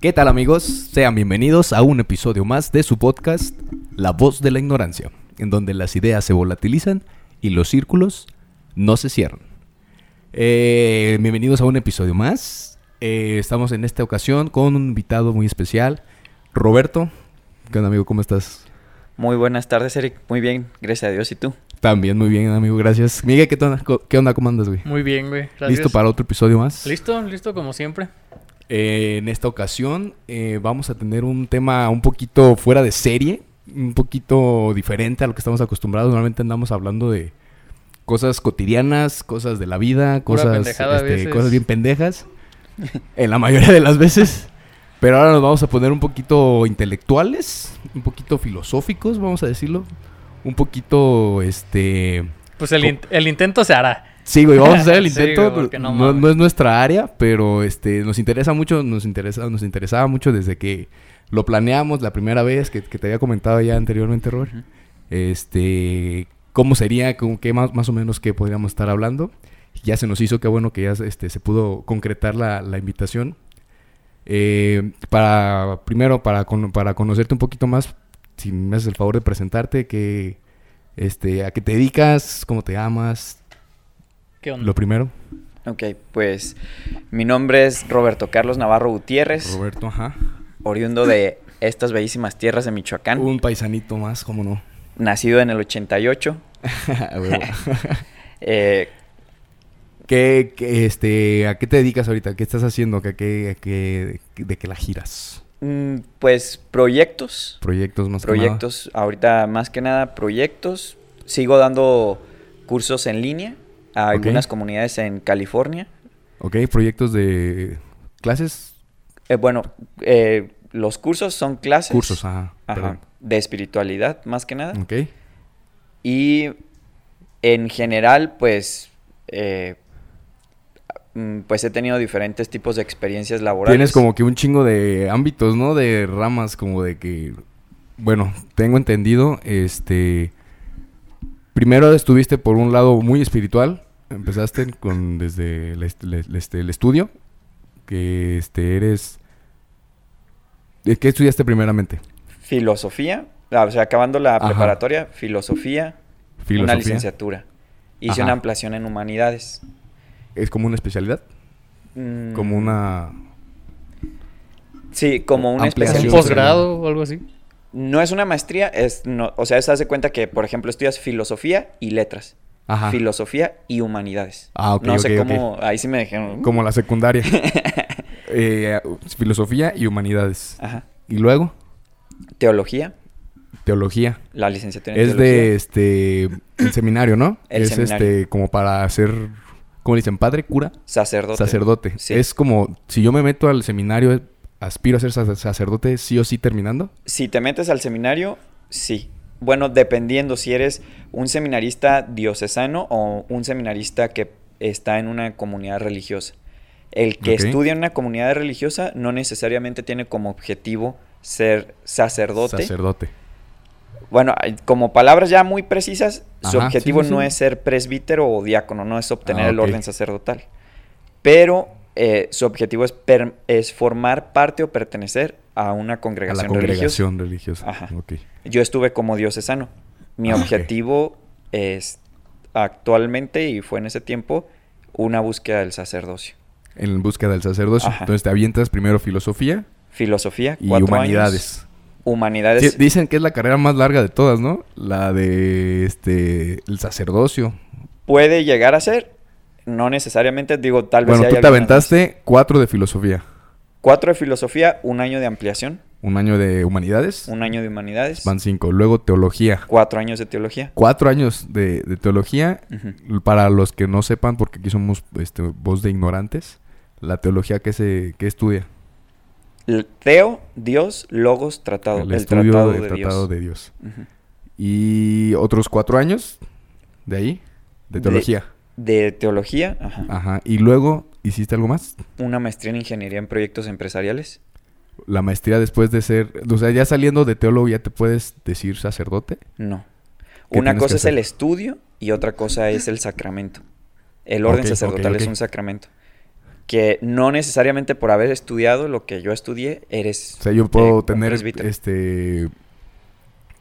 ¿Qué tal amigos? Sean bienvenidos a un episodio más de su podcast La voz de la ignorancia, en donde las ideas se volatilizan y los círculos no se cierran. Eh, bienvenidos a un episodio más. Eh, estamos en esta ocasión con un invitado muy especial, Roberto. ¿Qué onda amigo? ¿Cómo estás? Muy buenas tardes, Eric. Muy bien, gracias a Dios. ¿Y tú? También muy bien, amigo. Gracias. Miguel, ¿qué onda? ¿Qué onda? ¿Cómo andas, güey? Muy bien, güey. Gracias. ¿Listo para otro episodio más? Listo, listo como siempre. Eh, en esta ocasión eh, vamos a tener un tema un poquito fuera de serie, un poquito diferente a lo que estamos acostumbrados. Normalmente andamos hablando de cosas cotidianas, cosas de la vida, cosas, este, cosas bien pendejas, en la mayoría de las veces. Pero ahora nos vamos a poner un poquito intelectuales, un poquito filosóficos, vamos a decirlo. Un poquito, este... Pues el, in- el intento se hará. Sí, güey, vamos a hacer el Sí, intento. güey, porque no no, mames. no es nuestra área, pero este nos interesa mucho, nos interesa, nos interesaba mucho desde que lo planeamos la primera vez que, que te había comentado ya anteriormente, Robert. Este, cómo sería, con qué más, más o menos qué podríamos estar hablando. Ya se nos hizo, qué bueno que ya este, se pudo concretar la, la invitación. Eh, para, primero, para, con- para conocerte un poquito más, si me haces el favor de presentarte, que, este, a qué te dedicas, cómo te llamas, ¿Qué onda? lo primero. Ok, pues mi nombre es Roberto Carlos Navarro Gutiérrez, Roberto, ajá. oriundo de estas bellísimas tierras de Michoacán, Un paisanito más, cómo no. nacido en el 88. A huevo. Eh, ¿Qué, qué, este, ¿A qué te dedicas ahorita? ¿Qué estás haciendo? ¿Qué, qué, qué- ¿De qué la giras? mm, pues proyectos, ¿Proyectos más que nada? proyectos, ahorita más que nada proyectos. Sigo dando cursos en línea a algunas comunidades en California. Ok, proyectos de clases, Eh, bueno, eh, los cursos son clases. cursos, ajá. De espiritualidad más que nada. Ok. Y en general, pues, eh, mm, pues he tenido diferentes tipos de experiencias laborales. Tienes como que un chingo de ámbitos, ¿no? De ramas, como de que. Bueno, tengo entendido, este. Primero estuviste por un lado muy espiritual. Empezaste con desde el, est- el- este, el estudio. Que este eres. ¿De qué estudiaste primeramente? filosofía, ah, o sea, acabando la Ajá. preparatoria, filosofía, Filosofía. una licenciatura. Hice Ajá. una ampliación en humanidades. ¿Es como una especialidad? Mm, Como una. Sí, como una ampliación. ¿Un posgrado o algo así? No es una maestría, es, no, o sea, se hace cuenta que, por ejemplo, estudias filosofía y letras. Ajá. Filosofía y humanidades. Ah, ok, no sé cómo, ahí sí me dijeron. Como la secundaria. Eh, filosofía y humanidades. Ajá. Y luego, Teología, teología. la licenciatura en Es teología. de este el seminario, ¿no? El es seminario. este como para ser ¿cómo le dicen? Padre, cura, Sacerdote. sacerdote. Sí. Es como si yo me meto al seminario, aspiro a ser sac- sacerdote sí o sí terminando. Si te metes al seminario, sí. Bueno, dependiendo si eres un seminarista diocesano o un seminarista que está en una comunidad religiosa. El que estudia en una comunidad religiosa no necesariamente tiene como objetivo ser sacerdote. Sacerdote. bueno, como palabras ya muy precisas, su objetivo sí, no sí. es ser presbítero o diácono, no es obtener Ah, el orden sacerdotal. Pero eh, su objetivo es, per- es formar parte o pertenecer a una A la congregación, religiosa. congregación religiosa. Ajá. Yo estuve como diocesano. Mi Ah, objetivo es actualmente, y fue en ese tiempo, una búsqueda del sacerdocio. En búsqueda del sacerdocio. Ajá. Entonces te avientas primero filosofía Filosofía, y humanidades. años. Humanidades. Sí, dicen que es la carrera más larga de todas, ¿no? La de este el sacerdocio. Puede llegar a ser, no necesariamente, digo, tal vez Bueno, tú te aventaste cuatro de filosofía, Cuatro de filosofía, un año de ampliación, un año de humanidades, un año de humanidades, van cinco. Luego teología, cuatro años de teología. cuatro años de, de teología. Para los que no sepan, porque aquí somos este, voz de ignorantes, la teología que se que estudia El Teo, Dios, Logos, Tratado. el, El, estudio Tratado del de tratado Dios. de. Y otros cuatro años de ahí de De- teología. De teología, ajá. Ajá. Y luego hiciste algo más. Una maestría en ingeniería en proyectos empresariales. La maestría después de ser, o sea, ya saliendo de teólogo ya te puedes decir sacerdote. No. ¿Qué Una cosa es el estudio y otra cosa es el sacramento. El orden sacerdotal es un sacramento. que no necesariamente por haber estudiado lo que yo estudié, eres... O sea, yo eh, puedo tener este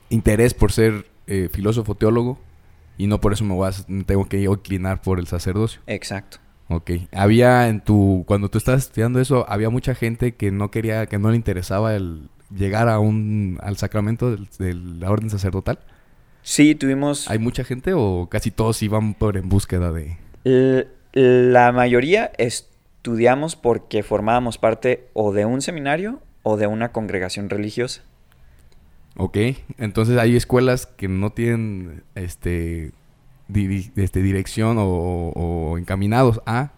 interés por ser eh, filósofo teólogo y no por eso me voy a, tengo que inclinar por el sacerdocio. Exacto. Ok. Había en tu cuando tú estabas estudiando eso, había mucha gente que no quería, que no le interesaba el llegar a un al sacramento de la orden sacerdotal. Sí, tuvimos... ¿Hay mucha gente o casi todos iban por en búsqueda de L- La mayoría estudiamos porque formábamos parte o de un seminario o de una congregación religiosa. Ok, entonces hay escuelas que no tienen este, diri- este dirección o, o encaminados a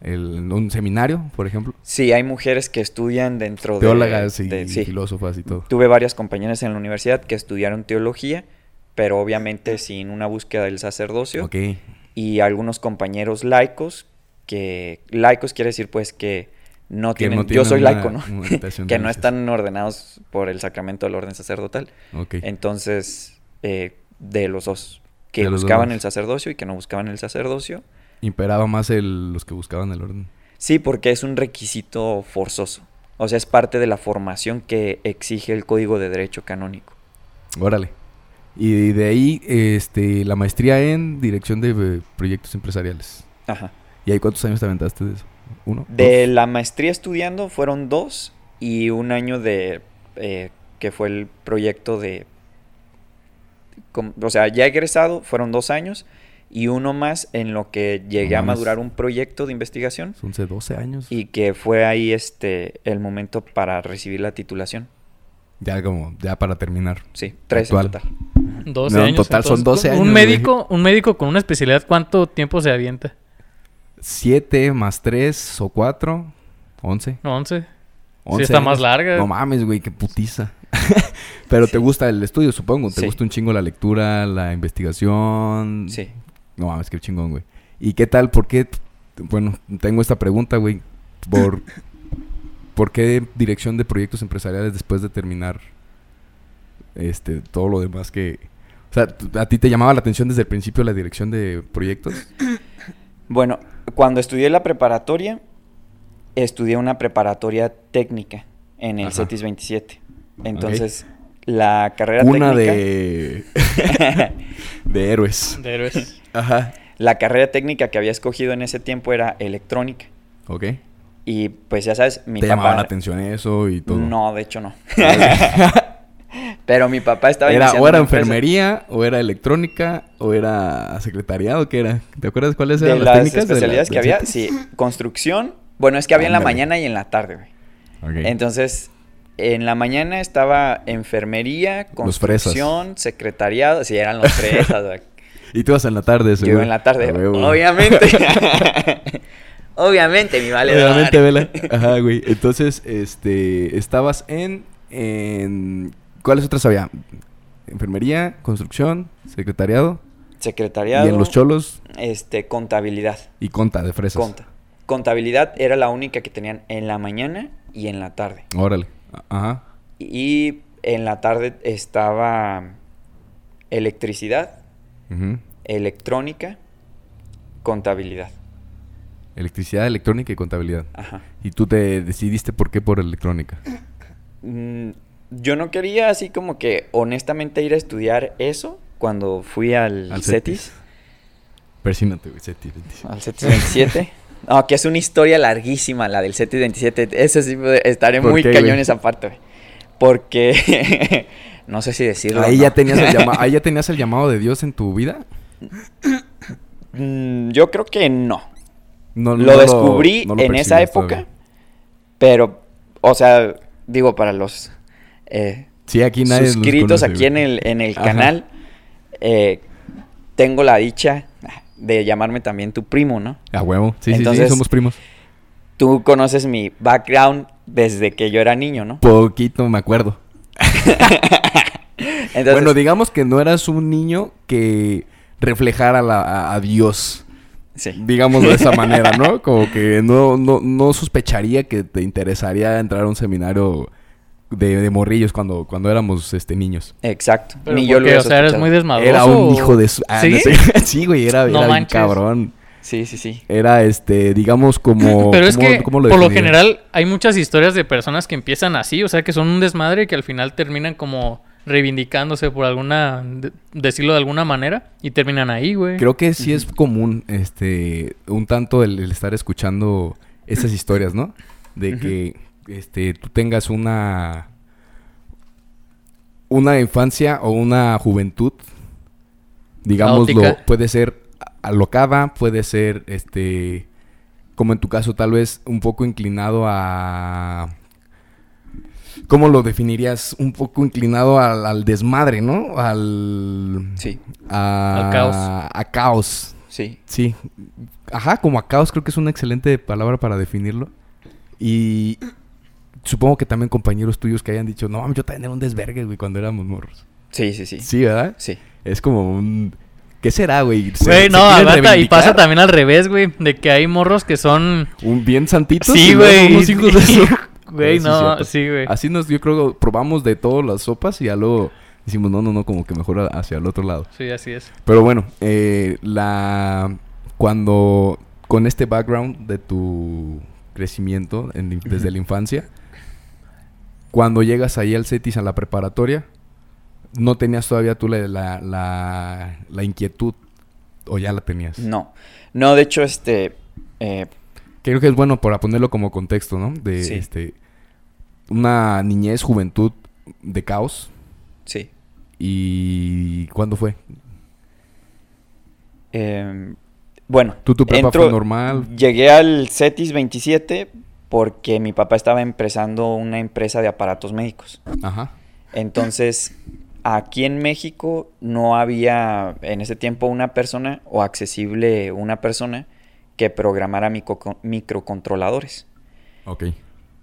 el- un seminario, por ejemplo. Sí, hay mujeres que estudian dentro de... Teólogas y sí. filósofas y todo. Tuve varias compañeras en la universidad que estudiaron teología, pero obviamente sin una búsqueda del sacerdocio. Ok, Y algunos compañeros laicos, que laicos quiere decir pues que no Que tienen... no yo soy una- laico, ¿no? que no están ordenados por el sacramento del orden sacerdotal. Entonces, eh, de los dos, que buscaban el sacerdocio y que no buscaban el sacerdocio. Imperaba más el, los que buscaban el orden. Sí, porque es un requisito forzoso. O sea, es parte de la formación que exige el Código de Derecho Canónico. Órale. Y de ahí este, la maestría en dirección de eh, proyectos empresariales. Ajá. ¿Y ahí cuántos años te aventaste de eso? ¿Uno? De ¿Dos? la maestría estudiando fueron dos y un año de eh, que fue el proyecto de, o sea, ya egresado fueron dos años y uno más en lo que llegué No a madurar un proyecto de investigación 11, 12 años. y que fue ahí este el momento para recibir la titulación. Ya como, ya para terminar. Sí, tres Actual. en total. 12 No, en años. total son 12 años, Un güey. médico, un médico con una especialidad, ¿cuánto tiempo se avienta? 7 más 3 o 4, 11. No, 11. 11 está más años. larga. No mames, güey, qué putiza. Pero te gusta el estudio, supongo. Te Sí. gusta un chingo la lectura, la investigación. Sí. No mames, qué chingón, güey. ¿Y qué tal? ¿Por qué? Bueno, tengo esta pregunta, güey. ¿Por, ¿Por qué dirección de proyectos empresariales después de terminar este todo lo demás que... O sea, ¿a ti te llamaba la atención desde el principio la dirección de proyectos? Bueno, cuando estudié la preparatoria, estudié una preparatoria técnica en el Ajá. CETIS 27. Entonces, la carrera Una técnica... de... de héroes. De héroes. Ajá. La carrera técnica que había escogido en ese tiempo era electrónica. Ok. Y pues ya sabes, mi ¿Te papá... llamaba la atención eso y todo? No, de hecho no. Pero mi papá estaba Era, iniciando o era enfermería, o era electrónica, o era secretariado, ¿qué era? ¿Te acuerdas cuáles De eran las, las técnicas? de la- especialidades que había, sí. Construcción. Bueno, es que había en la mañana y en la tarde, güey. Ok. Entonces, en la mañana estaba enfermería, construcción, secretariado. Sí, eran los fresas. Y tú ibas en la tarde, Yo seguro. iba en la tarde. Huevo. Obviamente. Obviamente, mi vale. Obviamente, vela. Ajá, güey. Entonces, este, estabas en, en... ¿Cuáles otras había? Enfermería, construcción, secretariado. Secretariado. Y en los cholos Este, contabilidad. y conta de fresas. Conta. Contabilidad era la única que tenían en la mañana y en la tarde. Órale. Ajá. Y en la tarde estaba electricidad, electrónica, contabilidad. Electricidad, electrónica y contabilidad. Ajá. Y tú te decidiste por qué por electrónica. Mm, Yo no quería así como que honestamente ir a estudiar eso cuando fui al, Al CETIS. Persínate, güey. Cetis, cetis. Al CETIS 27. No, que es una historia larguísima la del CETIS 27. Eso sí, estaré ¿Por muy qué, cañón güey? esa parte, güey. Porque no sé si decirlo. Ahí, ya tenías el llama- ahí ya tenías el llamado de Dios en tu vida. Mm, Yo creo que no. No, lo descubrí lo en esa época, todavía. pero, o sea, digo, para los eh, Sí, aquí nadie los suscritos conoce, aquí en el, en el Ajá. canal, eh, tengo la dicha de llamarme también tu primo, ¿no? A huevo. Sí, sí, sí, somos primos. Tú conoces mi background desde que yo era niño, ¿no? Poquito me acuerdo. Entonces, bueno, digamos que no eras un niño que reflejara la- a, a Dios. sí. Digamos de esa manera, ¿no? Como que no, no, no sospecharía que te interesaría entrar a un seminario de, de morrillos cuando, cuando éramos este, niños. Exacto. Pero Ni ¿por yo lo O sea, eres muy desmadroso. Era un hijo de su... ah, ¿Sí? no sé. sí, güey, era, No era manches. cabrón. Sí, sí, sí. Era, este, digamos, como... Pero es ¿cómo- que, cómo por lo general, hay muchas historias de personas que empiezan así, o sea, que son un desmadre y que al final terminan como reivindicándose por alguna, de- decirlo de alguna manera, y terminan ahí, güey. Creo que sí es común, este, un tanto el, el estar escuchando esas historias, ¿no? De que, este, tú tengas una... Una infancia o una juventud, digámoslo, puede ser alocada, puede ser, este, como en tu caso, tal vez un poco inclinado a... ¿Cómo lo definirías? Un poco inclinado al, al desmadre, ¿no? Al... Sí, a, Al caos. A caos. sí. Sí. Ajá, como a caos creo que es una excelente palabra para definirlo. Y supongo que también compañeros tuyos que hayan dicho, no, yo también era un desvergue, güey, cuando éramos morros. Sí, sí, sí. Sí, ¿verdad? Sí. Es como un... ¿Qué será, güey? ¿Se- Güey, no, aguanta, y pasa también al revés, güey, de que hay morros que son... Un bien santitos. Sí, güey. unos hijos de su- Güey, Sí, no, sí, güey. Así nos, yo creo, probamos de todas las sopas y ya luego decimos, no, no, no, como que mejor hacia el otro lado. Sí, así es. Pero bueno, eh, la cuando con este background de tu crecimiento en- desde la infancia, cuando llegas ahí al CETIS a la preparatoria, no tenías todavía tú la, la, la- la inquietud o ya la tenías. No. No, de hecho, este. eh, Creo que es bueno para ponerlo como contexto, ¿no? De Sí. este una niñez, juventud de caos. sí. ¿Y cuándo fue? Em, bueno. ¿Tú tu prepa entro- fue normal? Llegué al CETIS 27 porque mi papá estaba empezando una empresa de aparatos médicos. Ajá. Entonces, aquí en México no había en ese tiempo una persona o accesible una persona que programara micro- microcontroladores. Ok.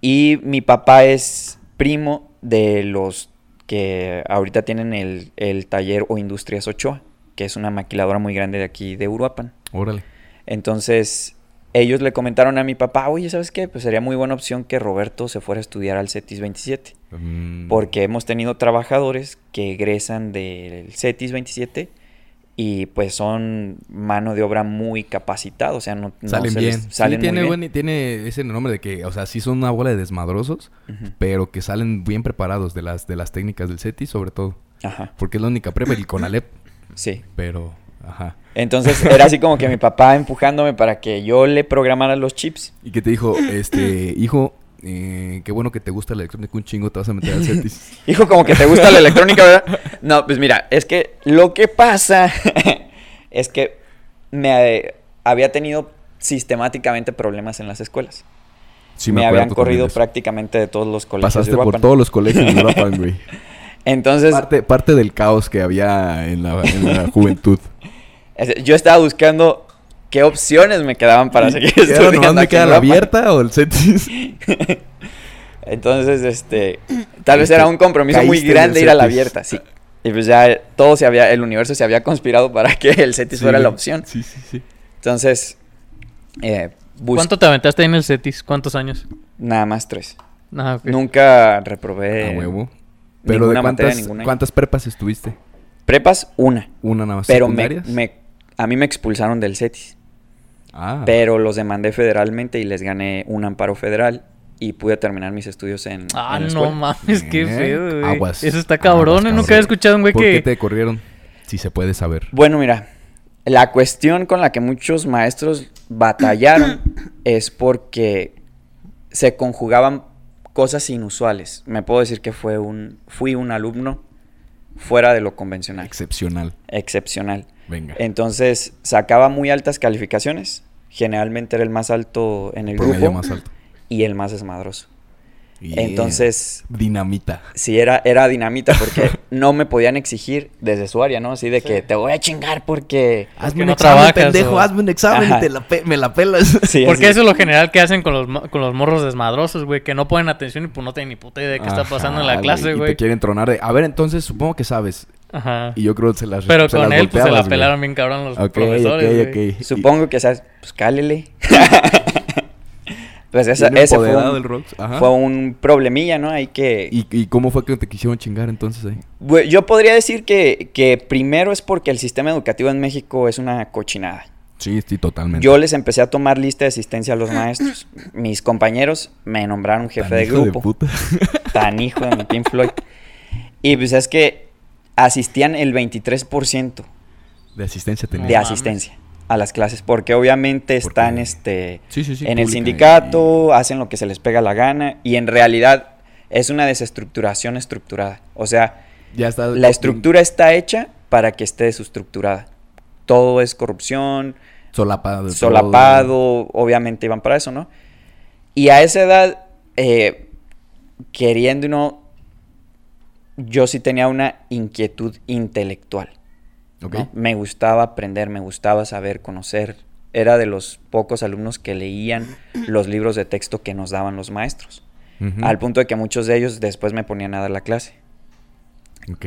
Y mi papá es primo de los que ahorita tienen el, el taller o Industrias Ochoa, que es una maquiladora muy grande de aquí de Uruapan. Órale. Entonces, ellos le comentaron a mi papá, oye, ¿sabes qué? Pues sería muy buena opción que Roberto se fuera a estudiar al CETIS 27. Mm. Porque hemos tenido trabajadores que egresan del CETIS 27 y pues son mano de obra muy capacitada, o sea, no, Salen bien. les- salen sí, tiene, muy bien. buen- tiene ese nombre de que, o sea, sí son una bola de desmadrosos, pero que salen bien preparados de las, de las técnicas del CETI, sobre todo. Ajá, Porque es la única prepa y el CONALEP, sí. pero, ajá. Entonces era así como que mi papá empujándome para que yo le programara los chips. Y que te dijo, este, hijo, eh, qué bueno que te gusta la electrónica un chingo, te vas a meter al CETIS. Hijo, como que te gusta la electrónica, ¿verdad? No, pues mira, es que lo que pasa es que me había tenido sistemáticamente problemas en las escuelas. Sí, me, habían corrido prácticamente de todos los colegios Pasaste de por todos los colegios de Uruapan, güey. Entonces, Parte, parte del caos que había en la, en la juventud. Yo estaba buscando qué opciones me quedaban para seguir ¿Y ahora estudiando. nomás me queda la abierta o el CETIS? Entonces, este, tal vez era un compromiso muy grande ir a la abierta, sí. Y pues ya todo se había, el universo se había conspirado para que el CETIS Sí, fuera la opción. Sí, sí, sí. Entonces, eh, bus- ¿Cuánto te aventaste ahí en el CETIS? ¿Cuántos años? nada más tres. Ah, ok. Nunca reprobé. A huevo. Pero ¿de ninguna materia, cuántas, cuántas prepas estuviste? Prepas, una. Una nada más. Pero me- a mí me expulsaron del CETIS. Ah. Pero los demandé federalmente y les gané un amparo federal y pude terminar mis estudios en, Ah, en la no mames, qué Eh, feo, güey. aguas, Eso está cabrón, aguas, ¿eh? cabrón. Nunca había escuchado un güey ¿Por que... qué te corrieron? Si se puede saber. Bueno, mira, la cuestión con la que muchos maestros batallaron es porque se conjugaban cosas inusuales. Me puedo decir que fue un, fui un alumno fuera de lo convencional, Excepcional. excepcional. Venga. Entonces sacaba muy altas calificaciones. Generalmente era el más alto en el Promedio grupo más alto. y el más desmadroso. Yeah. Entonces, Dinamita. sí era, era dinamita porque no me podían exigir desde su área, ¿no? Así de que te voy a chingar porque... Hazme un no examen, trabajas, pendejo. o- Hazme un examen Ajá. y te la pe- me la pelas. Sí, Porque así. eso es lo general que hacen con los, con los morros desmadrosos, güey, que no ponen atención y pues no tienen ni puta idea de qué está pasando en la clase, Y güey. te quieren tronar de... A ver, entonces supongo que sabes. Ajá. Y yo creo que se las Pero se con las él, pues se la pelaron bien cabrón los profesores, ok, güey. ok. Supongo que, ¿sabes? Pues cálele. pues esa- ese fue un, fue problemilla, ¿no? Hay que... ¿Y, ¿Y cómo fue que te quisieron chingar entonces ahí? Yo podría decir que, que primero es porque el sistema educativo en México es una cochinada. Sí, sí, totalmente. Yo les empecé a tomar lista de asistencia a los maestros. Mis compañeros me nombraron jefe Tan de hijo grupo. puta. Tan hijo de mi Pink Floyd. Y pues es que asistían el 23% De asistencia tenía. de asistencia a las clases. Porque obviamente Porque- están este, Sí, sí, sí. en el sindicato, hacen lo que se les pega la gana. Y en realidad es una desestructuración estructurada. O sea, Ya está. la estructura está hecha para que esté desestructurada. Todo es corrupción, Solapado. todo. solapado, obviamente iban para eso, ¿no? Y a esa edad, eh, queriendo uno, yo sí tenía una inquietud intelectual. Me gustaba aprender, me gustaba saber, conocer. Era de los pocos alumnos que leían los libros de texto que nos daban los maestros. Al punto de que muchos de ellos después me ponían a dar la clase.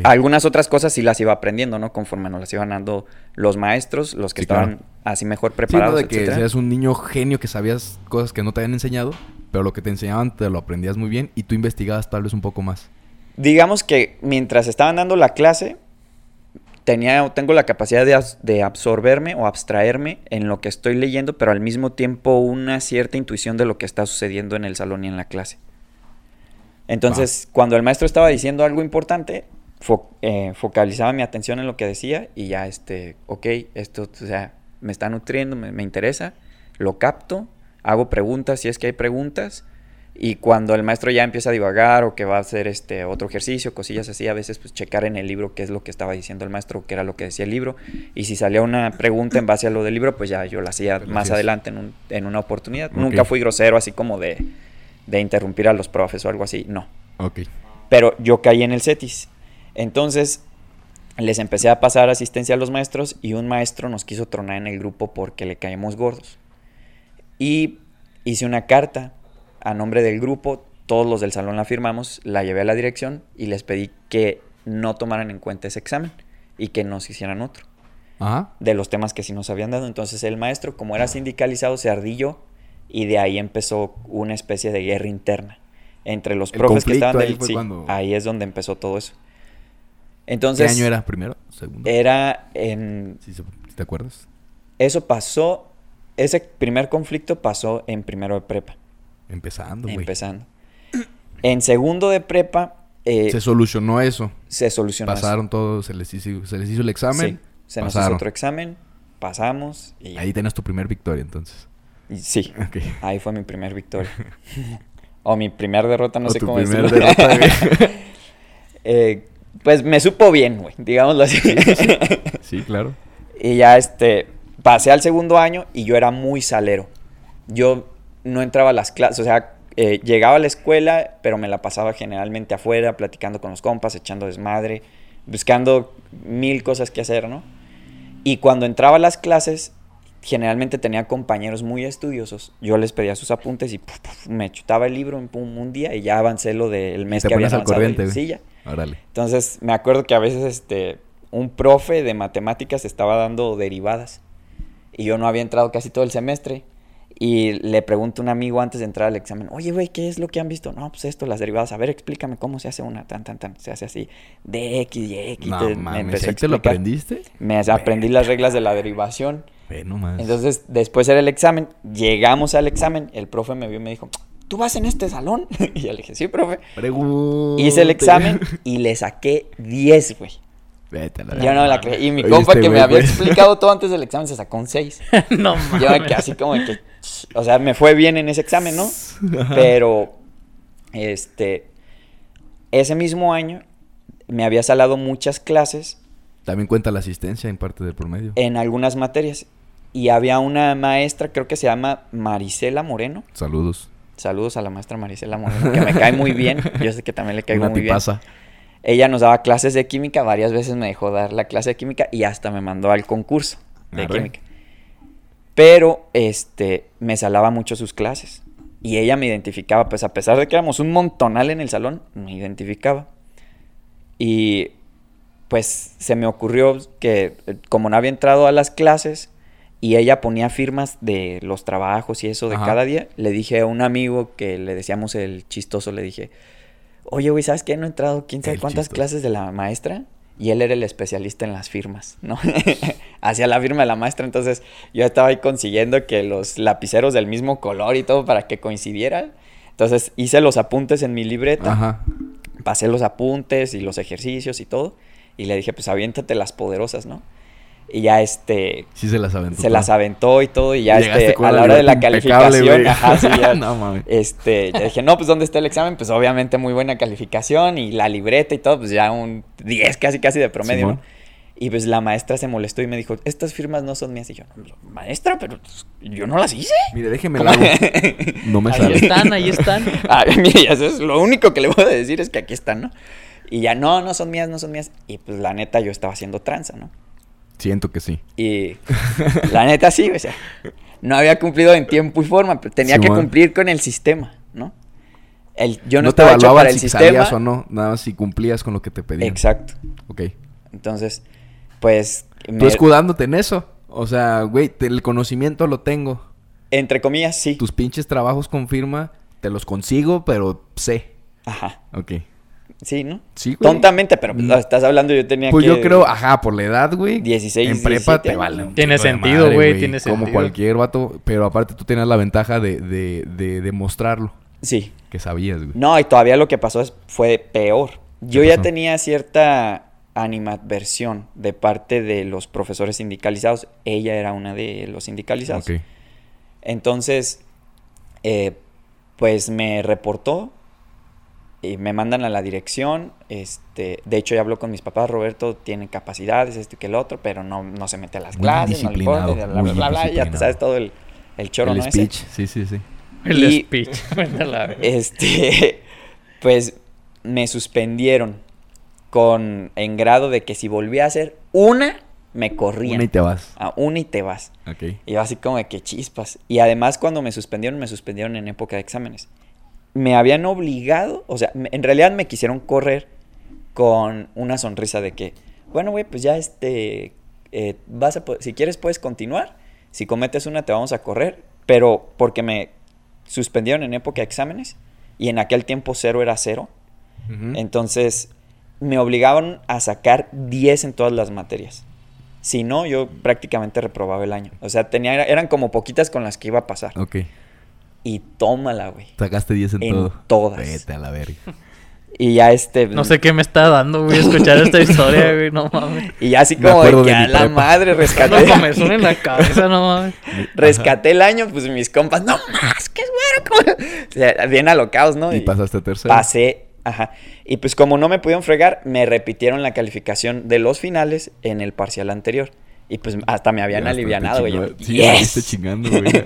Algunas otras cosas sí las iba aprendiendo, ¿no? Conforme nos las iban dando los maestros, los que Sí, claro. estaban así mejor Sí, ¿no? preparados, de que seas un niño genio que sabías cosas que no te habían enseñado, pero lo que te enseñaban te lo aprendías muy bien y tú investigabas tal vez un poco más. Digamos que mientras estaban dando la clase, tenía, tengo la capacidad de, de absorberme o abstraerme en lo que estoy leyendo, pero al mismo tiempo una cierta intuición de lo que está sucediendo en el salón y en la clase. Entonces, cuando el maestro estaba diciendo algo importante, fo- eh, focalizaba mi atención en lo que decía y ya, este, ok, esto, o sea, me está nutriendo, me, me interesa, lo capto, hago preguntas si es que hay preguntas y cuando el maestro ya empieza a divagar o que va a hacer este otro ejercicio, cosillas así, a veces pues checar en el libro qué es lo que estaba diciendo el maestro, qué era lo que decía el libro y si salía una pregunta en base a lo del libro, pues ya yo la hacía más adelante en, un- en una oportunidad. Nunca fui grosero así como de, de interrumpir a los profes o algo así, no. Ok. Pero yo caí en el CETIS. Entonces les empecé a pasar asistencia a los maestros y un maestro nos quiso tronar en el grupo porque le caímos gordos. Y hice una carta a nombre del grupo, todos los del salón la firmamos, la llevé a la dirección y les pedí que no tomaran en cuenta ese examen y que nos hicieran otro Ajá. de los temas que sí nos habían dado. Entonces el maestro, como era sindicalizado, se ardilló y de ahí empezó una especie de guerra interna entre los El profes que estaban ahí del sí, cuando- ahí es donde empezó todo eso. ¿Qué Entonces año era? ¿Primero? ¿Segundo? era en Sí, se- ¿sí ¿Te acuerdas? eso pasó ese primer conflicto pasó en primero de prepa, Empezando, güey. empezando. En segundo de prepa eh, Se solucionó eso. se solucionó. eso. Pasaron todos, se les hizo, se les hizo el examen. Sí, se nos hizo pasaron. otro examen, pasamos y, Ahí tenías tu primer victoria, entonces. sí, ahí fue mi primer victoria. o mi primer derrota, no O sé tu cómo primer decirlo. derrota. Eh, pues me supo bien, güey, digámoslo así. Sí, claro. y ya este, pasé al segundo año y yo era muy salero. Yo no entraba a las clases, o sea, eh, llegaba a la escuela, pero me la pasaba generalmente afuera, platicando con los compas, echando desmadre, buscando mil cosas que hacer, ¿no? Y cuando entraba a las clases, generalmente tenía compañeros muy estudiosos. Yo les pedía sus apuntes y puf, puf, me chutaba el libro en pum, un día y ya avancé lo del mes te que había ponías al avanzado. corriente, Y-. Sí, ya. Órale. Entonces, me acuerdo que a veces este, un profe de matemáticas estaba dando derivadas y yo no había entrado casi todo el semestre. Y le pregunto a un amigo antes de entrar al examen, oye, güey, ¿qué es lo que han visto? No, pues esto, las derivadas. A ver, explícame cómo se hace una, tan, tan, tan. Se hace así, de X y X. No Te- mames, ¿ahí te lo aprendiste? Me aprendí las reglas de la derivación. Nomás. Entonces, después era el examen. Llegamos al examen. El profe me vio y me dijo, ¿tú vas en este salón? y yo le dije, sí, profe. Pregunte. Hice el examen y le saqué 10, güey. Vete la Yo no me la creí. Y mi Oye, compa este que me había güey. explicado todo antes del examen se sacó un 6. no mames. Yo me quedé así como de que... O sea, me fue bien en ese examen, ¿no? Pero, este... Ese mismo año me había salado muchas clases También cuenta la asistencia en parte del promedio. en algunas materias. Y había una maestra, creo que se llama Marisela Moreno. Saludos. Saludos a la maestra Marisela Moreno, que me cae muy bien. Yo sé que también le caigo Una muy bien. tipaza. Ella nos daba clases de química, varias veces me dejó dar la clase de química y hasta me mandó al concurso de Arre. química. Pero este me salaba mucho sus clases y ella me identificaba, pues a pesar de que éramos un montonal en el salón, me identificaba. Y pues se me ocurrió que eh, como no había entrado a las clases y ella ponía firmas de los trabajos y eso de Ajá. cada día, le dije a un amigo que le decíamos el chistoso, le dije, oye, güey, ¿sabes qué? No he entrado quién sabe El cuántas chistoso. clases de la maestra y él era el especialista en las firmas, ¿no? Hacía la firma de la maestra, entonces yo estaba ahí consiguiendo que los lapiceros del mismo color y todo para que coincidieran. Entonces hice los apuntes en mi libreta, Ajá. pasé los apuntes y los ejercicios y todo, y le dije, pues aviéntate las poderosas, ¿no? Y ya este, Sí se las aventó. se las aventó y todo, y ya Llegaste este, con a la hora de la calificación, ajá, sí, ya, No mames. este, ya dije, no, pues ¿dónde está el examen? Pues obviamente muy buena calificación y la libreta y todo, pues ya un 10 casi casi de promedio. ¿no? Y pues la maestra se molestó y me dijo, estas firmas no son mías. Y yo, maestra, pero pues, yo no las hice. Mire, déjeme la. No me Ahí sale. están, ahí están. Ah, mire, eso es lo único que le voy a decir es que aquí están, ¿no? Y ya, no, no son mías, no son mías. Y pues la neta yo estaba haciendo tranza, ¿no? Siento que sí. Y la neta sí, o sea, no había cumplido en tiempo y forma, pero tenía que cumplir con el sistema, ¿no? El, yo no, no te hecho para el si sistema. sabías o no, nada más si cumplías con lo que te pedían. Exacto. Ok. Entonces, pues, Tú me- escudándote en eso. O sea, güey, el conocimiento lo tengo. entre comillas, sí. Tus pinches trabajos con firma, te los consigo, pero sé. Ajá. Ok. Sí, ¿no? Sí, güey. Tontamente, pero pues, Mm. estás hablando, yo tenía Pues que... yo creo, ajá, por la edad, güey. 16, En prepa 17 te vale. ¿no? un Tiene sentido, madre, güey, tiene Como sentido. cualquier vato. Pero aparte tú tenías la ventaja de, de, de demostrarlo. Sí. Que sabías, güey. No, y todavía lo que pasó es, fue peor. Yo ¿Qué ya tenía cierta animadversión de parte de los profesores sindicalizados. Ella era una de los sindicalizados. Ok. Entonces, eh, pues me reportó y me mandan a la dirección. Este, de hecho, ya habló con mis papás. Roberto tiene capacidades, esto y que el otro, pero no, no se mete a las Muy clases, no le importa, bla, bla, bla, bla, Ya te sabes todo el, el choro, el ¿no? Ese. speech. Sí, sí, sí. El Y- speech. Este, pues me suspendieron con en grado de que si volvía a hacer una, me corrían. Una y te vas. A una y te vas. Ok. Y yo así como de que chispas. Y además cuando me suspendieron, me suspendieron en época de exámenes. Me habían obligado, o sea, en realidad me quisieron correr con una sonrisa de que, bueno, güey, pues ya este, eh, vas a, si quieres puedes continuar. Si cometes una te vamos a correr. Pero porque me suspendieron en época de exámenes y en aquel tiempo cero era cero. Entonces me obligaban a sacar 10 en todas las materias. Si no, yo prácticamente reprobaba el año. O sea, tenía, eran como poquitas con las que iba a pasar. Y tómala, güey. Sacaste 10 en, En todo. todas. Vete a la verga. Y ya este... No sé qué me está dando, güey, escuchar esta historia, güey. No mames. Y ya así Me como de que de a la prepa. madre rescaté, comezón en la cabeza, no mames. rescaté el año, pues mis compas, no más, que es bueno. como-". O sea, bien alocados, ¿no? Y pasaste tercero. Pasé, ajá. Y pues como no me pudieron fregar, me repitieron la calificación de los finales en el parcial anterior. Y pues hasta me habían Ya alivianado, güey. Sí, "Yes". chingando, güey.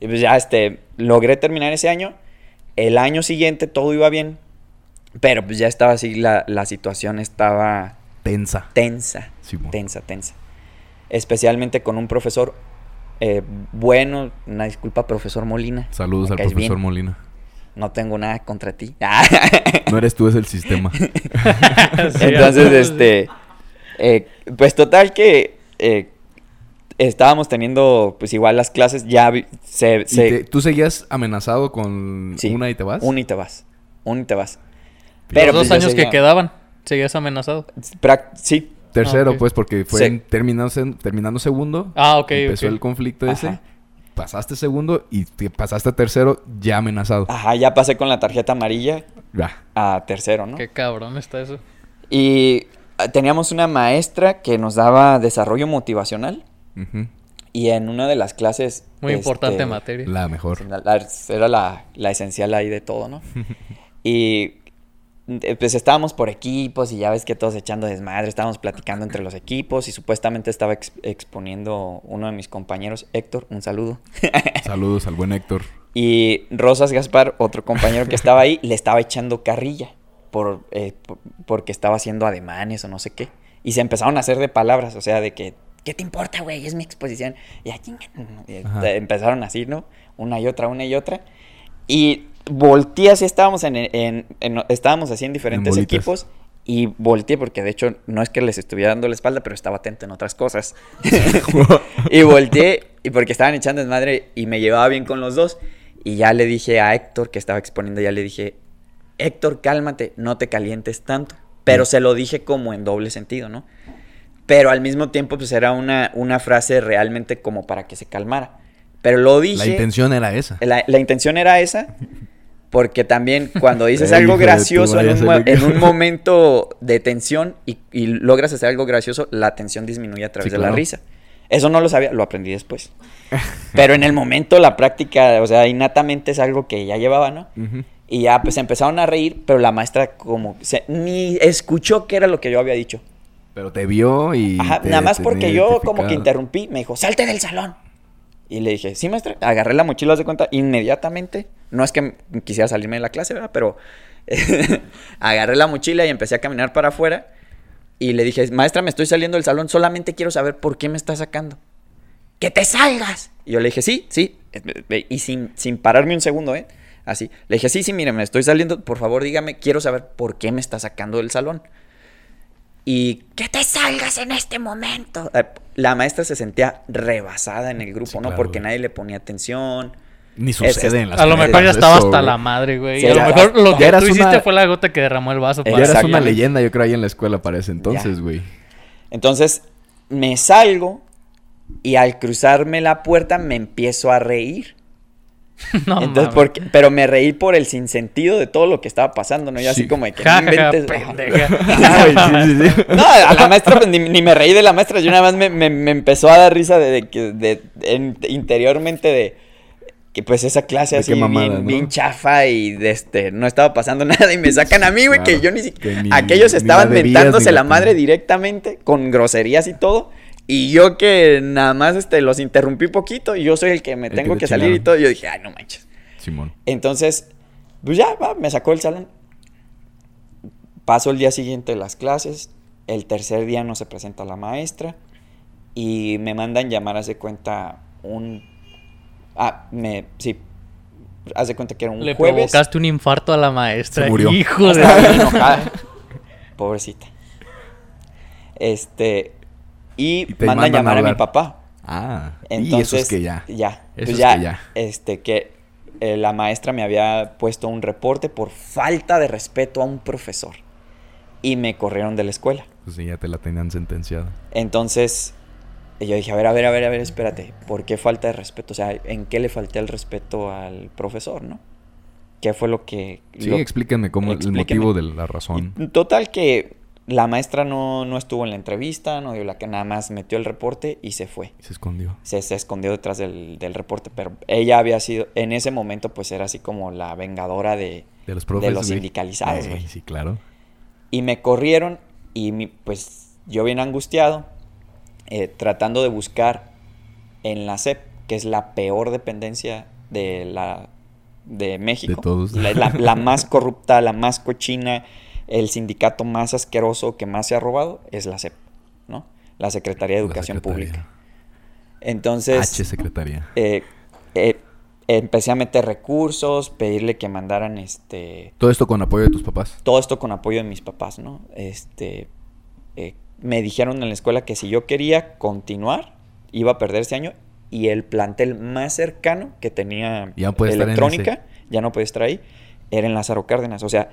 y pues ya, este, logré terminar ese año. El año siguiente todo iba bien. Pero pues ya estaba así, la, la situación estaba Tensa. tensa. Tensa, tensa. Especialmente con un profesor eh, bueno. Una disculpa, profesor Molina. Saludos al profesor bien. Molina. No tengo nada contra ti. No eres tú, es el sistema. Entonces, este. eh, pues total que. eh, estábamos teniendo, pues igual las clases ya se. ¿Y se- te- ¿Tú seguías amenazado con sí, una y te vas? Una y te vas. Una y te vas. Los Pero, dos pues, años que quedaban, seguías amenazado. Sí, Tercero, Ah, pues, porque fue Sí. en- terminando, se- terminando segundo. Ah, ok, Empezó el conflicto ese. Ajá. Pasaste segundo y te pasaste a tercero ya amenazado. ajá, ya pasé con la tarjeta amarilla Ya. a tercero, ¿no? Qué cabrón está eso. Y ah, teníamos una maestra que nos daba desarrollo motivacional. Y en una de las clases. Muy importante este, materia. La mejor. Era la, la esencial ahí de todo, ¿no? y eh, pues estábamos por equipos y ya ves que todos echando desmadre, estábamos platicando entre los equipos y supuestamente estaba ex- exponiendo uno de mis compañeros, Héctor, un saludo. Saludos al buen Héctor. Y Rosas Gaspar, otro compañero que estaba ahí, le estaba echando carrilla por, eh, por- porque estaba haciendo ademanes o no sé qué. Y se empezaron a hacer de palabras, o sea, de que, ¿qué te importa, güey? Es mi exposición. Y. Y Ajá. empezaron así, ¿no? Una y otra, una y otra. Y volteé así, estábamos, en, en- en- estábamos así en diferentes bolitas. equipos. Y volteé porque de hecho no es que les estuviera dando la espalda, pero estaba atento en otras cosas. y volteé y porque estaban echando desmadre y me llevaba bien con los dos. Y ya le dije a Héctor, que estaba exponiendo, ya le dije, Héctor, cálmate, no te calientes tanto. pero se lo dije como en doble sentido, ¿no? Pero al mismo tiempo, pues era una, una frase realmente como para que se calmara. Pero lo dije. La intención era esa. La, la intención era esa. Porque también cuando dices El algo gracioso en un, en un momento de tensión y, y logras hacer algo gracioso, la tensión disminuye a través Sí, de la claro. risa. Eso no lo sabía, lo aprendí después. Pero en el momento la práctica, o sea, innatamente es algo que ya llevaba, ¿no? Ujú. Y ya pues empezaron a reír, pero la maestra como se, ni escuchó qué era lo que yo había dicho. Pero te vio y. Ajá, te nada más porque yo como que interrumpí, me dijo, salte del salón. Y le dije, sí, maestra. Agarré la mochila, de cuenta, inmediatamente. No es que quisiera salirme de la clase, ¿verdad? Pero agarré la mochila y empecé a caminar para afuera. Y le dije, maestra, me estoy saliendo del salón, solamente quiero saber por qué me está sacando. ¡Que te salgas! Y yo le dije, sí, sí. Y sin, sin pararme un segundo, ¿eh? Así. Le dije, sí, sí, mire, me estoy saliendo. Por favor, dígame, quiero saber por qué me está sacando del salón. Y que te salgas en este momento. Eh, La maestra se sentía rebasada en el grupo, Sí, ¿no? claro, Porque güey. nadie le ponía atención. Ni Es- sucede en las A lo mejor ya estaba eso, hasta güey. la madre, güey. Sí, y a lo mejor lo que tú hiciste fue la gota que derramó el vaso. Ya Ya eras una leyenda, yo creo, ahí en la escuela para ese entonces, Ya. güey. Entonces me salgo y al cruzarme la puerta me empiezo a reír. No, Entonces, mames. porque, pero me reí por el sinsentido de todo lo que estaba pasando, ¿no? Y así Sí. como de que Ja, no ja, ja, inventes. pendeja. Güey, sí, sí, sí. No, a la maestra pues, ni, ni me reí de la maestra, yo nada más me, me- me empezó a dar risa de, de que de, en- interiormente de que pues esa clase así mamada, bien, ¿no? bien chafa y de este no estaba pasando nada y me sacan a mí, güey, que yo ni siquiera ni- aquellos ni estaban la debías, mentándose ni la la madre directamente con groserías y todo. Y yo que nada más este, los interrumpí poquito y yo soy el que me El que tengo te que salir y todo. Y yo dije, ay, no manches. Simón. Entonces, pues ya, va, me sacó del salón. Paso el día siguiente de las clases. El tercer día no se presenta la maestra. Y me mandan llamar, hace cuenta, un... Ah, me... Sí. Hace cuenta que era un Le jueves. provocaste un infarto a la maestra. Se murió. Hijo de... Pobrecita. Este... Y, mandan, mandan llamar a, mi papá. Ah, Entonces, y eso es que ya. Ya. Eso pues es ya, que ya. Este, que eh, la maestra me había puesto un reporte por falta de respeto a un profesor. Y me corrieron de la escuela. Pues sí, ya te la tenían sentenciada. Entonces, yo dije, a ver, a ver, a ver, a ver, espérate. ¿Por qué falta de respeto? O sea, ¿en qué le falté el respeto al profesor, no? ¿Qué fue lo que... Sí, lo- explíquenme cómo el Explíqueme. motivo de la razón. y Total que la maestra no, no estuvo en la entrevista, no dio la que nada más metió el reporte y se fue. Se escondió. se, se escondió detrás del, del reporte, pero ella había sido, en ese momento pues era así como la vengadora de, De los profes. de los sindicalizados, güey. sí, claro. Y me corrieron y mi- pues yo bien angustiado, eh, tratando de buscar en la SEP, que es la peor dependencia de la de México, De todos. La, la- la más corrupta, la más cochina, el sindicato más asqueroso que más se ha robado es la SEP, ¿no? La Secretaría de Educación secretaría. Pública. Entonces, H secretaría. eh, eh, empecé a meter recursos, pedirle que mandaran este Todo esto con apoyo de tus papás. todo esto con apoyo de mis papás, ¿no? Este eh, me dijeron en la escuela que si yo quería continuar, iba a perder ese año y el plantel más cercano que tenía Ya electrónica, ya no puede estar ahí, era en Lázaro Cárdenas. O sea,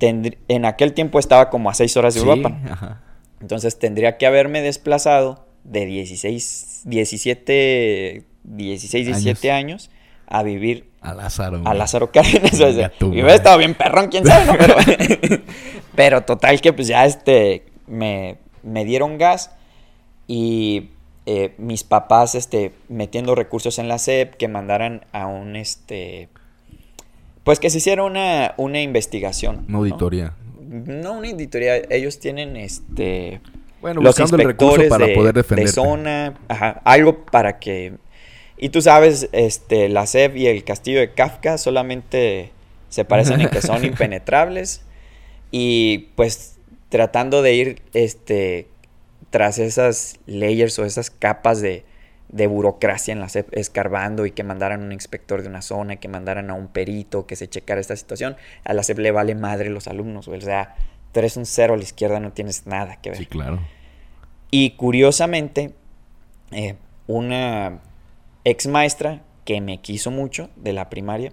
tendr- en aquel tiempo estaba como a seis horas de Sí, Uruapan. ajá. Entonces tendría que haberme desplazado de 16, 17, 16, 17 años, a vivir A Lázaro. a. Lázaro Cárdenas. o sea, y hubiera estado bien perrón, quién sabe, ¿no? Pero, pero total que pues ya este, me, me dieron gas y eh, mis papás este, metiendo recursos en la SEP que mandaran a un, este, pues que se hiciera una, una investigación. Una auditoría. No una auditoría, ellos tienen este Bueno, los buscando el recurso inspectores para de, poder de defenderte. zona, ajá, algo para que y tú sabes, este la SEP y el castillo de Kafka solamente se parecen en que son impenetrables y pues tratando de ir este tras esas layers o esas capas de, de burocracia en la SEP escarbando y que mandaran un inspector de una zona, que mandaran a un perito que se checara esta situación, a la SEP le vale madre los alumnos, güey. o sea, tú eres un cero a la izquierda, no tienes nada que ver. Sí, claro. Y curiosamente, eh, una ex maestra que me quiso mucho de la primaria,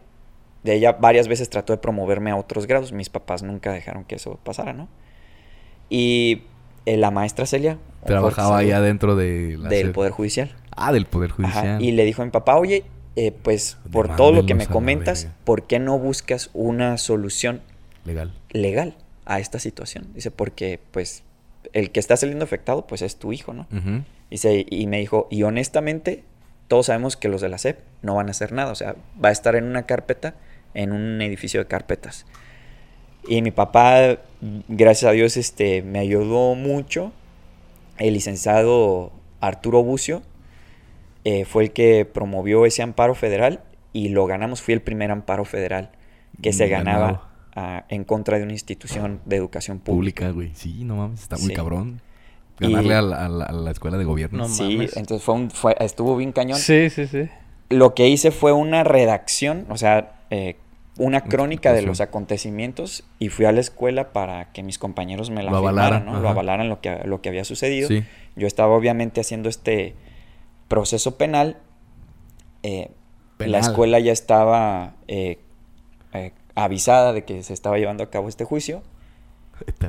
de ella varias veces trató de promoverme a otros grados. Mis papás nunca dejaron que eso pasara, ¿no? Y eh, la maestra Celia. Trabajaba saludo, adentro de la Del sede. Poder Judicial. Ah, del Poder Ajá, Judicial. Y le dijo a mi papá, oye, eh, pues por todo lo que me comentas. ¿por qué no buscas una solución Legal. legal a esta situación? Dice, porque pues el que está saliendo afectado pues es tu hijo, ¿no? Dice, y me dijo, y honestamente, todos sabemos que los de la SEP no van a hacer nada. O sea, va a estar en una carpeta, en un edificio de carpetas. Y mi papá, gracias a Dios, este, me ayudó mucho. El licenciado Arturo Bucio eh, fue el que promovió ese amparo federal y lo ganamos. Fui el primer amparo federal que se ganaba ah, en contra de una institución de educación pública. Pública, güey. Sí, no mames, está muy Sí. cabrón. Y- Ganarle a, la, a la- a la escuela de gobierno. No Sí, mames. entonces fue un, fue, estuvo bien cañón. Sí, sí, sí. lo que hice fue una redacción, o sea, eh, una crónica de los acontecimientos y fui a la escuela para que mis compañeros me la Lo firmaran, avalaran, ¿no? Lo avalaran lo que, lo que había sucedido. Sí. Yo estaba obviamente haciendo este proceso penal. eh, La escuela ya estaba eh, eh, avisada de que se estaba llevando a cabo este juicio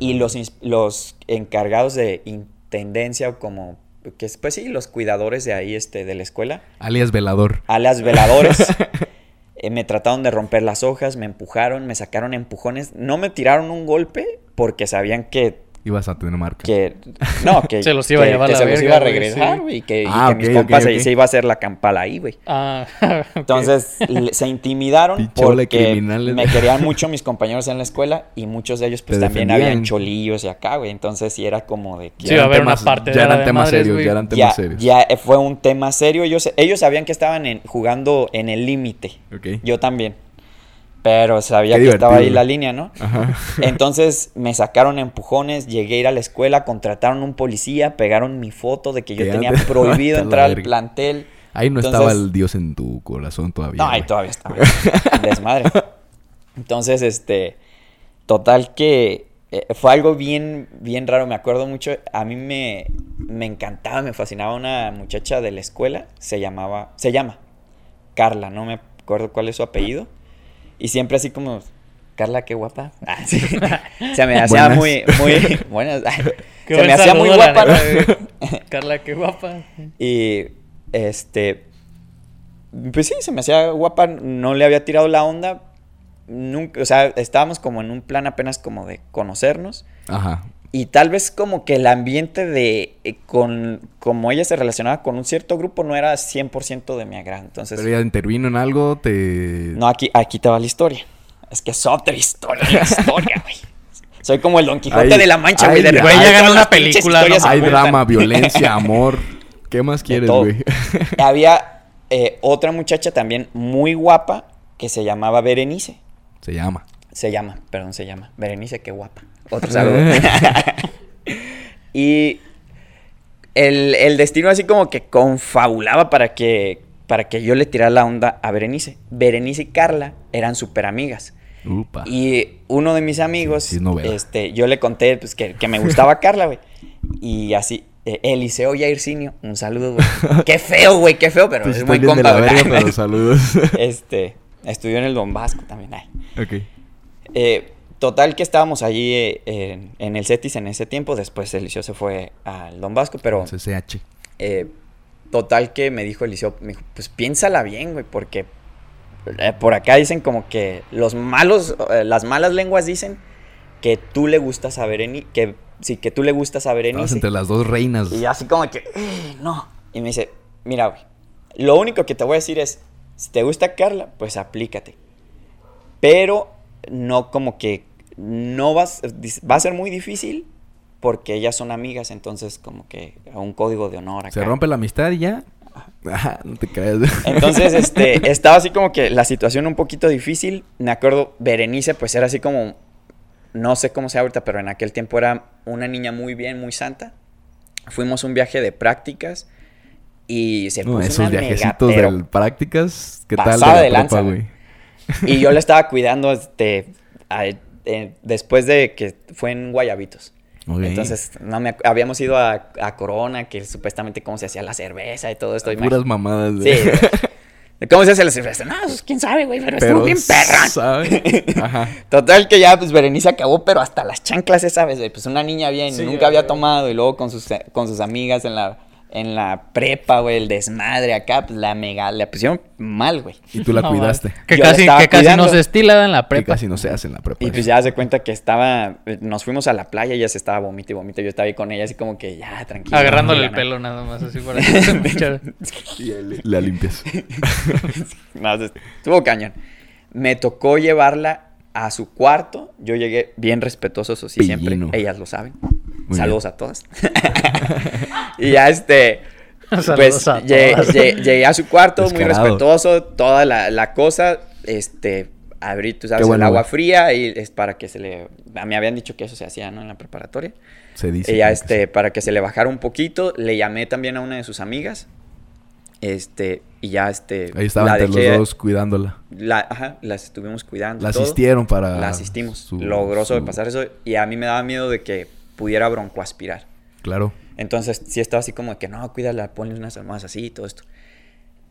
y los, los encargados de intendencia o como que es, pues sí, los cuidadores de ahí este de la escuela Alias velador. a las veladoras. eh, me trataron de romper las hojas, me empujaron, me sacaron empujones. No me tiraron un golpe porque sabían que. Ibas a tener marca. que no, que. Se los iba a llevar que la se los iba a güey, regresar, sí. güey. Y que, y Ah, que ok, mis ok, compas se- iba a hacer la campala ahí, güey. Ah. Entonces se intimidaron porque criminales. me querían mucho mis compañeros en la escuela y muchos de ellos pues Te también defendían. habían cholillos y acá, güey. Entonces sí era como de que Sí, va a eran haber una parte Ya de eran de temas madres, serios, ya eran temas ya, serios. ya eh, fue un tema serio. Ellos, ellos sabían que estaban en- jugando en el límite. Yo también. Pero sabía que estaba ahí la línea, ¿no? Ajá. Entonces me sacaron empujones, llegué a ir a la escuela, contrataron un policía, pegaron mi foto de que yo tenía prohibido entrar al plantel. Ahí no Entonces- estaba el Dios en tu corazón todavía. No, ahí todavía estaba. Desmadre. Entonces, este. Total que eh, fue algo bien, bien raro. Me acuerdo mucho. A mí me, me encantaba, me fascinaba una muchacha de la escuela. Se llamaba. Se llama Carla, no me acuerdo cuál es su apellido. Y siempre así como. Carla, qué guapa. Ah, sí. Se me hacía Buenas. muy, muy. Buenas. Qué Se me hacía muy guapa. Carla, qué guapa. Y este. Pues sí, se me hacía guapa. No le había tirado la onda. Nunca, o sea, estábamos como en un plan apenas como de conocernos. Ajá. Y tal vez como que el ambiente de. eh, con Como ella se relacionaba con un cierto grupo, no era 100% de mi agrado. Entonces. Pero ya intervino en algo, te... No, aquí, aquí te va la historia. Es que es otra historia, la historia, güey. Soy como el Don Quijote Ay, de la Mancha, güey. de güey, ya ganó una película, ¿no? Hay drama, violencia, amor. ¿Qué más quieres, güey? Había eh, otra muchacha también muy guapa que se llamaba Berenice. Se llama. Se llama, perdón, se llama. Berenice, qué guapa. Otro saludo. y el, el destino así como que confabulaba para que, para que yo le tirara la onda a Berenice. Berenice y Carla eran súper amigas. Upa. Y uno de mis amigos, Sí, sí, novela. este, yo le conté pues, que, que me gustaba Carla, güey. Y así, eh, Eliseo Yaircinio, un saludo, güey. Qué feo, güey, qué feo, pero Pues es muy compa, verga, pero saludos. Este, estudió en el Don Vasco también, ay. ok. Eh, total que estábamos allí eh, en, en el CETIS en ese tiempo, después Eliseo se fue al Don Vasco, pero CCH. eh, total que me dijo Eliseo, me dijo, pues piénsala bien, güey, porque eh, por acá dicen como que los malos, eh, las malas lenguas dicen que tú le gustas a Berenice, que sí, que tú le gustas a Estabas Berenice. entre las dos reinas. Y así como que, "Eh, no. Y me dice, mira, güey, lo único que te voy a decir es, si te gusta Carla, pues aplícate. Pero no como que, no vas, va a ser muy difícil porque ellas son amigas, entonces como que un código de honor acá. Se rompe la amistad y ya. Ajá, no te creas. Entonces, este, estaba así como que la situación un poquito difícil. Me acuerdo, Berenice, pues era así como, no sé cómo sea ahorita, pero en aquel tiempo era una niña muy bien, muy santa. Fuimos un viaje de prácticas y se No, puso esos una viajecitos mega, de prácticas, ¿qué tal pasada de de la lanza, güey. güey? Y yo le estaba cuidando este, a- eh, después de que fue en Guayabitos. Entonces, no me, habíamos ido a, a Corona, que supuestamente cómo se hacía la cerveza y todo esto. Puras imagi- mamadas. Sí. de- ¿Cómo se hace la cerveza? No, pues, quién sabe, güey, pero, estuvo bien perra. ¿sabe? Ajá. Total que ya, pues Berenice acabó, pero hasta las chanclas esa vez, güey. Pues una niña bien, Sí, nunca había tomado y luego con sus, con sus amigas en la, en la prepa, güey, el desmadre acá, pues la mega, le pusieron mal, güey. Y tú la No, cuidaste. Que Yo la casi, que casi no se estila en la Que prepa. casi no se hace en la prepa. Y pues ya se cuenta que estaba, eh, nos fuimos a la playa y ella se estaba vomita y vomita. Yo estaba ahí con ella así como que ya, tranquila. Agarrándole el pelo nada más, así para que. Y la limpias. No, estuvo cañón. Me tocó llevarla a su cuarto. Yo llegué bien respetuoso, eso sí, siempre. Ellas lo saben. Muy Saludos a todas. y ya este. Saludos pues a lle- todas. lle- llegué a su cuarto, muy respetuoso, toda la, la cosa. Este. Abrí, tú sabes, bueno, el agua fría y es para que se le. A mí habían dicho que eso se hacía, ¿no? En la preparatoria. Se dice. Y ya como que este, para que se le bajara un poquito, le llamé también a una de sus amigas. Este, y ya este. Ahí estaban la entre dejé- los dos cuidándola. la, ajá, las estuvimos cuidando. La todo. asistieron para. La asistimos. su- Logró su- sobrepasar eso. Y a mí me daba miedo de que pudiera broncoaspirar. Claro. Entonces sí estaba así como de que no, cuídala, ponle unas almohadas así y todo esto.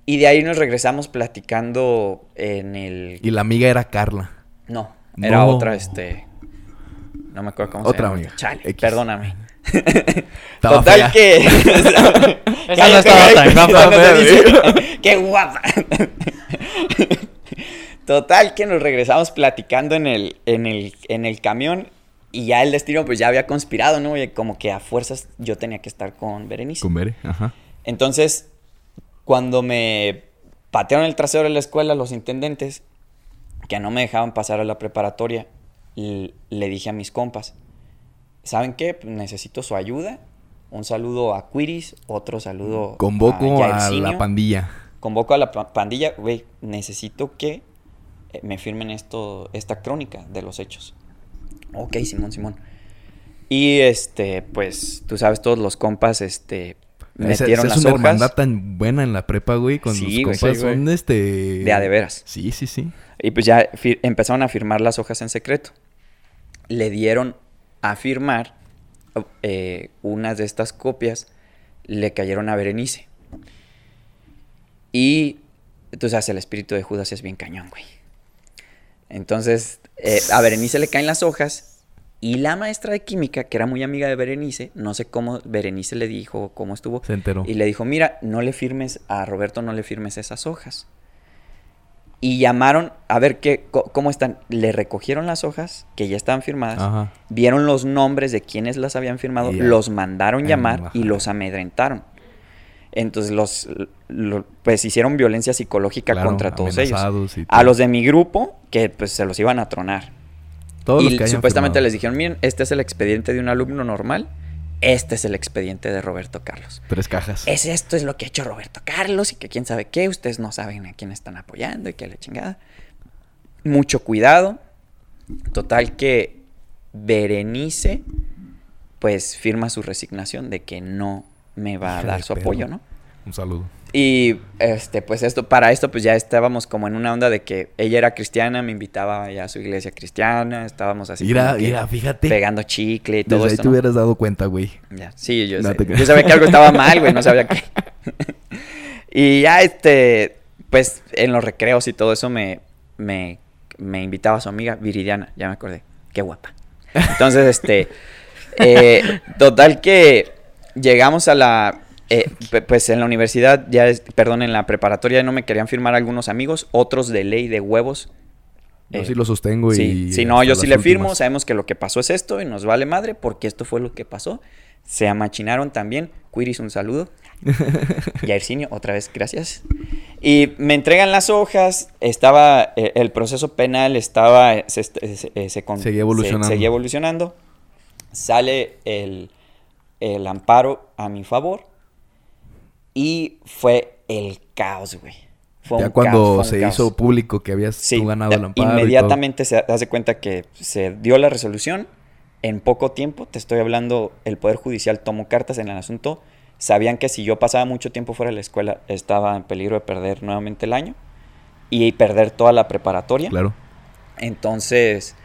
Y de ahí nos regresamos platicando en el. Y la amiga era Carla. No, era No. otra, este. No me acuerdo cómo Otra se llama. amiga. Chale, X. perdóname. Estaba Total fea. que. Esa no estaba tan guapa, ¡Qué guapa! Total que nos regresamos platicando en el, en el, en el camión y ya el destino pues ya había conspirado, ¿no? Y como que a fuerzas yo tenía que estar con Berenice. Con Bere. Ajá. Entonces, cuando me patearon el trasero de la escuela los intendentes, que no me dejaban pasar a la preparatoria, le dije a mis compas, ¿saben qué? Pues necesito su ayuda. Un saludo a Quiris, otro saludo Convoco a, Jairzinho. la pandilla. Convoco a la pa- pandilla, güey, necesito que eh, me firmen esto, esta crónica de los hechos. Ok, Simón, Simón. Y este, pues, tú sabes, todos los compas, este, Esa- metieron esa las es una hojas. hermandad tan buena en la prepa, güey. Con Sí, los compas sí, son este. De a de veras. Sí, sí, sí. Y pues ya empezaron a firmar las hojas en secreto. Le dieron a firmar eh, unas de estas copias, le cayeron a Berenice. Y tú sabes, el espíritu de Judas es bien cañón, güey. Entonces, eh, a Berenice le caen las hojas y la maestra de química, que era muy amiga de Berenice, no sé cómo Berenice le dijo, cómo estuvo, Se enteró. y le dijo, mira, no le firmes a Roberto, no le firmes esas hojas. Y llamaron a ver qué, cómo están. Le recogieron las hojas que ya estaban firmadas. Ajá. Vieron los nombres de quienes las habían firmado. Los mandaron llamar ajá. y los amedrentaron. Entonces los, lo- pues hicieron violencia psicológica Claro, contra todos ellos. A los de mi grupo, que pues se los iban a tronar. Todos los y que supuestamente firmado. les dijeron, miren, este es el expediente de un alumno normal. Este es el expediente de Roberto Carlos Tres cajas. es esto es lo que ha hecho Roberto Carlos y que quién sabe qué, ustedes no saben a quién están apoyando y que la chingada. Mucho cuidado. Total que Berenice pues firma su resignación de que no me va a dar su apoyo, ¿no? Un saludo. Y este, pues esto, para esto, pues ya estábamos como en una onda de que ella era cristiana, me invitaba ya a su iglesia cristiana, estábamos así Mira, mira, fíjate. pegando chicle y todo Desde ahí esto. te ¿no? hubieras dado cuenta, güey. Ya, sí, yo, No sé. te creas. yo sabía que algo estaba mal, güey, no sabía qué. y ya, este, pues en los recreos y todo eso me, me, me invitaba a su amiga Viridiana, ya me acordé, qué guapa. Entonces, este, eh, total que llegamos a la, eh, pues en la universidad, ya, es- perdón, en la preparatoria no me querían firmar algunos amigos, otros de ley de huevos. Yo Eh, sí lo sostengo Sí, y. sí, no, yo sí le firmo, sabemos que lo que pasó es esto y nos vale madre porque esto fue lo que pasó. Se amachinaron también. Quiris, un saludo. y a Ercinio, otra vez, gracias. Y me entregan las hojas, estaba, eh, el proceso penal estaba, se, se- se con- Seguía se- evolucionando. seguía evolucionando. Sale el, el amparo a mi favor y fue el caos, güey. Fue Ya un cuando caos, fue un se caos. hizo público que habías Sí, tú ganado el amparo. inmediatamente se hace cuenta que se dio la resolución. En poco tiempo, te estoy hablando, el Poder Judicial tomó cartas en el asunto. Sabían que si yo pasaba mucho tiempo fuera de la escuela, estaba en peligro de perder nuevamente el año y perder toda la preparatoria. Claro. Entonces,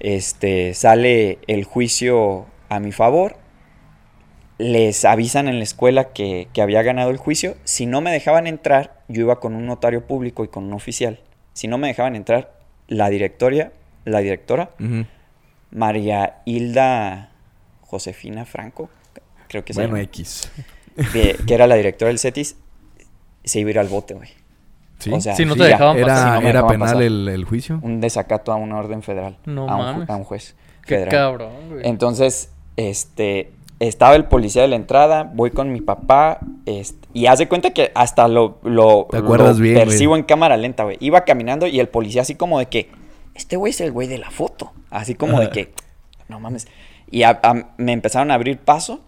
este, sale el juicio a mi favor les avisan en la escuela que, que había ganado el juicio. Si no me dejaban entrar, yo iba con un notario público y con un oficial. Si no me dejaban entrar, la directoria, la directora. María Hilda Josefina Franco, creo que se Bueno, llama, X. que, que era la directora del CETIS, se iba a ir al bote, güey. ¿Sí? O sea, Si no te dejaban ¿Era, pasar. Sí, no me era dejaban penal pasar. el, el juicio? un desacato a una orden federal. No a, un, ju- mames. a un juez Qué federal. cabrón, güey. Entonces, este, estaba el policía de la entrada, voy con mi papá, este, y haz de cuenta que hasta lo, lo, ¿Te acuerdas lo bien, güey? percibo en cámara lenta, güey. Iba caminando y el policía así como de que, este güey es el güey de la foto. Así como de que, no mames. Y a- a- me empezaron a abrir paso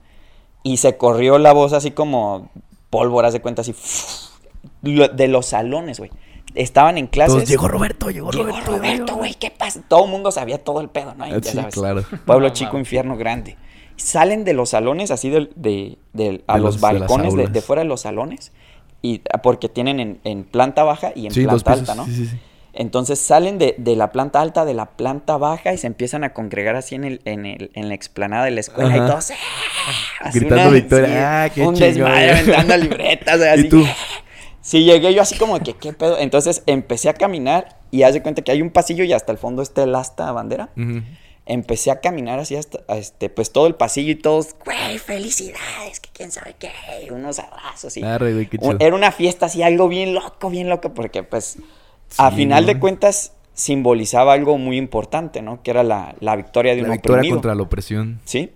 y se corrió la voz así como pólvora, haz de cuenta así, lo- de los salones, güey. Estaban en clases. Llegó Roberto, llegó, Llegó Roberto. Roberto, güey, ¿qué pasa? Todo el mundo sabía todo el pedo, ¿no? Y Ah, ya sí, sabes, claro. Pueblo No, chico, infierno grande. Salen de los salones, así de, de- de- a De los, balcones de, fuera de los salones. Y, ah, porque tienen en, en planta baja y en Sí, planta alta, ¿no? Sí, sí, sí. Entonces salen de, de la planta alta, de la planta baja y se empiezan a congregar así en, el, en, el, en la explanada de la escuela Ajá. y todos ¡ah! Así Gritando victoria. Ah, qué Un desmadre aventando libretas. así. ¿Y tú? Sí, llegué yo así como que, ¿qué pedo? Entonces empecé a caminar y haz de cuenta que hay un pasillo y hasta el fondo está el asta bandera. Ujú. Empecé a caminar así hasta, este, pues todo el pasillo y todos, güey, felicidades, que quién sabe qué, unos abrazos y... Arre, güey, qué un- era una fiesta así, algo bien loco, bien loco, porque pues a Sí, final de cuentas simbolizaba algo muy importante, ¿no? Que era la, la victoria de La un victoria oprimido. contra la opresión. ¿Sí?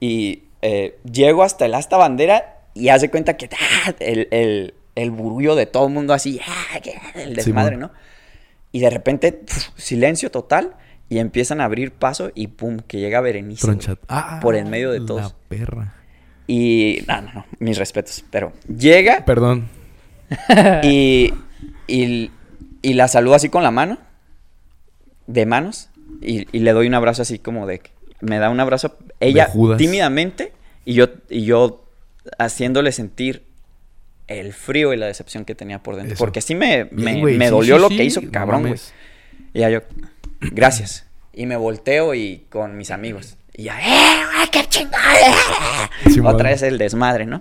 Y eh, llego hasta el asta bandera y hace cuenta que ¡ah! el, el, el burullo de todo el mundo así, ¡ah! el desmadre, Simón. ¿no? Y de repente, pf, silencio total y empiezan a abrir paso y pum, que llega Berenice. Tronchat. Ah, por en medio de La todos. perra. Y, no, no, no, mis respetos, pero llega Perdón. y, y, y la saludo así con la mano, de manos, y, y le doy un abrazo así como de... Me da un abrazo, ella tímidamente, y yo, y yo haciéndole sentir el frío y la decepción que tenía por dentro. Eso. Porque sí me, me, me sí, dolió sí, lo sí, que hizo, cabrón, güey. Y ya yo, gracias. Y me volteo y con mis amigos. Y ya, ¡eh, güey, qué chingada! Otra vez el desmadre, ¿no?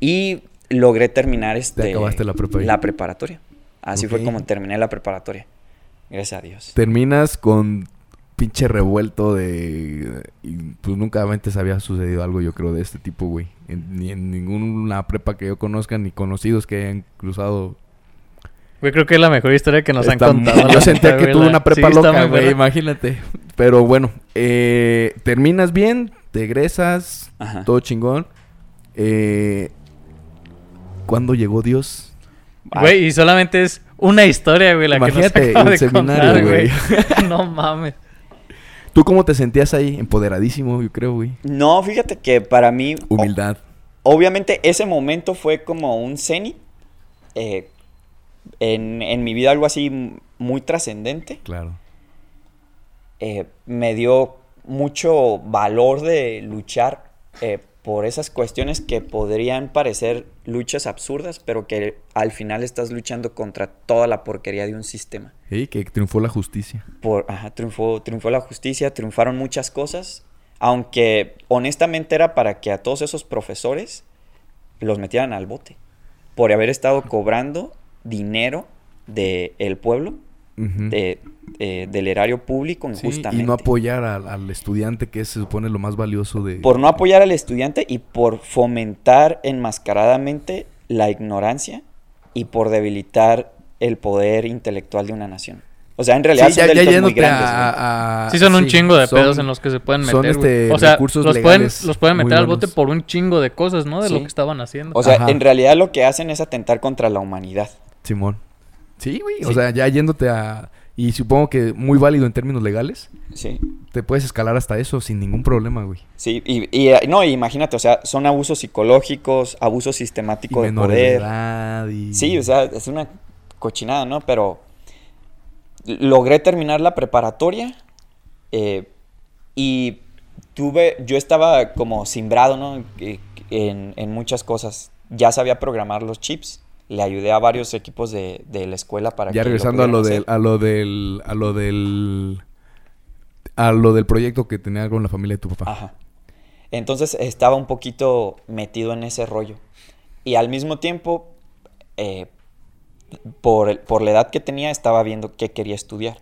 Y logré terminar este, acabaste la prepa ahí. la preparatoria. Así fue como terminé la preparatoria. Gracias a Dios. Terminas con pinche revuelto de... Y pues nunca antes había sucedido algo, yo creo, de este tipo, güey. En- ni en ninguna prepa que yo conozca, ni conocidos que hayan cruzado. Güey, creo que es la mejor historia que nos Está han contado. Yo sentía que tuve una prepa Sí, loca, muy güey, buena. imagínate. Pero bueno, eh, terminas bien, te egresas, Ajá. todo chingón. Eh, ¿Cuándo llegó Dios? Güey, y solamente es una historia, güey, la Imagínate que nos acaba el de seminario, contar, güey. güey. no mames. ¿Tú cómo te sentías ahí? Empoderadísimo, yo creo, güey. No, fíjate que para mí... Humildad. obviamente ese momento fue como un cenit. eh, en, en mi vida algo así muy trascendente. Claro. eh, me dio mucho valor de luchar eh, por esas cuestiones que podrían parecer luchas absurdas, pero que al final estás luchando contra toda la porquería de un sistema. Sí, que triunfó la justicia. Por, ajá, triunfó, triunfó la justicia, triunfaron muchas cosas, aunque honestamente era para que a todos esos profesores los metieran al bote, por haber estado cobrando dinero del pueblo, Ujú. de, eh, del erario público Sí, injustamente. y no apoyar al, al estudiante, que se supone lo más valioso de... por no apoyar al estudiante y por fomentar enmascaradamente la ignorancia y por debilitar el poder intelectual de una nación. O sea, en realidad Sí, son ya, ya delitos muy grandes. a- güey. a- Sí, son un sí, chingo de son- pedos en los que se pueden son, meter, güey. este, O sea, recursos los pueden, los pueden meter al bote por un chingo de cosas, ¿no? De lo que estaban haciendo. O sea, Ajá. en realidad lo que hacen es atentar contra la humanidad. Simón. Sí, güey. O sea, ya yéndote a... Y supongo que muy válido en términos legales. Sí, Te puedes escalar hasta eso sin ningún problema, güey. sí. Y, y, eh, no, imagínate, o sea, son abusos psicológicos, abuso sistemático de poder. y... Sí, o sea, es una cochinada, ¿no? Pero logré terminar la preparatoria eh, y tuve, yo estaba como simbrado, ¿no? En, en muchas cosas. Ya sabía programar los chips. Le ayudé a varios equipos de, de la escuela para Ya que regresando a lo pudieran del... A lo del... A lo del... A lo del proyecto que tenía con la familia de tu papá. Ajá. Entonces estaba un poquito metido en ese rollo. Y al mismo tiempo, eh, por, por la edad que tenía, estaba viendo qué quería estudiar.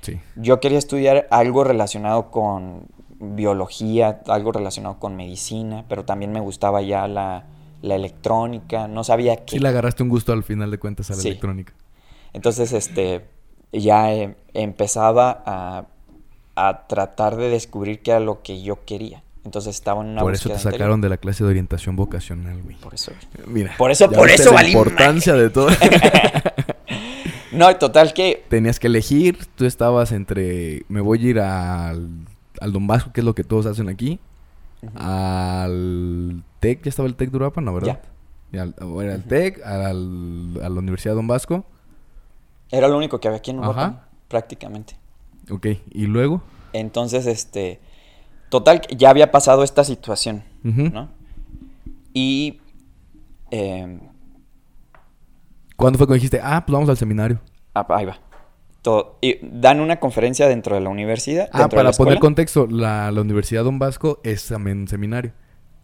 Sí. Yo quería estudiar algo relacionado con biología, algo relacionado con medicina, pero también me gustaba ya la, la electrónica, no sabía qué. Sí le agarraste un gusto al final de cuentas a la Sí. electrónica. Entonces, este, ya eh, empezaba a, a tratar de descubrir qué era lo que yo quería. Entonces estaba en una Por eso te sacaron de la clase de orientación vocacional, güey. Por eso. Mira. Por eso- por eso la valí importancia de todo. No, total que Tenías que elegir. Tú estabas entre. Me voy a ir al, al Don Vasco, que es lo que todos hacen aquí. Al TEC. ¿Ya estaba el TEC de Uruapan, no, verdad? Ya. al, era el TEC, al, a la Universidad Don Vasco. era lo único que había aquí en Ajá. Uruapan, prácticamente. Ok. Y luego. Entonces, este, total, que ya había pasado esta situación. ¿no? Y eh, ¿Cuándo fue cuando dijiste, ah, pues vamos al seminario? ah, ahí va. Y dan una conferencia dentro de la universidad. Ah, de para la poner escuela. contexto, la, la Universidad Don Vasco es también un seminario.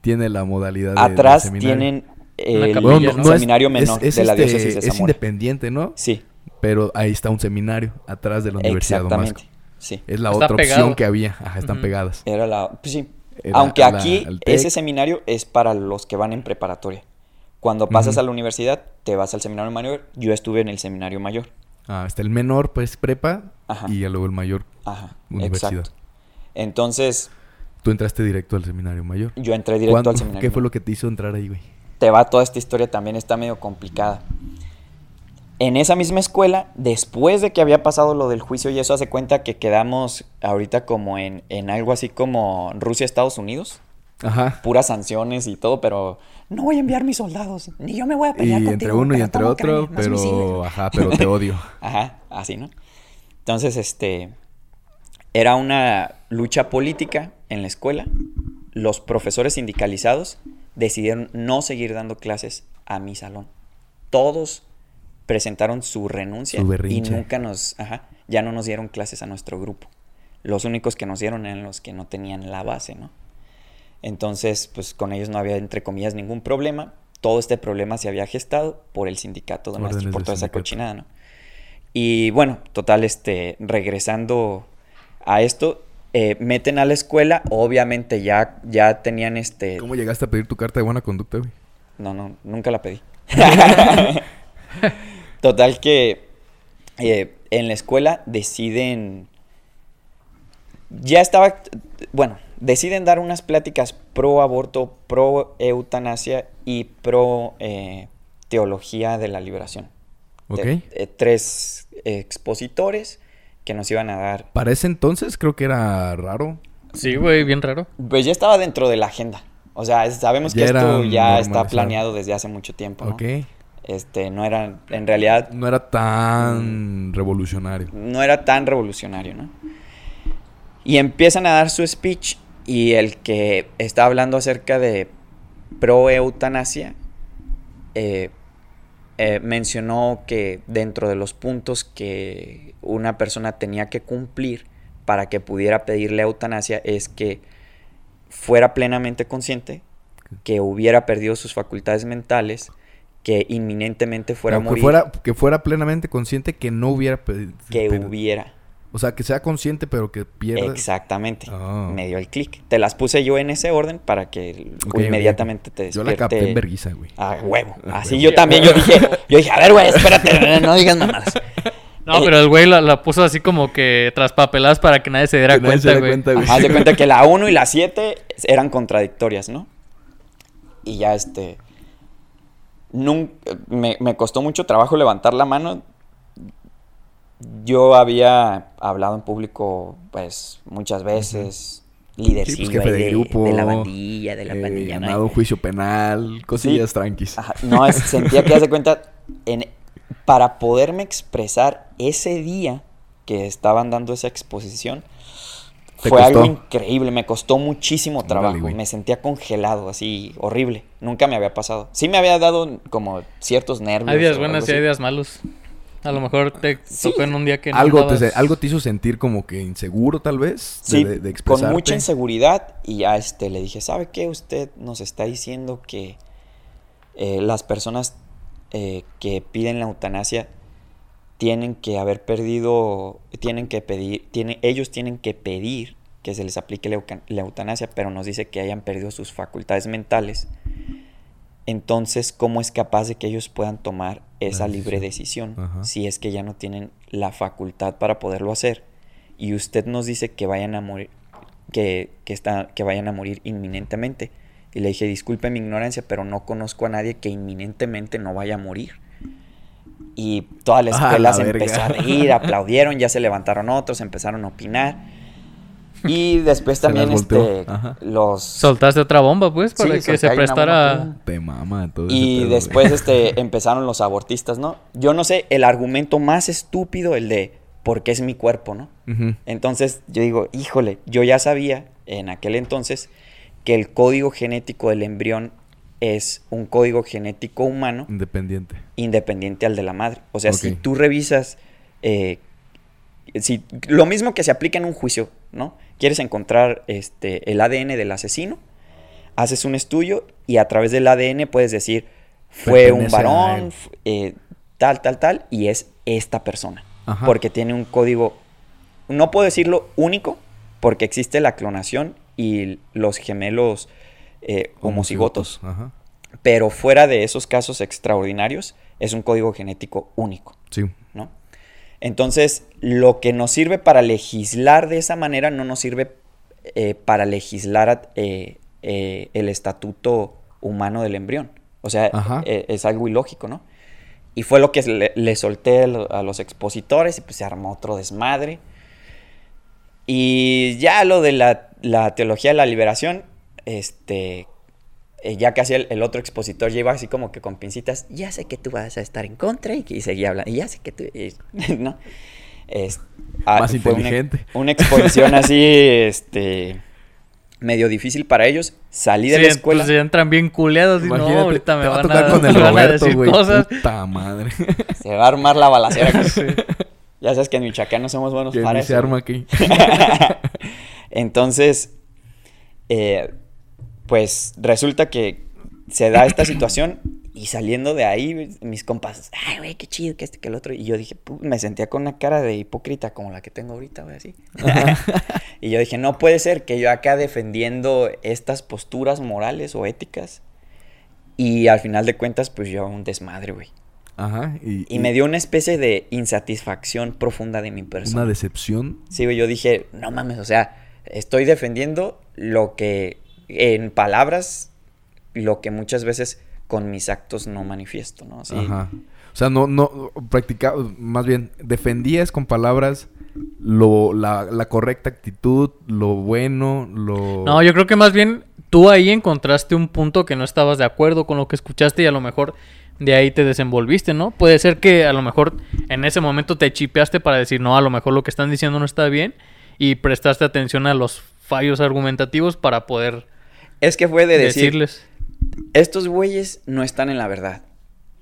Tiene la modalidad de, Atrás de seminario. tienen el capilla, ¿no? seminario menor es, es de la este, diócesis de es Zamora. independiente, ¿no? Sí, Pero ahí está un seminario atrás de la Universidad Don Vasco. exactamente. Sí. Es la Está otra pegado. opción que había. Ajá, están pegadas. Era la. Pues sí. Era Aunque la- aquí el ese seminario es para los que van en preparatoria. Cuando pasas a la universidad, te vas al seminario mayor. Yo estuve en el seminario mayor. Ah, está el menor, pues prepa, Ajá. y ya luego el mayor. Ajá. Universidad. Exacto. Entonces, Tú entraste directo al seminario mayor. yo entré directo ¿Cuándo- al seminario. ¿Qué fue lo que te hizo entrar ahí, güey? Te va toda esta historia también, está medio complicada. En esa misma escuela, después de que había pasado lo del juicio y eso hace cuenta que quedamos ahorita como en, en algo así como Rusia-Estados Unidos. Ajá. puras sanciones y todo, pero no voy a enviar mis soldados, ni yo me voy a Y pelear entre contigo, uno y entre otro, pero... Ajá, pero te odio. Ajá, así, ¿no? Entonces, este, era una lucha política en la escuela. Los profesores sindicalizados decidieron no seguir dando clases a mi salón. Todos presentaron su renuncia Su y nunca nos, ajá, ya no nos dieron clases a nuestro grupo. Los únicos que nos dieron eran los que no tenían la base, ¿no? Entonces, pues con ellos no había, entre comillas, ningún problema. Todo este problema se había gestado por el sindicato de maestros, por toda esa cochinada, ¿no? Y bueno, total, este, regresando a esto, eh, meten a la escuela, obviamente ya, ya tenían este... ¿Cómo llegaste a pedir tu carta de buena conducta, güey? No, no, nunca la pedí. Total que eh, en la escuela deciden... Ya estaba... Bueno, deciden dar unas pláticas pro aborto, pro eutanasia y pro eh, teología de la liberación. Ok. De- eh, tres expositores que nos iban a dar... Para ese entonces creo que era raro. Sí, güey, bien raro. Pues ya estaba dentro de la agenda. O sea, sabemos que Ya esto era ya está planeado desde hace mucho tiempo. ¿no? Ok. Este, no era, en realidad, No era tan revolucionario. no era tan revolucionario, ¿no? Y empiezan a dar su speech y el que está hablando acerca de pro eutanasia eh, eh, mencionó que dentro de los puntos que una persona tenía que cumplir para que pudiera pedirle eutanasia es que fuera plenamente consciente, que hubiera perdido sus facultades mentales, que inminentemente fuera a que, fuera, que fuera plenamente consciente que no hubiera... pe- que hubiera. O sea, que sea consciente pero que pierda... Exactamente. Ah. Me dio el clic. Te las puse yo en ese orden para que inmediatamente te Yo despierte. la capté en verguiza, güey. Ah, huevo. Ah, Así huevo. yo también, yo dije, yo dije, a ver, güey, espérate, no digas mamadas. No, pero el güey la, la puso así como que traspapeladas para que nadie se diera se cuenta, güey. cuenta, güey. Haz de cuenta que la 1 y la 7 eran contradictorias, ¿no? Y ya este. nun- me, me costó mucho trabajo levantar la mano. Yo había hablado en público, pues, muchas veces. Sí, pues, jefe de de, grupo, de la bandilla, de la Eh, pandilla, ¿no? ganado un juicio penal, cosillas Sí. tranquis. Ajá, No, es- sentía que, haz de cuenta, en, para poderme expresar ese día que estaban dando esa exposición, ¿Te fue algo increíble, me costó muchísimo trabajo, me sentía congelado, así, horrible, nunca me había pasado. Sí me había dado como ciertos nervios. Hay días buenas y hay días malos. A lo mejor te Sí. tocó en un día que no algo, te, andabas- algo te hizo sentir como que inseguro, tal vez. de- Sí, de, de con mucha inseguridad y ya este, le dije, ¿sabe qué? Usted nos está diciendo que eh, las personas eh, que piden la eutanasia tienen que haber perdido, tienen que pedir, tiene, ellos tienen que pedir que se les aplique la eutanasia, pero nos dice que hayan perdido sus facultades mentales. Entonces, ¿cómo es capaz de que ellos puedan tomar esa libre decisión Ajá. si es que ya no tienen la facultad para poderlo hacer? Y usted nos dice que vayan a morir, que, que, está, que vayan a morir inminentemente. Y le dije, disculpe mi ignorancia, pero no conozco a nadie que inminentemente no vaya a morir. Y toda la Ah, escuela la se verga. empezó a reír, aplaudieron, ya se levantaron otros, empezaron a opinar. Y después también este, los... Soltaste otra bomba, pues, Sí, para que se prestara... Te mama todo Y pedo, después güey. este, empezaron los abortistas, ¿no? Yo no sé, el argumento más estúpido, el de, porque es mi cuerpo, ¿no? Entonces yo digo, híjole, yo ya sabía en aquel entonces que el código genético del embrión es un código genético humano Independiente. independiente al de la madre. O sea, si tú revisas, eh, si, lo mismo que se aplica en un juicio, ¿no? Quieres encontrar este, el ADN del asesino, haces un estudio y a través del ADN puedes decir, fue un Pertenece varón, eh, tal, tal, tal, y es esta persona. Ajá. Porque tiene un código, no puedo decirlo único, porque existe la clonación y los gemelos eh, homocigotos. Ajá. Pero fuera de esos casos extraordinarios, es un código genético único, Sí. ¿no? Entonces, lo que nos sirve para legislar de esa manera no nos sirve eh, para legislar eh, eh, el estatuto humano del embrión. O sea, es algo ilógico, ¿no? Y fue lo que le, le solté a los expositores y pues se armó otro desmadre. Y ya lo de la, la teología de la liberación, este, eh, ya casi el, el otro expositor ya iba así como que con pincitas, ya sé que tú vas a estar en contra y, y seguía hablando, y ya sé que tú, y- ¿no? Es- ah, Más inteligente. Una, exposición así, este, medio difícil para ellos. Salí de Sí, la escuela. pues ya entran bien culeados y no, ahorita me va a tocar a, con el me van a Roberto, decir güey. cosas. Puta madre. Se va a armar la balacera. Ya sabes que en Michoacán no somos buenos para ni se eso. arma aquí. Entonces, eh, pues resulta que se da esta situación y saliendo de ahí, mis compas, ay, güey, qué chido que este, que el otro. Y yo dije, me sentía con una cara de hipócrita como la que tengo ahorita, güey, así. y yo dije, no puede ser que yo acá defendiendo estas posturas morales o éticas. Y al final de cuentas, pues yo un desmadre, güey. Ajá. Y, Y me dio una especie de insatisfacción profunda de mi persona. una decepción. Sí, güey, yo dije, no mames, o sea, estoy defendiendo lo que, en palabras, lo que muchas veces con mis actos no manifiesto, ¿no? Así, Ajá. O sea, no, no, practicaba, más bien, defendías con palabras lo, la, la correcta actitud, lo bueno, lo... No, yo creo que más bien tú ahí encontraste un punto que no estabas de acuerdo con lo que escuchaste y a lo mejor de ahí te desenvolviste, ¿no? Puede ser que a lo mejor en ese momento te chipeaste para decir, no, a lo mejor lo que están diciendo no está bien y prestaste atención a los fallos argumentativos para poder Es que fue de decir, decirles. estos güeyes no están en la verdad,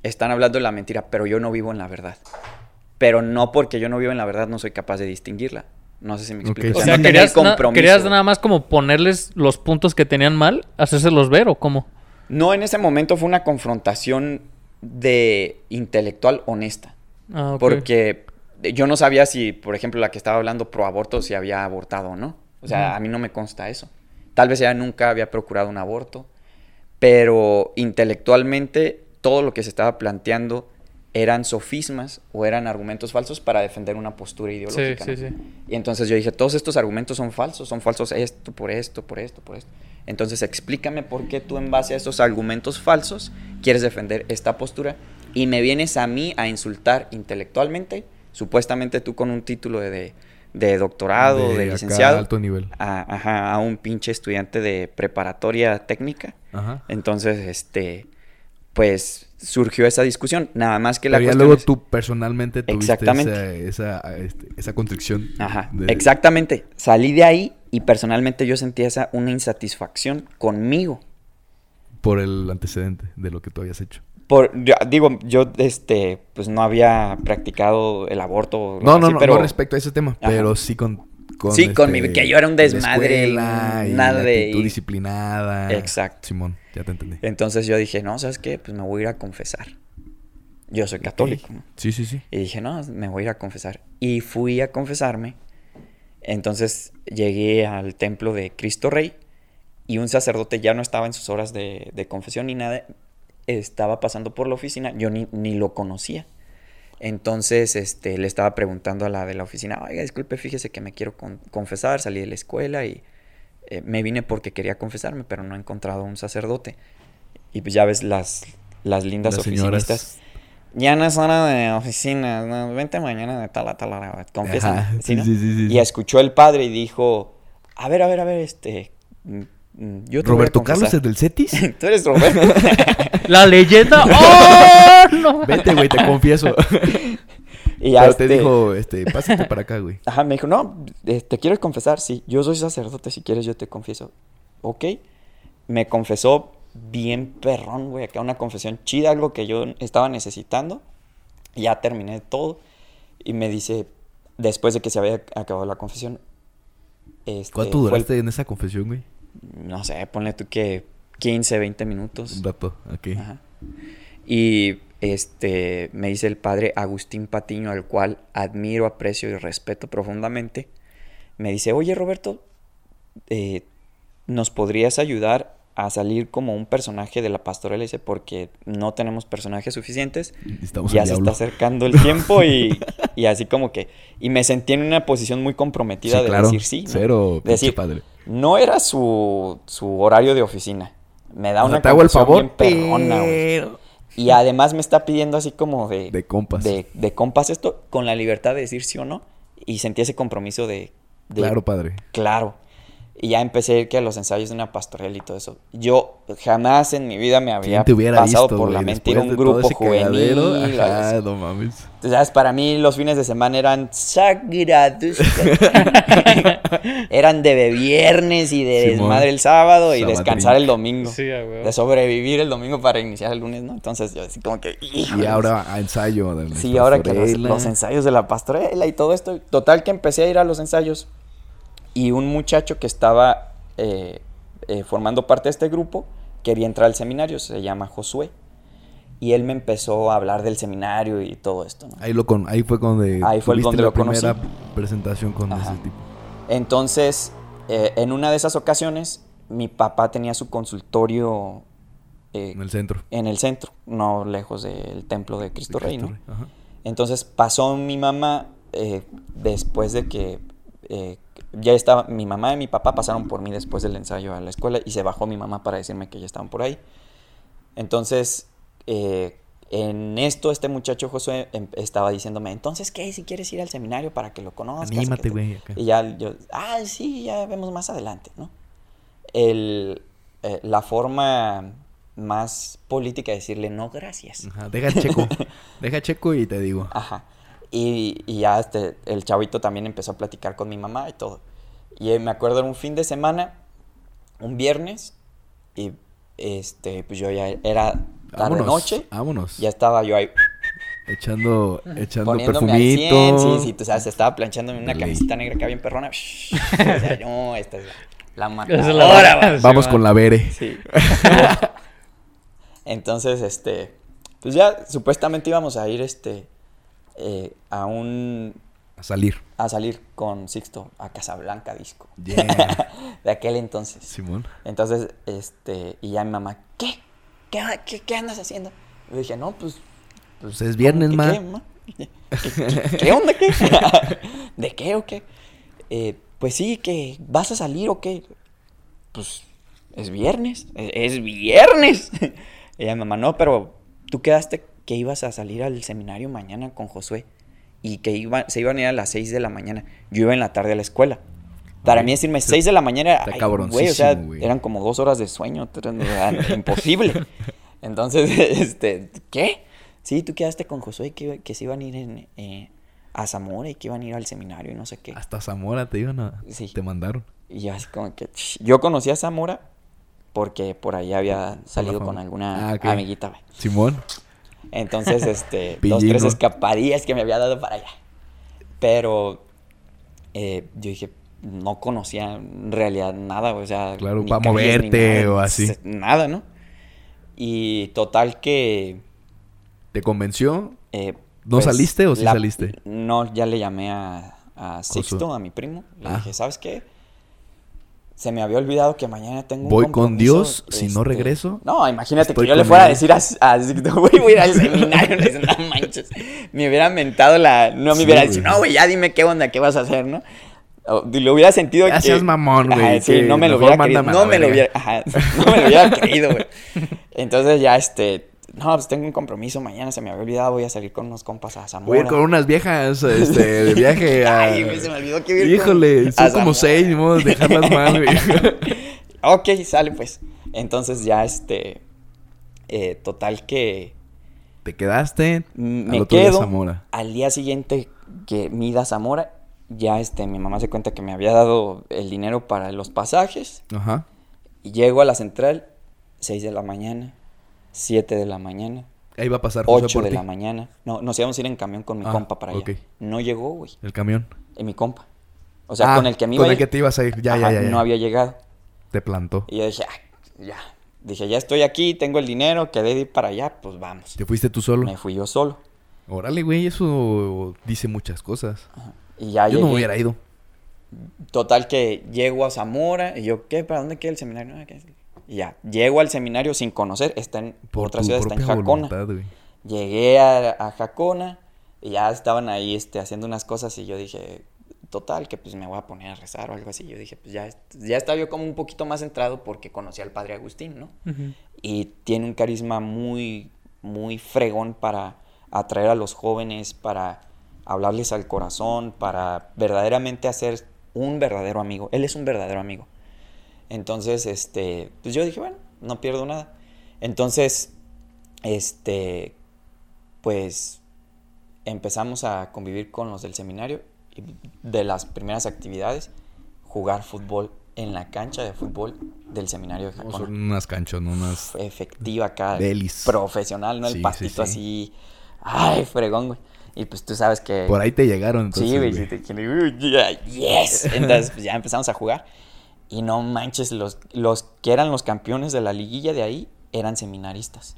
están hablando de la mentira, pero yo no vivo en la verdad. Pero no porque yo no vivo en la verdad no soy capaz de distinguirla. No sé si me explico. O sea, no querías, compromiso. nada más como ponerles los puntos que tenían mal, hacérselos ver o cómo. No, en ese momento fue una confrontación de intelectual honesta. Ah. Porque yo no sabía si, por ejemplo, la que estaba hablando pro aborto, si había abortado o no. O sea, a mí no me consta eso. Tal vez ella nunca había procurado un aborto, pero intelectualmente todo lo que se estaba planteando eran sofismas o eran argumentos falsos para defender una postura Sí, ideológica. sí, ¿no? sí. Y entonces yo dije, todos estos argumentos son falsos, son falsos esto, por esto, por esto, por esto. Entonces explícame por qué tú en base a estos argumentos falsos quieres defender esta postura y me vienes a mí a insultar intelectualmente, supuestamente tú con un título de, de, de doctorado, de, licenciado, alto nivel. a, ajá, a un pinche estudiante de preparatoria técnica. Ajá. Entonces, este, pues surgió esa discusión, nada más que la Pero ya luego es- tú personalmente tuviste Exactamente. esa, esa, este, esa constricción. Ajá, de- exactamente. Salí de ahí y personalmente yo sentía esa una insatisfacción conmigo. Por el antecedente de lo que tú habías hecho. Por, yo- digo, yo, este, pues no había practicado el aborto. No, no, así, no, pero no respecto a ese tema, Ajá. pero sí con... con Sí, con mi- que yo era un la desmadre, y nada la de- actitud disciplinada. Exacto. Simón, ya te entendí. Entonces yo dije, no, ¿sabes qué? Pues me voy a ir a confesar. Yo soy católico, ¿no? Sí, sí, sí. Y dije, no, me voy a ir a confesar. Y fui a confesarme. Entonces llegué al templo de Cristo Rey y un sacerdote ya no estaba en sus horas de, de confesión ni nada. Estaba pasando por la oficina. Yo ni, ni lo conocía. Entonces este, le estaba preguntando a la de la oficina, oiga, disculpe, fíjese que me quiero con- confesar, salí de la escuela y eh, me vine porque quería confesarme, pero no he encontrado un sacerdote. Y pues ya ves las, las lindas Las oficinistas. señoras. Ya no es hora de oficina, no, vente mañana de tal a tal hora, confiesa. Ajá, sí, sí, sí, sí, Y escuchó el padre y dijo, a ver, a ver, a ver, este, yo te voy a Roberto Carlos confesar". es del Cetis. Tú eres Roberto. La leyenda. ¡Oh! No. Vete, güey, te confieso. y ya Pero te este, dijo, este, pásate para acá, güey. Ajá, me dijo, no, eh, ¿te quieres confesar? Sí, yo soy sacerdote, si quieres yo te confieso. Ok, me confesó bien perrón, güey, acá una confesión chida, algo que yo estaba necesitando. Ya terminé todo y me dice, después de que se había acabado la confesión, este, ¿Cuánto el- duraste en esa confesión, güey? No sé, ponle tú que 15, 20 minutos. Un rato, ok. Ajá. Y este me dice el padre Agustín Patiño, al cual admiro, aprecio y respeto profundamente. Me dice, oye Roberto, eh, ¿nos podrías ayudar a salir como un personaje de la pastoral? Dice, porque no tenemos personajes suficientes. Estamos ya se diablo. está acercando el tiempo y, y así como que... Y me sentí en una posición muy comprometida Sí, de claro. decir sí. ¿no? Cero, Decir, padre. No era su, su horario de oficina. Me da O sea, una te hago el favor, bien perrona, güey. pero... Y además me está pidiendo así como de... De compas. De, de compas esto, con la libertad de decir sí o no. Y sentí ese compromiso de... de- Claro, padre. Claro. Y ya empecé a ir que a los ensayos de una pastoral y todo eso. Yo jamás en mi vida me había ¿Quién te hubiera pasado visto, por la mente ir a un grupo juvenil. Ajá, no mames. sabes, para mí los fines de semana eran sagrados. eran de viernes y de Simón. desmadre el sábado y descansar el domingo. Sí. De sobrevivir el domingo para iniciar el lunes, ¿no? Entonces yo así como que... Y híjoles. ahora a ensayo. de la Sí, ahora que los, pastorela. los ensayos de la pastorela y todo esto. Total que empecé a ir a los ensayos y un muchacho que estaba eh, eh, formando parte de este grupo quería entrar al seminario, se llama Josué. Y él me empezó a hablar del seminario y todo esto, ¿no? Ahí, lo con, ahí fue donde Ahí fue donde la lo conocí. primera presentación con Ajá. ese tipo. Entonces, eh, en una de esas ocasiones, mi papá tenía su consultorio En el centro. en el centro, no lejos del templo de Cristo de Rey, ¿no? Rey, ajá. Entonces pasó mi mamá después de que ya estaba, mi mamá y mi papá pasaron por mí después del ensayo a la escuela y se bajó mi mamá para decirme que ya estaban por ahí. Entonces, eh, en esto este muchacho Josué em- estaba diciéndome, entonces, ¿qué? Si quieres ir al seminario para que lo conozcas. Anímate, te-". güey. Y ya yo, ah, sí, ya vemos más adelante, ¿no? El, eh, la forma más política de decirle no gracias. Ajá, Deja checo. Deja checo y te digo. Ajá. Y, y ya este, el chavito también empezó a platicar con mi mamá y todo. Y eh, me acuerdo en un fin de semana, un viernes, y este, pues yo ya era tarde Vámonos. noche, Vámonos. ya estaba yo ahí Echando, echando al perfumito. 100, sí, sí, tú sabes, estaba planchándome una Ley. camiseta negra que bien perrona. O sea, no, esta es la, la Esa es la Vamos va. con la Bere. Sí. Entonces, este, pues ya supuestamente íbamos a ir, este, eh, a un, A salir. a salir con Sixto a Casablanca Disco. Yeah. de aquel entonces. Simón. Entonces, este, y ya mi mamá, ¿qué? ¿Qué, qué, qué andas haciendo? Y yo dije, no, pues... Pues es viernes, ¿cómo ma. que qué, ma? ¿Qué, onda, qué? ¿De qué o qué? Eh, pues sí, que vas a salir o qué. Pues es viernes, es, es viernes. y ya mi mamá, no, pero tú quedaste que ibas a salir al seminario mañana con Josué y que iba, se iban a ir a las 6 de la mañana. Yo iba en la tarde a la escuela. Para mí decirme 6 de la mañana, ay, güey, o sea, güey. eran como dos horas de sueño, era imposible. Entonces, este, ¿qué? Sí, tú quedaste con Josué que, que se iban a ir en, eh, a Zamora y que iban a ir al seminario y no sé qué. Hasta Zamora te iban a... Sí. Te mandaron. Y yo así como que... Yo conocí a Zamora porque por ahí había salido con alguna Ah, ok. amiguita, güey. Simón. Entonces, este, dos, tres ¿no? escapadillas que me había dado para allá. Pero eh, yo dije, no conocía en realidad nada, o sea, Claro, ni pa' calles, ni moverte nada, o así. Nada, ¿no? Y total que... ¿Te convenció? eh, ¿No saliste o sí saliste? No, ya le llamé a, a Sixto, a mi primo. Le Ah. dije, ¿sabes qué? Se me había olvidado que mañana tengo un Voy con Dios, si no este, regreso, No, imagínate estoy que yo le fuera a decir a, a güey, voy a ir al seminario. No manches. Me hubiera mentado la... No me Sí, hubiera dicho, no, güey, ya dime qué onda, qué vas a hacer, ¿no? O, lo hubiera sentido Ya que... seas mamón, güey, sí, no me lo hubiera creído. No me lo hubiera... Ajá, no me lo hubiera creído, güey. Entonces ya, este... No, pues tengo un compromiso mañana, se me había olvidado, voy a salir con unos compas a Zamora. voy a ir con unas viejas este, de viaje a... Ay, güey, se me olvidó que iba a ir con- Híjole, a son como Zamora. seis, ni modo de dejarlas mal, güey. ok, sale pues. Entonces ya este. eh, total que Te quedaste al me día quedo. Zamora. Al día siguiente que me ida a Zamora, ya este, mi mamá se cuenta que me había dado el dinero para los pasajes. Ajá. Y llego a la central, 6 de la mañana, 7 de la mañana, Ahí va a pasar José 8 por de ti. la mañana. No, nos íbamos a ir en camión con mi Ah, compa para allá. ok. No llegó, güey. El camión. En mi compa. O sea, Ah, con el que me iba Con a el ir, que te ibas a ir. Ya, ajá, ya, ya, ya. No había llegado. Te plantó. Y yo dije, "Ah, ya. Dije, ya estoy aquí, tengo el dinero, quedé de ir para allá, pues vamos. ¿Te fuiste tú solo? Me fui yo solo. Órale, güey, eso dice muchas cosas. Y ya Yo llegué. no hubiera ido. Total que llego a Zamora y yo, ¿qué? ¿Para dónde queda el seminario? "Ah, ¿qué es?". Y ya, llego al seminario sin conocer, está en Por otra ciudad, está en Jacona. voluntad. Llegué a, a Jacona y ya estaban ahí este, haciendo unas cosas y yo dije, total, que pues me voy a poner a rezar o algo así. Yo dije, pues ya, ya estaba yo como un poquito más centrado porque conocí al padre Agustín, ¿no? Y tiene un carisma muy, muy fregón para atraer a los jóvenes, para hablarles al corazón, para verdaderamente hacer un verdadero amigo. Él es un verdadero amigo. Entonces, este, pues yo dije, bueno, no pierdo nada. Entonces, este, pues empezamos a convivir con los del seminario y de las primeras actividades, jugar fútbol en la cancha de fútbol del seminario de Jacona son unas canchas, no unas... efectiva acá, Delis. profesional, ¿no? El Sí, pastito sí. así, ay, fregón, güey. Y pues tú sabes que... Por ahí te llegaron, entonces, sí, güey, güey. sí, te quieren, "Uy, yeah, yes. Entonces pues, ya empezamos a jugar. Y no manches, los, los que eran los campeones de la liguilla de ahí eran seminaristas.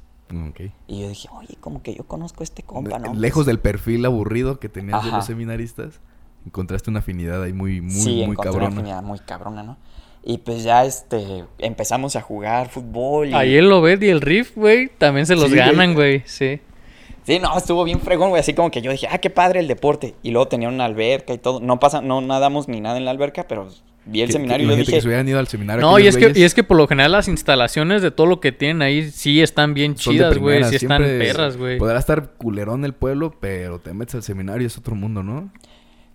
Y yo dije, oye, como que yo conozco a este compa, ¿no? Lejos del perfil aburrido que tenías de Ajá. los seminaristas, encontraste una afinidad ahí muy, muy, sí, muy encontré una cabrona. afinidad muy cabrona, ¿no? Y pues ya este, empezamos a jugar fútbol. Y... Ahí el Obed y el Riff, güey, también se los Sí, ganan, güey. Sí. Sí, no, estuvo bien fregón, güey. Así como que yo dije, ah, qué padre el deporte. Y luego tenía una alberca y todo. No pasa, no nadamos ni nada en la alberca, pero vi el Que- seminario que y yo dije, que se hubieran ido al seminario. No, y es, que, y es que por lo general las instalaciones de todo lo que tienen ahí sí están bien son chidas, güey. Sí están perras, güey. Podrá estar culerón el pueblo, pero te metes al seminario y es otro mundo, ¿no?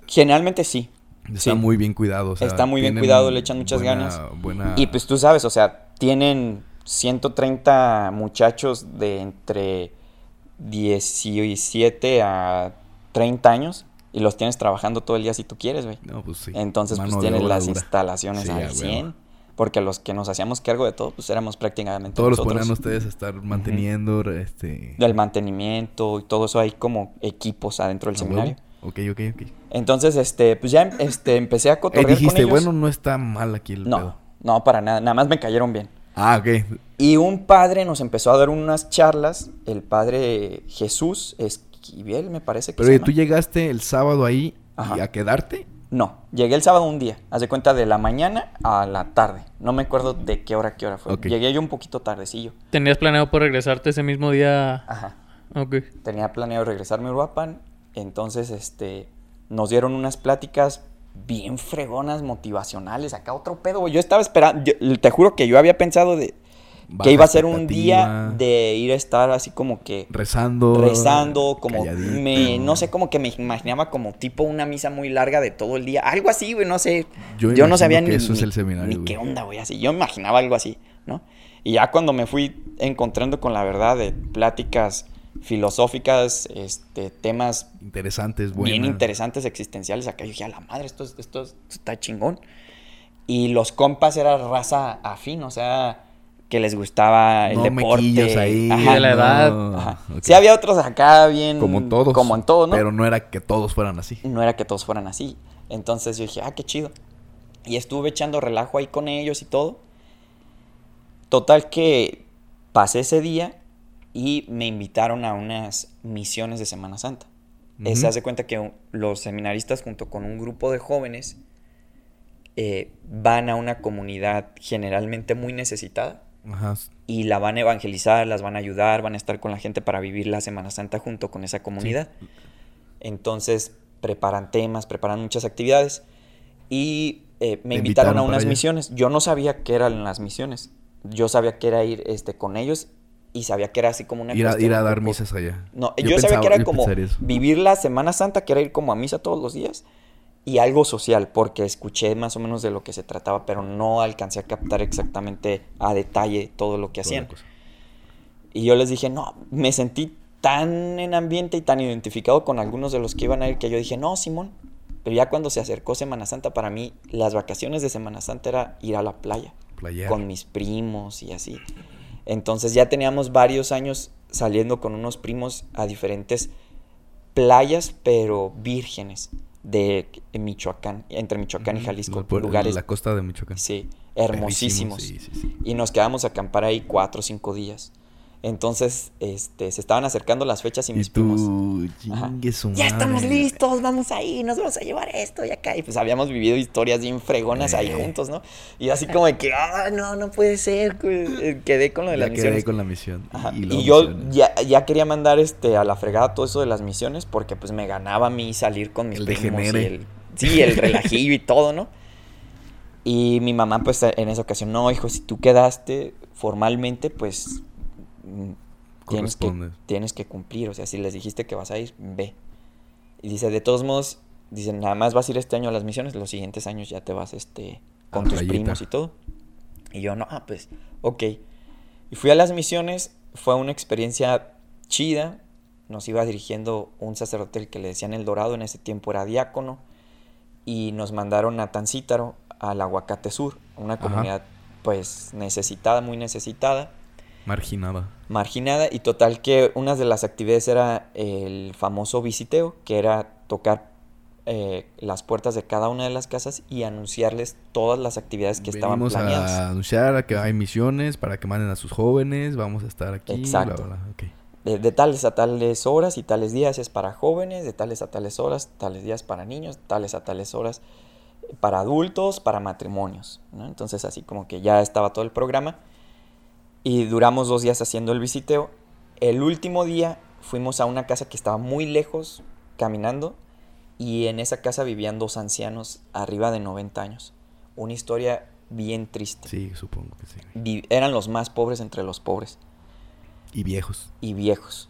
generalmente sí. Está Sí. muy bien cuidado. o sea, Está muy bien cuidado, le echan muchas buena- ganas. Buena... Y pues tú sabes, o sea, tienen 130 muchachos de entre 17 a 30 años y los tienes trabajando todo el día si tú quieres, güey. No, pues sí. Entonces, Mano pues tienes las dura. instalaciones Sí, al huevo. 100. Porque los que nos hacíamos cargo de todo, pues éramos prácticamente Todos los nosotros. ponían ustedes a estar manteniendo, este... Del mantenimiento y todo eso hay como equipos adentro del seminario. Ok, ok, ok. Entonces, este, pues ya este, empecé a Eh, cotorrear dijiste, con ellos. bueno, no está mal aquí el no, pedo. no, para nada. Nada más me cayeron bien. Ah, ok. Y un padre nos empezó a dar unas charlas, el padre Jesús Esquivel, me parece que Pero se oye, llama. tú llegaste el sábado ahí y a quedarte. No, llegué el sábado un día, haz de cuenta de la mañana a la tarde. No me acuerdo de qué hora a qué hora fue. Llegué yo un poquito tardecillo. ¿Tenías planeado por regresarte ese mismo día? Ajá. Ok. Tenía planeado regresarme a Uruapan, entonces este nos dieron unas pláticas bien fregonas, motivacionales, acá otro pedo, güey. Yo estaba esperando, yo- te juro que yo había pensado de que iba a ser un día de ir a estar así como que Rezando. rezando, como calladito. me, no sé, como que me imaginaba como tipo una misa muy larga de todo el día, algo así, güey, no sé. Yo no sabía ni, eso es ni- el seminario, ni güey. qué onda, güey, así. Yo imaginaba algo así, ¿no? Y ya cuando me fui encontrando con la verdad de pláticas filosóficas, este, temas Interesantes, buenas. bien interesantes existenciales, acá yo dije, a la madre, esto, es- esto, es- está chingón. Y los compas era raza afín, o sea, que les gustaba el No deporte. ahí. Ajá. de la edad. no. Ajá. Ok. Sí había otros acá bien... Como en todos. Como en todo, ¿no? Pero no era que todos fueran así. no era que todos fueran así. Entonces yo dije, ah, qué chido. Y estuve echando relajo ahí con ellos y todo. Total que pasé ese día y me invitaron a unas misiones de Semana Santa. Eh, Se hace cuenta que los seminaristas junto con un grupo de jóvenes eh, van a una comunidad generalmente muy necesitada Ajá. y la van a evangelizar, las van a ayudar, van a estar con la gente para vivir la Semana Santa junto con esa comunidad. Entonces preparan temas, preparan muchas actividades y eh, me invitaron, invitaron a unas misiones. Yo no sabía qué eran las misiones. Yo sabía que era ir este, con ellos y sabía que era así como una Ir a, ir a dar misas allá. No, yo, sabía pensaba- que era como vivir la Semana Santa, que era ir como a misa todos los días y algo social, porque escuché más o menos de lo que se trataba, pero no alcancé a captar exactamente a detalle todo lo que hacían. Y yo les dije, no, me sentí tan en ambiente y tan identificado con algunos de los que iban a ir que yo dije, no, Simón. Pero ya cuando se acercó Semana Santa, para mí las vacaciones de Semana Santa era ir a la playa Playar. con mis primos y así. Entonces ya teníamos varios años saliendo con unos primos a diferentes playas, pero vírgenes de Michoacán, entre Michoacán y. Jalisco, por- lugares, La costa de Michoacán. sí, hermosísimos Sí, sí, sí. y nos quedamos a acampar ahí cuatro o cinco días. Entonces, este, se estaban acercando las fechas y mis Y primos. tú, su Ya estamos listos, vamos ahí, nos vamos a llevar esto y acá. Y pues habíamos vivido historias bien fregonas ahí Eh. juntos, ¿no? Y así como de que, ah, no, no puede ser. pues, eh, Quedé con lo de Ya las quedé misiones. con la misión. Ajá, Y, yo ya, ya quería mandar este a la fregada todo eso de las misiones porque pues me ganaba a mí salir con mis El primos y degenere. el, sí, el relajillo y todo, ¿no? Y mi mamá pues en esa ocasión, no, hijo, si tú quedaste formalmente, pues tienes que, tienes que cumplir, o sea, si les dijiste que vas a ir, ve. Y dice, de todos modos, dice, nada más vas a ir este año a las misiones, los siguientes años ya te vas este con tus rayita. primos y todo. Y yo, no, ah, pues, ok. Y fui a las misiones, fue una experiencia chida. Nos iba dirigiendo un sacerdote el que le decían El Dorado, en ese tiempo era diácono. Y nos mandaron a Tancítaro, al Aguacate Sur, una Ajá. comunidad pues necesitada, muy necesitada, Marginada. marginada. Y total que una de las actividades era el famoso visiteo, que era tocar eh, las puertas de cada una de las casas y anunciarles todas las actividades que estaban Venimos planeadas. a anunciar que hay misiones para que manden a sus jóvenes. Vamos a estar aquí. Exacto. bla, bla, bla. Ok. de, de tales a tales horas y tales días es para jóvenes, de tales a tales horas, tales días para niños, tales a tales horas para adultos, para matrimonios. ¿no? Entonces así como que ya estaba todo el programa y duramos dos días haciendo el visiteo. El último día fuimos a una casa que estaba muy lejos caminando y en esa casa vivían dos ancianos arriba de 90 años. Una historia bien triste. Sí, supongo que sí. Vi- eran los más pobres entre los pobres Y viejos. y viejos.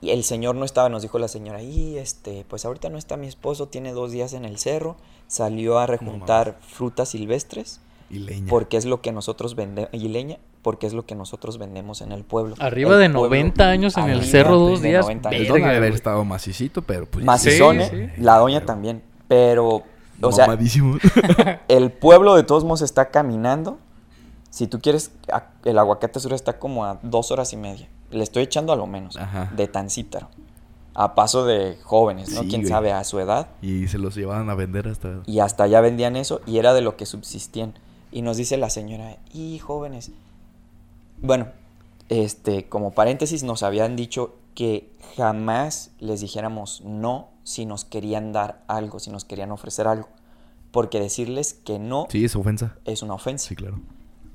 Y el señor no estaba, nos dijo la señora, y este, pues ahorita no está mi esposo, tiene dos días en el cerro, salió a rejuntar frutas silvestres, Y leña. porque es lo que nosotros vendemos, y leña, porque es lo que nosotros vendemos en el pueblo. Arriba El de pueblo- 90 años en el cerro dos días. 90 El don haber estado macicito, pero pues. Macizón, Sí, sí. La doña también. Pero, o sea, el pueblo de todos modos está caminando. Si tú quieres, el aguacate sur está como a dos horas y media. Le estoy echando a lo menos. Ajá. De Tancítaro. A paso de jóvenes, ¿no? Sí, Quién güey. sabe a su edad. y se los llevaban a vender hasta. Y hasta allá vendían eso y era de lo que subsistían. Y nos dice la señora, y jóvenes. Bueno, este, como paréntesis, nos habían dicho que jamás les dijéramos no si nos querían dar algo, si nos querían ofrecer algo. Porque decirles que no Sí, es ofensa. es una ofensa. Sí, claro.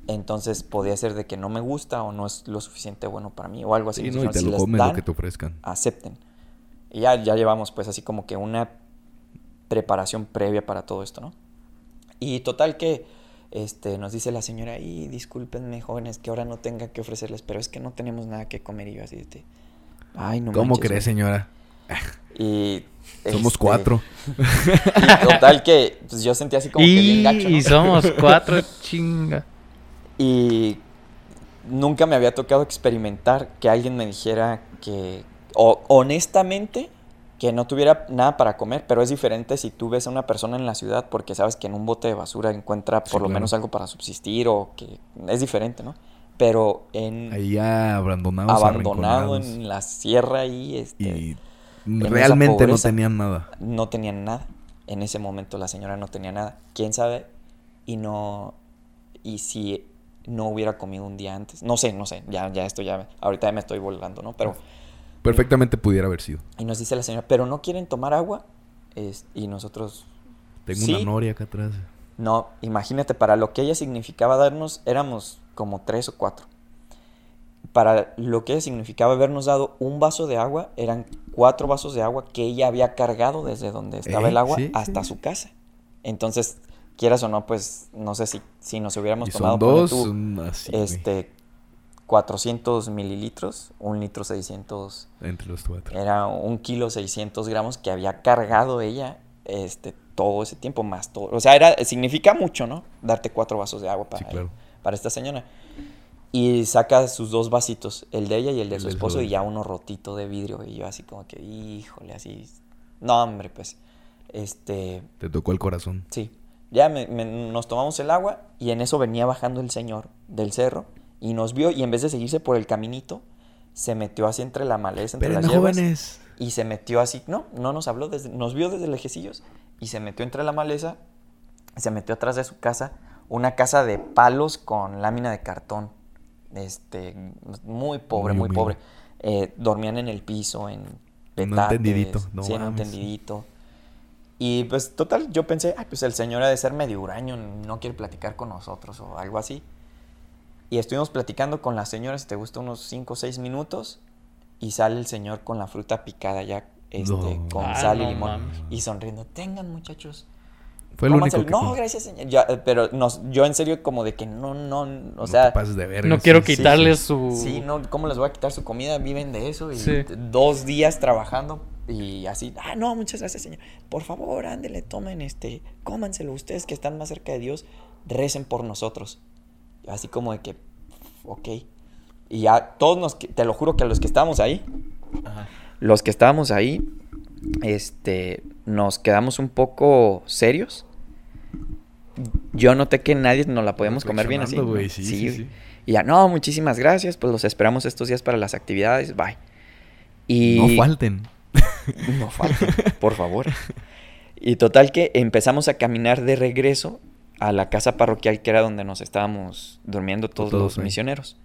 Entonces podía ser de que no me gusta o no es lo suficiente bueno para mí o algo así. Sí, no, y te si lo les comes dan, lo que te ofrezcan. acepten. Y ya, ya llevamos pues así como que una preparación previa para todo esto, ¿no? Y total que este, nos dice la señora, y discúlpenme jóvenes que ahora no tenga que ofrecerles, pero es que no tenemos nada que comer y yo así de, ay, no ¿Cómo crees, güey". señora? Y Somos este, cuatro. Y total que pues, yo sentí así como que bien gacho, ¿no? y somos cuatro, chinga. Y nunca me había tocado experimentar que alguien me dijera que, o honestamente, que no tuviera nada para comer, pero es diferente si tú ves a una persona en la ciudad porque sabes que en un bote de basura encuentra por Sí, lo claro. menos algo para subsistir o que es diferente, ¿no? pero en Ahí ya abandonados. abandonado en la sierra ahí, este, Y realmente no tenían nada. no tenían nada. En ese momento la señora no tenía nada. ¿Quién sabe? Y no y si no hubiera comido un día antes. No sé, no sé. Ya ya esto ya ahorita ya me estoy volando, ¿no? Pero Perfectamente pudiera haber sido. y nos dice la señora, "¿Pero no quieren tomar agua?" Es- y nosotros Tengo Sí. una noria acá atrás. No, imagínate, para lo que ella significaba darnos, éramos como tres o cuatro. Para lo que ella significaba habernos dado un vaso de agua, eran cuatro vasos de agua que ella había cargado desde donde estaba Eh, el agua sí, hasta sí. su casa. Entonces, quieras o no, pues no sé si, si nos hubiéramos Y tomado son ponle dos, tú, son así, güey, este, 400 mililitros, un litro 600 entre los cuatro. era un kilo 600 gramos que había cargado ella este, todo ese tiempo, más todo. O sea, era, significa mucho, ¿no? Darte cuatro vasos de agua para, Sí, claro. para esta señora. Y saca sus dos vasitos, el de ella y el de El su esposo, y ya uno rotito de vidrio. Y yo así como que, híjole, así. No, hombre, pues. Este. Te tocó el corazón. Sí. Ya me- me- nos tomamos el agua y en eso venía bajando el señor del cerro y nos vio y en vez de seguirse por el caminito, se metió así entre la maleza, entre las hierbas. jóvenes. Y se metió así, no, no nos habló, desde, nos vio desde lejecillos y se metió entre la maleza, se metió atrás de su casa, una casa de palos con lámina de cartón, este, muy pobre, Muy pobre. Eh, dormían en el piso, en En un petates, tendidito, no sí, en un mames. tendidito. Y pues total, yo pensé, ay, pues el señor ha de ser medio huraño, no quiere platicar con nosotros o algo así. Y estuvimos platicando con la señora, si te gusta, unos 5 o 6 minutos. Y sale el señor con la fruta picada ya, este, No. con Ah, sal y no limón. Y sonriendo, tengan muchachos. Fue el único cómanselo". que... No, gracias, señor. Ya, eh, pero nos, yo en serio como de que no, no, o no sea... te pases de verga, No sí, quiero sí, quitarles sí. su... Sí, no, ¿cómo les voy a quitar su comida? Viven de eso y Sí. t- dos días trabajando y así, ah, no, muchas gracias, señor. Por favor, ándele, tomen este, cómanselo ustedes que están más cerca de Dios, recen por nosotros. Así como de que, ok. Y ya todos nos, te lo juro que los que estábamos ahí, los que estábamos ahí, este, nos quedamos un poco serios. Yo noté que nadie nos la podíamos comer bien así. Sí, sí. Y ya, no, muchísimas gracias, pues los esperamos estos días para las actividades, bye. Y No falten. no falten, por favor. Y total que empezamos a caminar de regreso a la casa parroquial que era donde nos estábamos durmiendo todos, Todos los misioneros.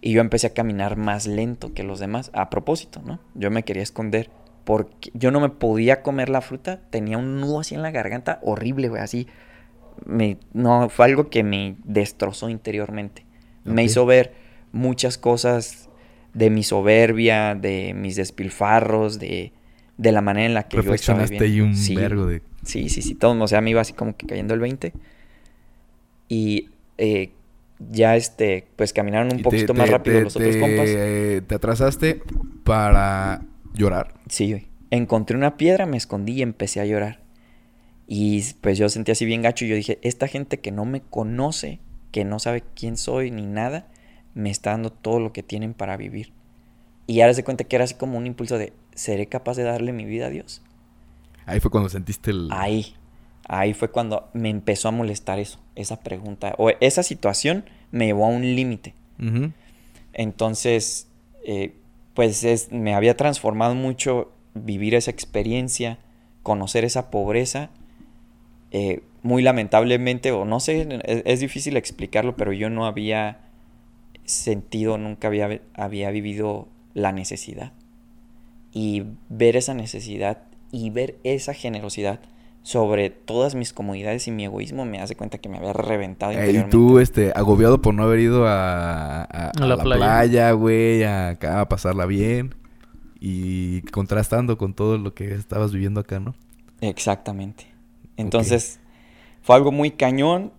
Y yo empecé a caminar más lento que los demás, a propósito, ¿no? Yo me quería esconder porque yo no me podía comer la fruta, tenía un nudo así en la garganta horrible, güey, así. Me, no, fue algo que me destrozó interiormente. Me hizo ver muchas cosas de mi soberbia, de mis despilfarros, de, de la manera en la que yo estaba Reflexionaste viviendo. un Sí, vergo de... Sí, sí, sí, todo, o sea, me iba así como que cayendo el 20. Y eh, ya, este, pues caminaron un y poquito te- más rápido te- los otros compas. Te atrasaste para llorar. Sí, güey. Encontré una piedra, me escondí y empecé a llorar. Y pues yo sentí así bien gacho y yo dije, esta gente que no me conoce, que no sabe quién soy ni nada, me está dando todo lo que tienen para vivir. Y ahora se cuenta que era así como un impulso de, ¿seré capaz de darle mi vida a Dios? Ahí fue cuando sentiste el... Ahí, ahí fue cuando me empezó a molestar eso, esa pregunta, o esa situación me llevó a un límite. Entonces, eh, pues es- me había transformado mucho vivir esa experiencia, conocer esa pobreza. eh, muy lamentablemente, o no sé, es, es difícil explicarlo, pero yo no había sentido, nunca había, había vivido la necesidad. Y ver esa necesidad y ver esa generosidad sobre todas mis comodidades y mi egoísmo me hace cuenta que me había reventado Eh, y tú, este, agobiado por no haber ido a, a- a la la, playa. playa, güey, a acá a pasarla bien. Y contrastando con todo lo que estabas viviendo acá, ¿no? Exactamente. Entonces, fue algo muy cañón.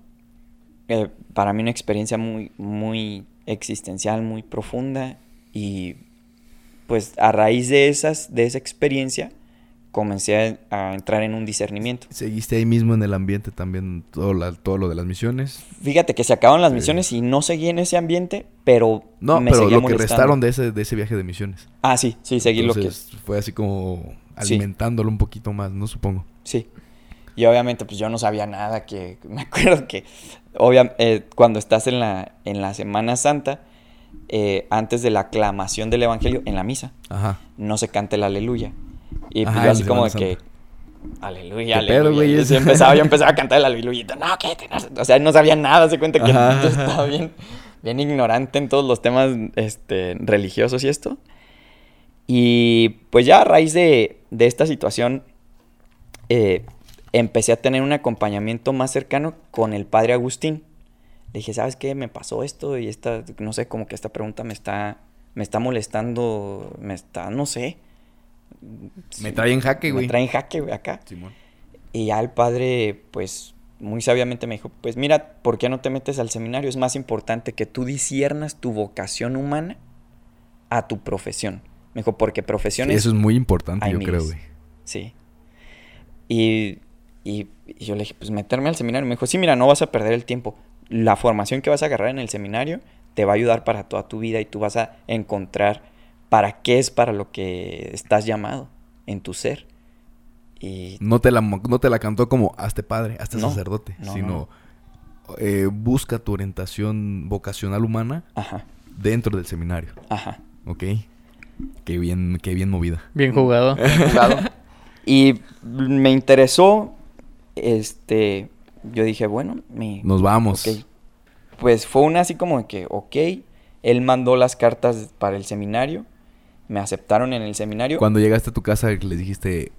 eh, para mí una experiencia muy, muy existencial, muy profunda. Y pues a raíz de esas, de esa experiencia, comencé a, a entrar en un discernimiento. Seguiste ahí mismo en el ambiente también todo, la- todo lo de las misiones. Fíjate que se acabaron las Sí. misiones y no seguí en ese ambiente, pero No, me pero seguía lo que restaron de ese, de ese viaje de misiones. Ah, sí, sí, seguí lo que... Fue así como Sí. alimentándolo un poquito más, ¿no? Supongo. Sí. Y obviamente, pues yo no sabía nada, que me acuerdo que obvia- eh, cuando estás en la, en la Semana Santa, eh, antes de la aclamación del Evangelio, en la misa, Ajá. no se canta el aleluya. Y pues Ajá, yo así como de que, aleluya, ¿Qué pedo, aleluya. güey? Y sí empezaba, yo empezaba a cantar el aleluya. No, no- O sea, no sabía nada, se cuenta que Ajá. yo estaba bien, bien ignorante en todos los temas este, religiosos y esto. Y pues ya a raíz de, de esta situación, eh, empecé a tener un acompañamiento más cercano con el padre Agustín. Le dije, ¿sabes qué? Me pasó esto y esta, no sé, como que esta pregunta me está, me está molestando, me está, no sé. Me trae en jaque, güey. Me trae en jaque, güey, acá. Simón. Y ya el padre, pues, muy sabiamente me dijo, pues mira, ¿por qué no te metes al seminario? Es más importante que tú disiernas tu vocación humana a tu profesión. Me dijo, porque Sí, profesiones... eso es muy importante, yo creo, güey. Sí. Y, y- y yo le dije, pues meterme al seminario. Me dijo, sí, mira, no vas a perder el tiempo. La formación que vas a agarrar en el seminario te va a ayudar para toda tu vida y tú vas a encontrar para qué es para lo que estás llamado en tu ser. Y No te la, no te la cantó como hazte padre, hazte No, sacerdote, no, sino eh, busca tu orientación vocacional humana Ajá, dentro del seminario, ajá. ¿ok? Qué bien, qué bien movida. Bien jugado. jugado. y me interesó, este, yo dije, bueno, mi, Nos vamos. Pues fue una así como de que, ok, él mandó las cartas para el seminario, me aceptaron en el seminario. Cuando llegaste a tu casa les dijiste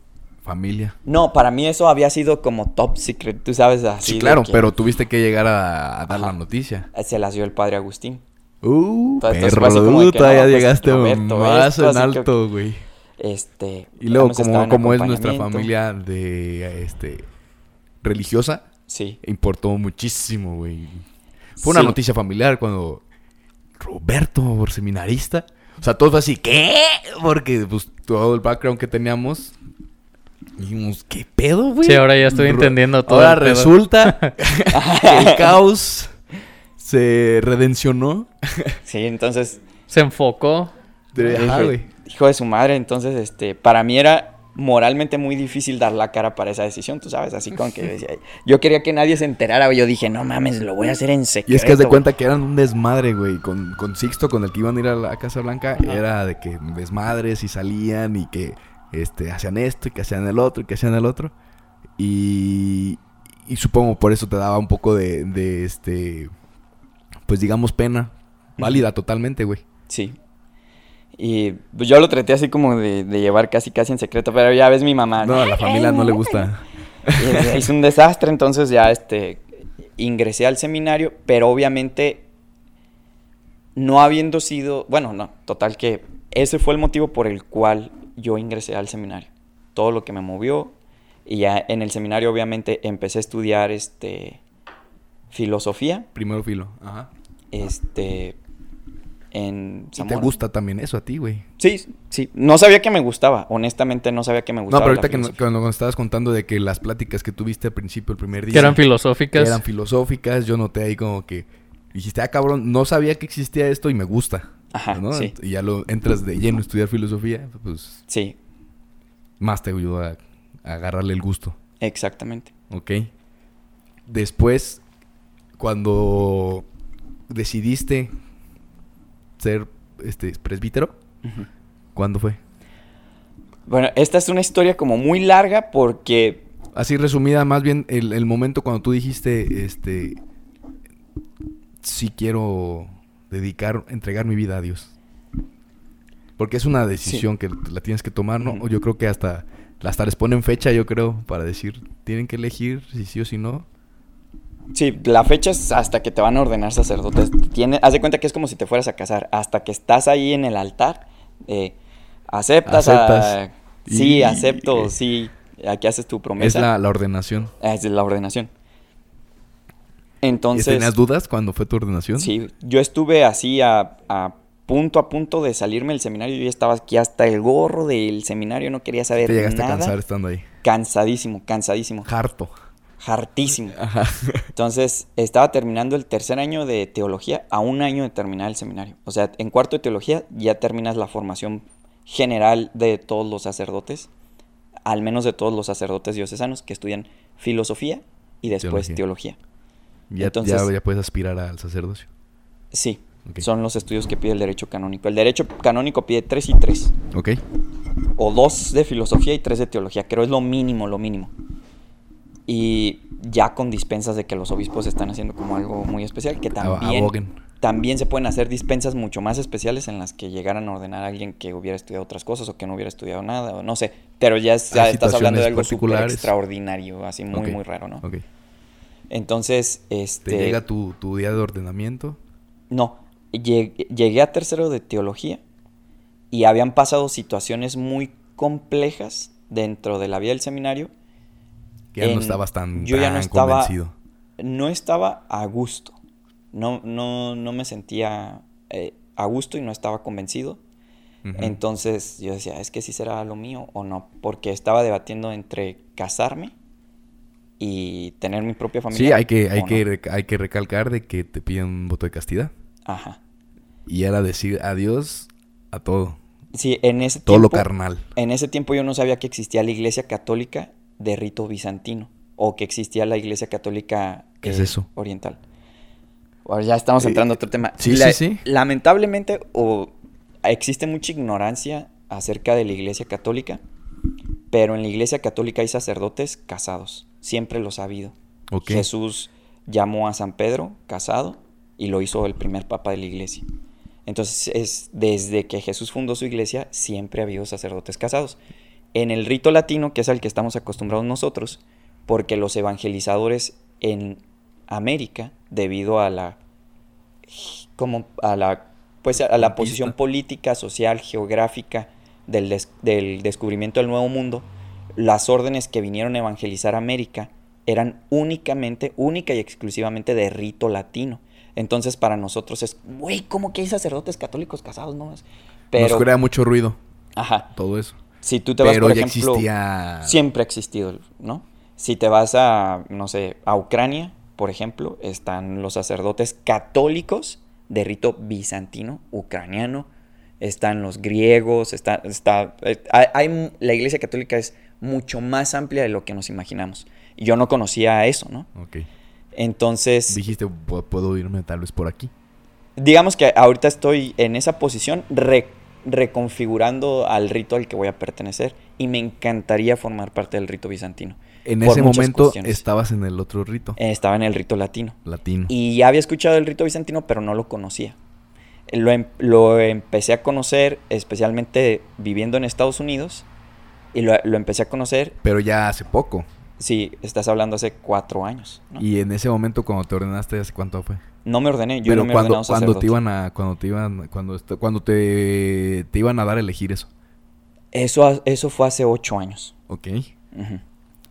familia. No, para mí eso había sido como top secret, tú sabes, así. Sí, claro, que pero tuviste que llegar a, a dar Ajá. la noticia. Se las dio el padre Agustín. Uh, Entonces, perro, que, puta, no, pues, llegaste Roberto, más esto, en alto, güey. Este. Y luego, como, como es nuestra familia de, este, religiosa, Sí. importó muchísimo, güey. Fue una Sí. noticia familiar cuando Roberto, por seminarista. O sea, todo fue así, ¿qué? Porque pues todo el background que teníamos. Dijimos, ¿qué pedo, güey? Sí, ahora ya estoy entendiendo todo Ahora el pedo. resulta que el caos se redencionó. Sí, entonces. Se enfocó. De- ajá, güey. hijo de su madre, entonces, este, para mí era moralmente muy difícil dar la cara para esa decisión, tú sabes, así como que yo decía, yo quería que nadie se enterara, yo dije, no mames, lo voy a hacer en secreto. Y es que haz de güey". cuenta que eran un desmadre, güey. Con, con Sixto, con el que iban a ir a la Casa Blanca, era de que desmadres y salían y que este, hacían esto y que hacían el otro y que hacían el otro. Y, y supongo por eso te daba un poco de, de este, pues digamos, pena. Válida totalmente, güey. Sí. Y pues yo lo traté así como de, de llevar casi casi en secreto, pero ya ves mi mamá. No, a la familia no le gusta. Y hizo un desastre, entonces ya este ingresé al seminario, pero obviamente no habiendo sido, bueno, no, total que ese fue el motivo por el cual yo ingresé al seminario. Todo lo que me movió y ya en el seminario obviamente empecé a estudiar este filosofía, Primero filo. Ajá. este en Y te gusta también eso a ti, güey. Sí, sí, no sabía que me gustaba, honestamente no sabía que me No, gustaba. pero la ahorita que no- cuando nos estabas contando de que las pláticas que tuviste al principio, el primer día. Que eran que filosóficas. eran filosóficas, yo noté ahí como que dijiste, ah, cabrón, no sabía que existía esto y me gusta. Ajá, ¿no? sí. Y ya lo entras de lleno a estudiar filosofía, pues Sí, más te ayudó a, a agarrarle el gusto, exactamente. ¿ok? Después, cuando decidiste ser este presbítero, Ujú. ¿cuándo fue? Bueno, esta es una historia como muy larga porque Así resumida, más bien el, el momento cuando tú dijiste, este, sí quiero dedicar, entregar mi vida a Dios. Porque es una decisión que la tienes que tomar, ¿no? Ujú. Yo creo que hasta, hasta les ponen fecha, yo creo, para decir, tienen que elegir si sí o si no. Sí, la fecha es hasta que te van a ordenar sacerdotes. Tiene, haz de cuenta que es como si te fueras a casar. Hasta que estás ahí en el altar, eh, aceptas, a- sí, acepto, sí. Aquí haces tu promesa. Es la, la ordenación. Es la ordenación. ¿Y Entonces, ¿Tenías dudas cuando fue tu ordenación? sí, yo estuve así a, a punto a punto de salirme del seminario. Yo estaba aquí hasta el gorro del seminario, no quería saber Te llegaste nada. a cansar estando ahí. Cansadísimo, cansadísimo, Harto. Hartísimo. Ajá. Entonces, estaba terminando el tercer año de teología a un año de terminar el seminario. O sea, en cuarto de teología ya terminas la formación general de todos los sacerdotes, al menos de todos los sacerdotes diocesanos que estudian filosofía y después Teología. teología. Ya, Entonces- ya, ya puedes aspirar al sacerdocio. Sí, son los estudios que pide el derecho canónico. El derecho canónico pide tres y tres. Ok. o dos de filosofía y tres de teología. Creo es lo mínimo, lo mínimo. Y ya con dispensas de que los obispos están haciendo como algo muy especial, que también, también se pueden hacer dispensas mucho más especiales en las que llegaran a ordenar a alguien que hubiera estudiado otras cosas o que no hubiera estudiado nada, o no sé. Pero ya, es- ya estás hablando de algo súper extraordinario, así muy, muy raro, ¿no? Ok. Entonces, Te este... llega tu, tu día de ordenamiento. No, llegué, llegué a tercero de teología y habían pasado situaciones muy complejas dentro de la vida del seminario. Que ya no estabas tan, yo ya no estaba- convencido. No estaba a gusto. No, no, no me sentía eh, a gusto y no estaba convencido. Entonces yo decía, es que si será lo mío o no. Porque estaba debatiendo entre casarme y tener mi propia familia. Sí, hay que, hay, que, hay que recalcar de que te piden un voto de castidad. Ajá. Y era decir adiós a todo. Sí, en ese Todo lo tiempo- carnal. En ese tiempo yo no sabía que existía la iglesia católica de rito bizantino o que existía la iglesia católica ¿Qué es eso? oriental. Ahora ya estamos Eh, entrando a otro tema. sí, La- sí, sí. Lamentablemente o, existe mucha ignorancia acerca de la iglesia católica, pero en la iglesia católica hay sacerdotes casados. Siempre los ha habido. Ok. Jesús llamó a San Pedro casado y lo hizo el primer papa de la iglesia. Entonces, es desde que Jesús fundó su iglesia, siempre ha habido sacerdotes casados. En el rito latino, que es al que estamos acostumbrados nosotros, porque los evangelizadores en América, debido a la como a la pues a la posición política, social, geográfica del, des- del descubrimiento del Nuevo Mundo, las órdenes que vinieron a evangelizar América eran únicamente, única y exclusivamente de rito latino. Entonces para nosotros es, güey, ¿cómo que hay sacerdotes católicos casados? No, Es- Nos pero, crea mucho ruido ajá, todo eso. Si tú te vas, Pero por ya ejemplo, existía... siempre ha existido, ¿no? Si te vas a, no sé, a Ucrania, por ejemplo, están los sacerdotes católicos de rito bizantino, ucraniano, están los griegos, está, está, eh, hay, la iglesia católica es mucho más amplia de lo que nos imaginamos. Y Yo no conocía eso, ¿no? Ok. Entonces, Dijiste, "Pu- puedo irme tal vez por aquí. digamos que ahorita estoy en esa posición re- reconfigurando al rito al que voy a pertenecer y me encantaría formar parte del rito bizantino. En ese momento cuestiones. estabas en el otro rito, Eh, Estaba en el rito latino. latino. Y ya había escuchado el rito bizantino, pero no lo conocía. Lo, em- lo empecé a conocer especialmente viviendo en Estados Unidos. Y lo, lo empecé a conocer, Pero ya hace poco. Sí, estás hablando hace cuatro años. ¿no? Y en ese momento cuando te ordenaste, ¿hace cuánto fue? No me ordené, yo Pero no me cuando, ordenado cuando te iban a, cuando te iban, cuando, cuando te, te iban a dar a elegir eso. Eso, eso fue hace ocho años. Ok.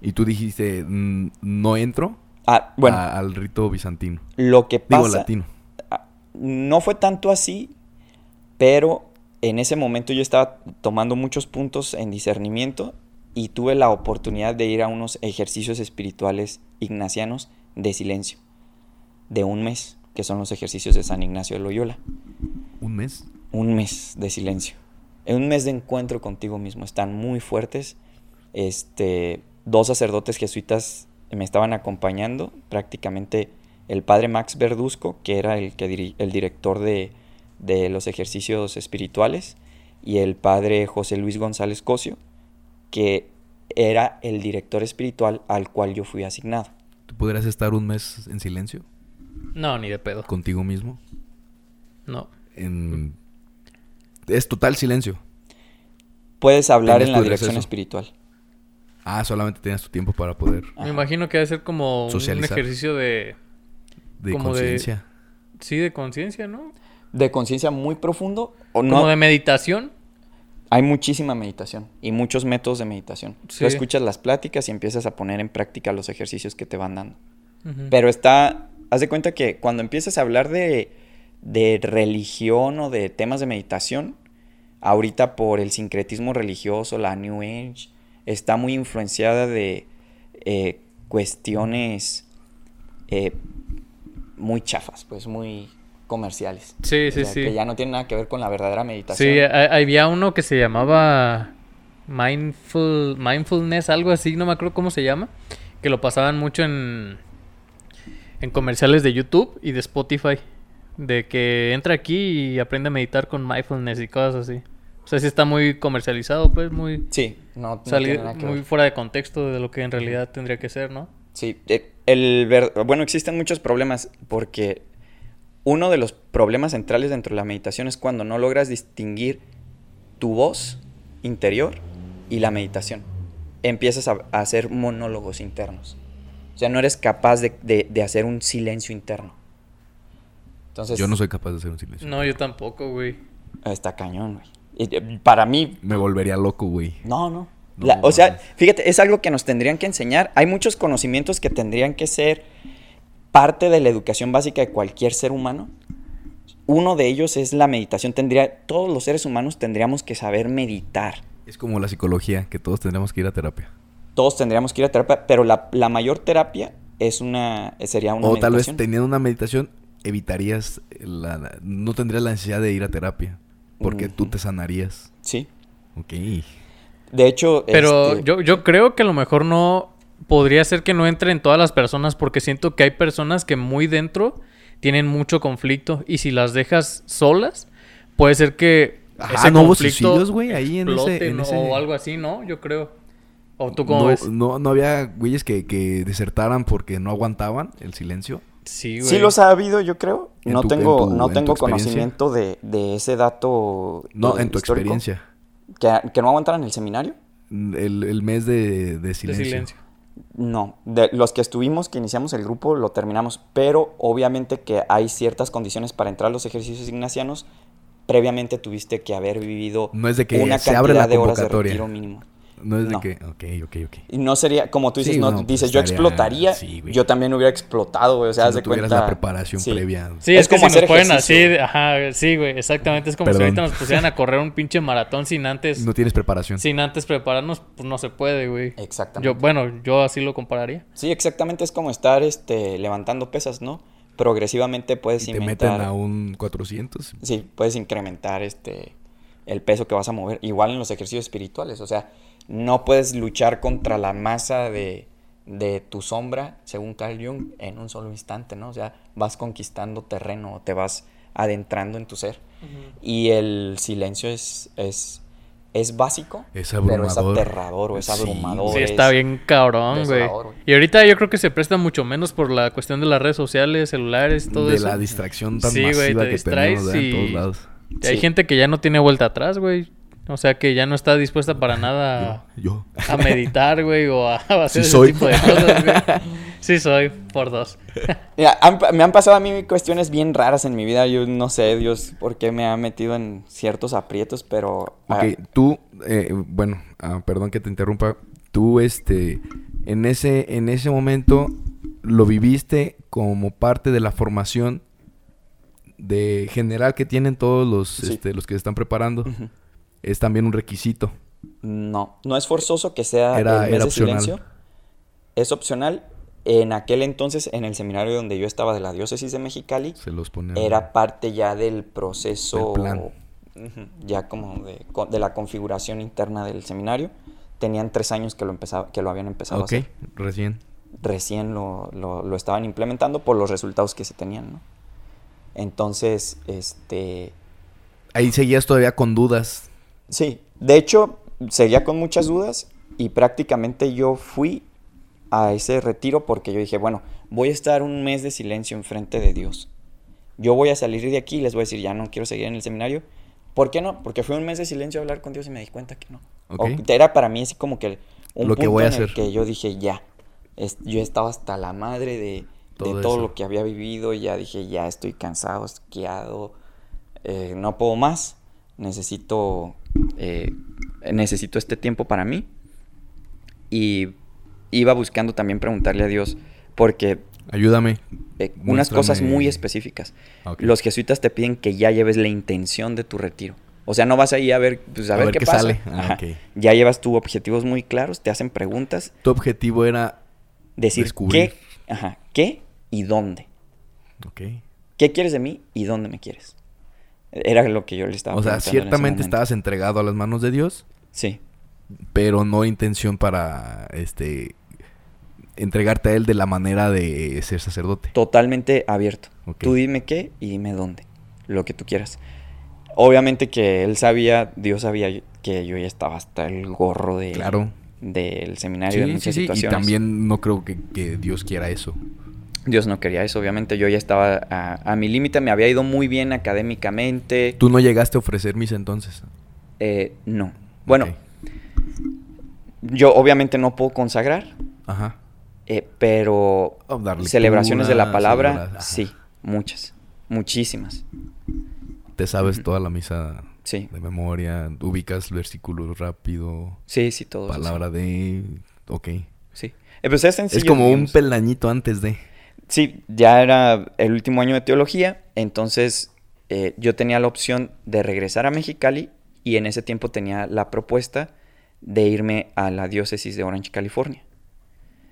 Y tú dijiste, "Mm, no entro Ah, bueno, a- al rito bizantino. lo que Digo pasa... latino. ah, no fue tanto así, pero en ese momento yo estaba tomando muchos puntos en discernimiento y tuve la oportunidad de ir a unos ejercicios espirituales ignacianos de silencio, de un mes, que son los ejercicios de San Ignacio de Loyola. ¿Un mes? Un mes de silencio. Un mes de encuentro contigo mismo. Están muy fuertes. Este, dos sacerdotes jesuitas me estaban acompañando. Prácticamente el padre Max Verduzco, que era el, que diri- el director de, de los ejercicios espirituales, y el padre José Luis González Cosio, que era el director espiritual al cual yo fui asignado. ¿Tú podrías estar un mes en silencio No, ni de pedo. contigo mismo? No. En... Es total silencio. Puedes hablar Tenías en la dirección receso. espiritual. Ah, solamente tienes tu tiempo para poder Me imagino que debe ser como un ejercicio de... de Como de- conciencia. Sí, de conciencia, ¿no? De conciencia muy profundo. O no, Como de meditación. Hay muchísima meditación y muchos métodos de meditación. Sí. Tú escuchas las pláticas y empiezas a poner en práctica los ejercicios que te van dando. Pero está, haz de cuenta que cuando empiezas a hablar de, de religión o de temas de meditación, ahorita por el sincretismo religioso, la New Age, está muy influenciada de eh, cuestiones eh, muy chafas, pues muy comerciales. Sí, O sí, sea, sí. Que ya no tienen nada que ver con la verdadera meditación. Sí, ha- había uno que se llamaba Mindful, Mindfulness, algo así, no me acuerdo cómo se llama, que lo pasaban mucho en, en comerciales de YouTube y de Spotify. De que entra aquí y aprende a meditar con mindfulness y cosas así. O sea, sí está muy comercializado, pues, muy, Sí, no, no salir tiene nada que muy ver. fuera de contexto de lo que en realidad tendría que ser, ¿no? Sí, eh, el bueno, existen muchos problemas porque uno de los problemas centrales dentro de la meditación es cuando no logras distinguir tu voz interior y la meditación. Empiezas a, a hacer monólogos internos. O sea, no eres capaz de, de- de hacer un silencio interno. Entonces, Yo no soy capaz de hacer un silencio. No, yo tampoco, güey. está cañón, güey. Y, eh, Para mí, Me volvería loco, güey. no, no. No, La- o sea, fíjate, es algo que nos tendrían que enseñar. Hay muchos conocimientos que tendrían que ser parte de la educación básica de cualquier ser humano. Uno de ellos es la meditación. Tendría, todos los seres humanos tendríamos que saber meditar. Es como la psicología, que todos tendremos que ir a terapia. Todos tendríamos que ir a terapia, pero la, la mayor terapia es una, sería una o tal vez meditación. teniendo una meditación evitarías la, no tendrías la necesidad de ir a terapia porque tú te sanarías. Sí. Ok. De hecho, Pero este, yo, yo creo que a lo mejor no podría ser que no entre en todas las personas porque siento que hay personas que muy dentro tienen mucho conflicto y si las dejas solas puede ser que Ajá, no hubo suicidios, güey, ahí en ese- en ¿no? ese- o algo así, ¿no? Yo creo. ¿O tú cómo no, ves? no, no había güeyes que, que desertaran porque no aguantaban el silencio. Sí, güey. Sí los ha habido, yo creo. No tu- tengo, tu- no tengo conocimiento de, de ese dato. No, eh, en tu experiencia. ¿Que, que no aguantaran el seminario? El, el mes de, de de silencio. No. De los que estuvimos, que iniciamos el grupo, lo terminamos. Pero obviamente que hay ciertas condiciones para entrar a los ejercicios ignacianos. Previamente tuviste que haber vivido No es de que una se cantidad abre la de horas de retiro mínimo. No es de No. que. Ok, ok, ok. Y no sería, como tú dices, Sí, no, no, pues dices, yo estaría- explotaría. sí, güey. yo también hubiera explotado, güey. O sea, si haz no de tuvieras cuenta. la preparación sí. previa. Sí, Es es, que como si nos hacer ponen así, ajá, sí, güey, exactamente. Es como si ahorita nos pusieran a correr un pinche maratón sin antes, No tienes preparación. sin antes prepararnos, pues no se puede, güey. Exactamente. Yo, bueno, yo así lo compararía. Sí, exactamente es como estar este, levantando pesas, ¿no? Progresivamente puedes Y te meten a un 400. Sí, puedes incrementar este el peso que vas a mover. Igual en los ejercicios espirituales. O sea, no puedes luchar contra la masa de, de tu sombra, según Carl Jung, en un solo instante, ¿no? O sea, vas conquistando terreno, te vas adentrando en tu ser. Y el silencio es, es, es básico, Es pero es aterrador o es Sí, abrumador. Sí, es- está bien cabrón, güey. Y ahorita yo creo que se presta mucho menos por la cuestión de las redes sociales, celulares, todo de eso. la distracción tan Sí, güey, masiva te que distraes tenemos ¿verdad? en y- todos lados. Y Hay Sí. gente que ya no tiene vuelta atrás, güey. O sea, que ya no está dispuesta para nada Yo. a meditar, güey, o a hacer Sí ese soy. tipo de cosas, güey. Sí soy, por dos. Mira, han- me han pasado a mí cuestiones bien raras en mi vida. Yo no sé, Dios, por qué me ha metido en ciertos aprietos, pero... ah, Ok, tú, eh, bueno, ah, perdón que te interrumpa. Tú, este, en ese, en ese momento lo viviste como parte de la formación de general que tienen todos los, Sí. este, los que se están preparando. Es también un requisito. No, no es forzoso que sea Era- el mes era de opcional. silencio. Es opcional. En aquel entonces, en el seminario donde yo estaba de la diócesis de Mexicali, Se los pone. era parte ya del proceso, plan. ya como de, de la configuración interna del seminario. Tenían tres años que lo, empezaba, que lo habían empezado Ok, a hacer. recién. recién lo, lo- lo estaban implementando por los resultados que se tenían, ¿no? Entonces, este, Ahí seguías todavía con dudas. Sí, de hecho, seguía con muchas dudas y prácticamente yo fui a ese retiro porque yo dije, bueno, voy a estar un mes de silencio enfrente de Dios. Yo voy a salir de aquí y les voy a decir, ya no quiero seguir en el seminario. ¿Por qué no? Porque fue un mes de silencio a hablar con Dios y me di cuenta que no. Ok. O- era para mí así como que un Lo que punto voy a en el que yo dije, ya. Es- yo estaba hasta la madre de, de Todo todo, eso. lo que había vivido. Y ya dije, ya estoy cansado, esquiado. eh, no puedo más. Necesito, eh, necesito este tiempo para mí. Y iba buscando también preguntarle a Dios, porque Ayúdame. eh, unas cosas muy específicas. Los jesuitas te piden que ya lleves la intención de tu retiro. O sea, no vas ahí a ver, pues, a, ver, qué, pasa. sale. Ah. Ya llevas tus objetivos muy claros, te hacen preguntas, Tu objetivo era. decir Descubrir. qué, ajá, qué y dónde. ¿Qué quieres de mí y dónde me quieres? Era lo que yo le estaba O sea, en ciertamente estabas entregado a las manos de Dios, Sí, pero no intención para este entregarte a él de la manera de ser sacerdote. Totalmente abierto. Ok. Tú dime qué y dime dónde. Lo que tú quieras. Obviamente que él sabía, Dios sabía que yo ya estaba hasta el gorro de, Claro. del seminario, de Sí, sí, muchas sí. Y situaciones. también no creo que, que Dios quiera eso. Dios no quería eso, obviamente yo ya estaba a, a mi límite, me había ido muy bien académicamente. Tú no llegaste a ofrecer misa entonces. Eh, no. Bueno, yo obviamente no puedo consagrar, Ajá. eh, pero Oh, celebraciones de la palabra, sí, muchas, muchísimas. Te sabes toda la misa Sí, de memoria, ubicas versículos rápido, sí, sí, todo eso, palabra de... Ok. Sí. Eh, pues es sencillo, es como un peldañito antes de... Sí, ya era el último año de teología, entonces eh, yo tenía la opción de regresar a Mexicali y en ese tiempo tenía la propuesta de irme a la diócesis de Orange, California.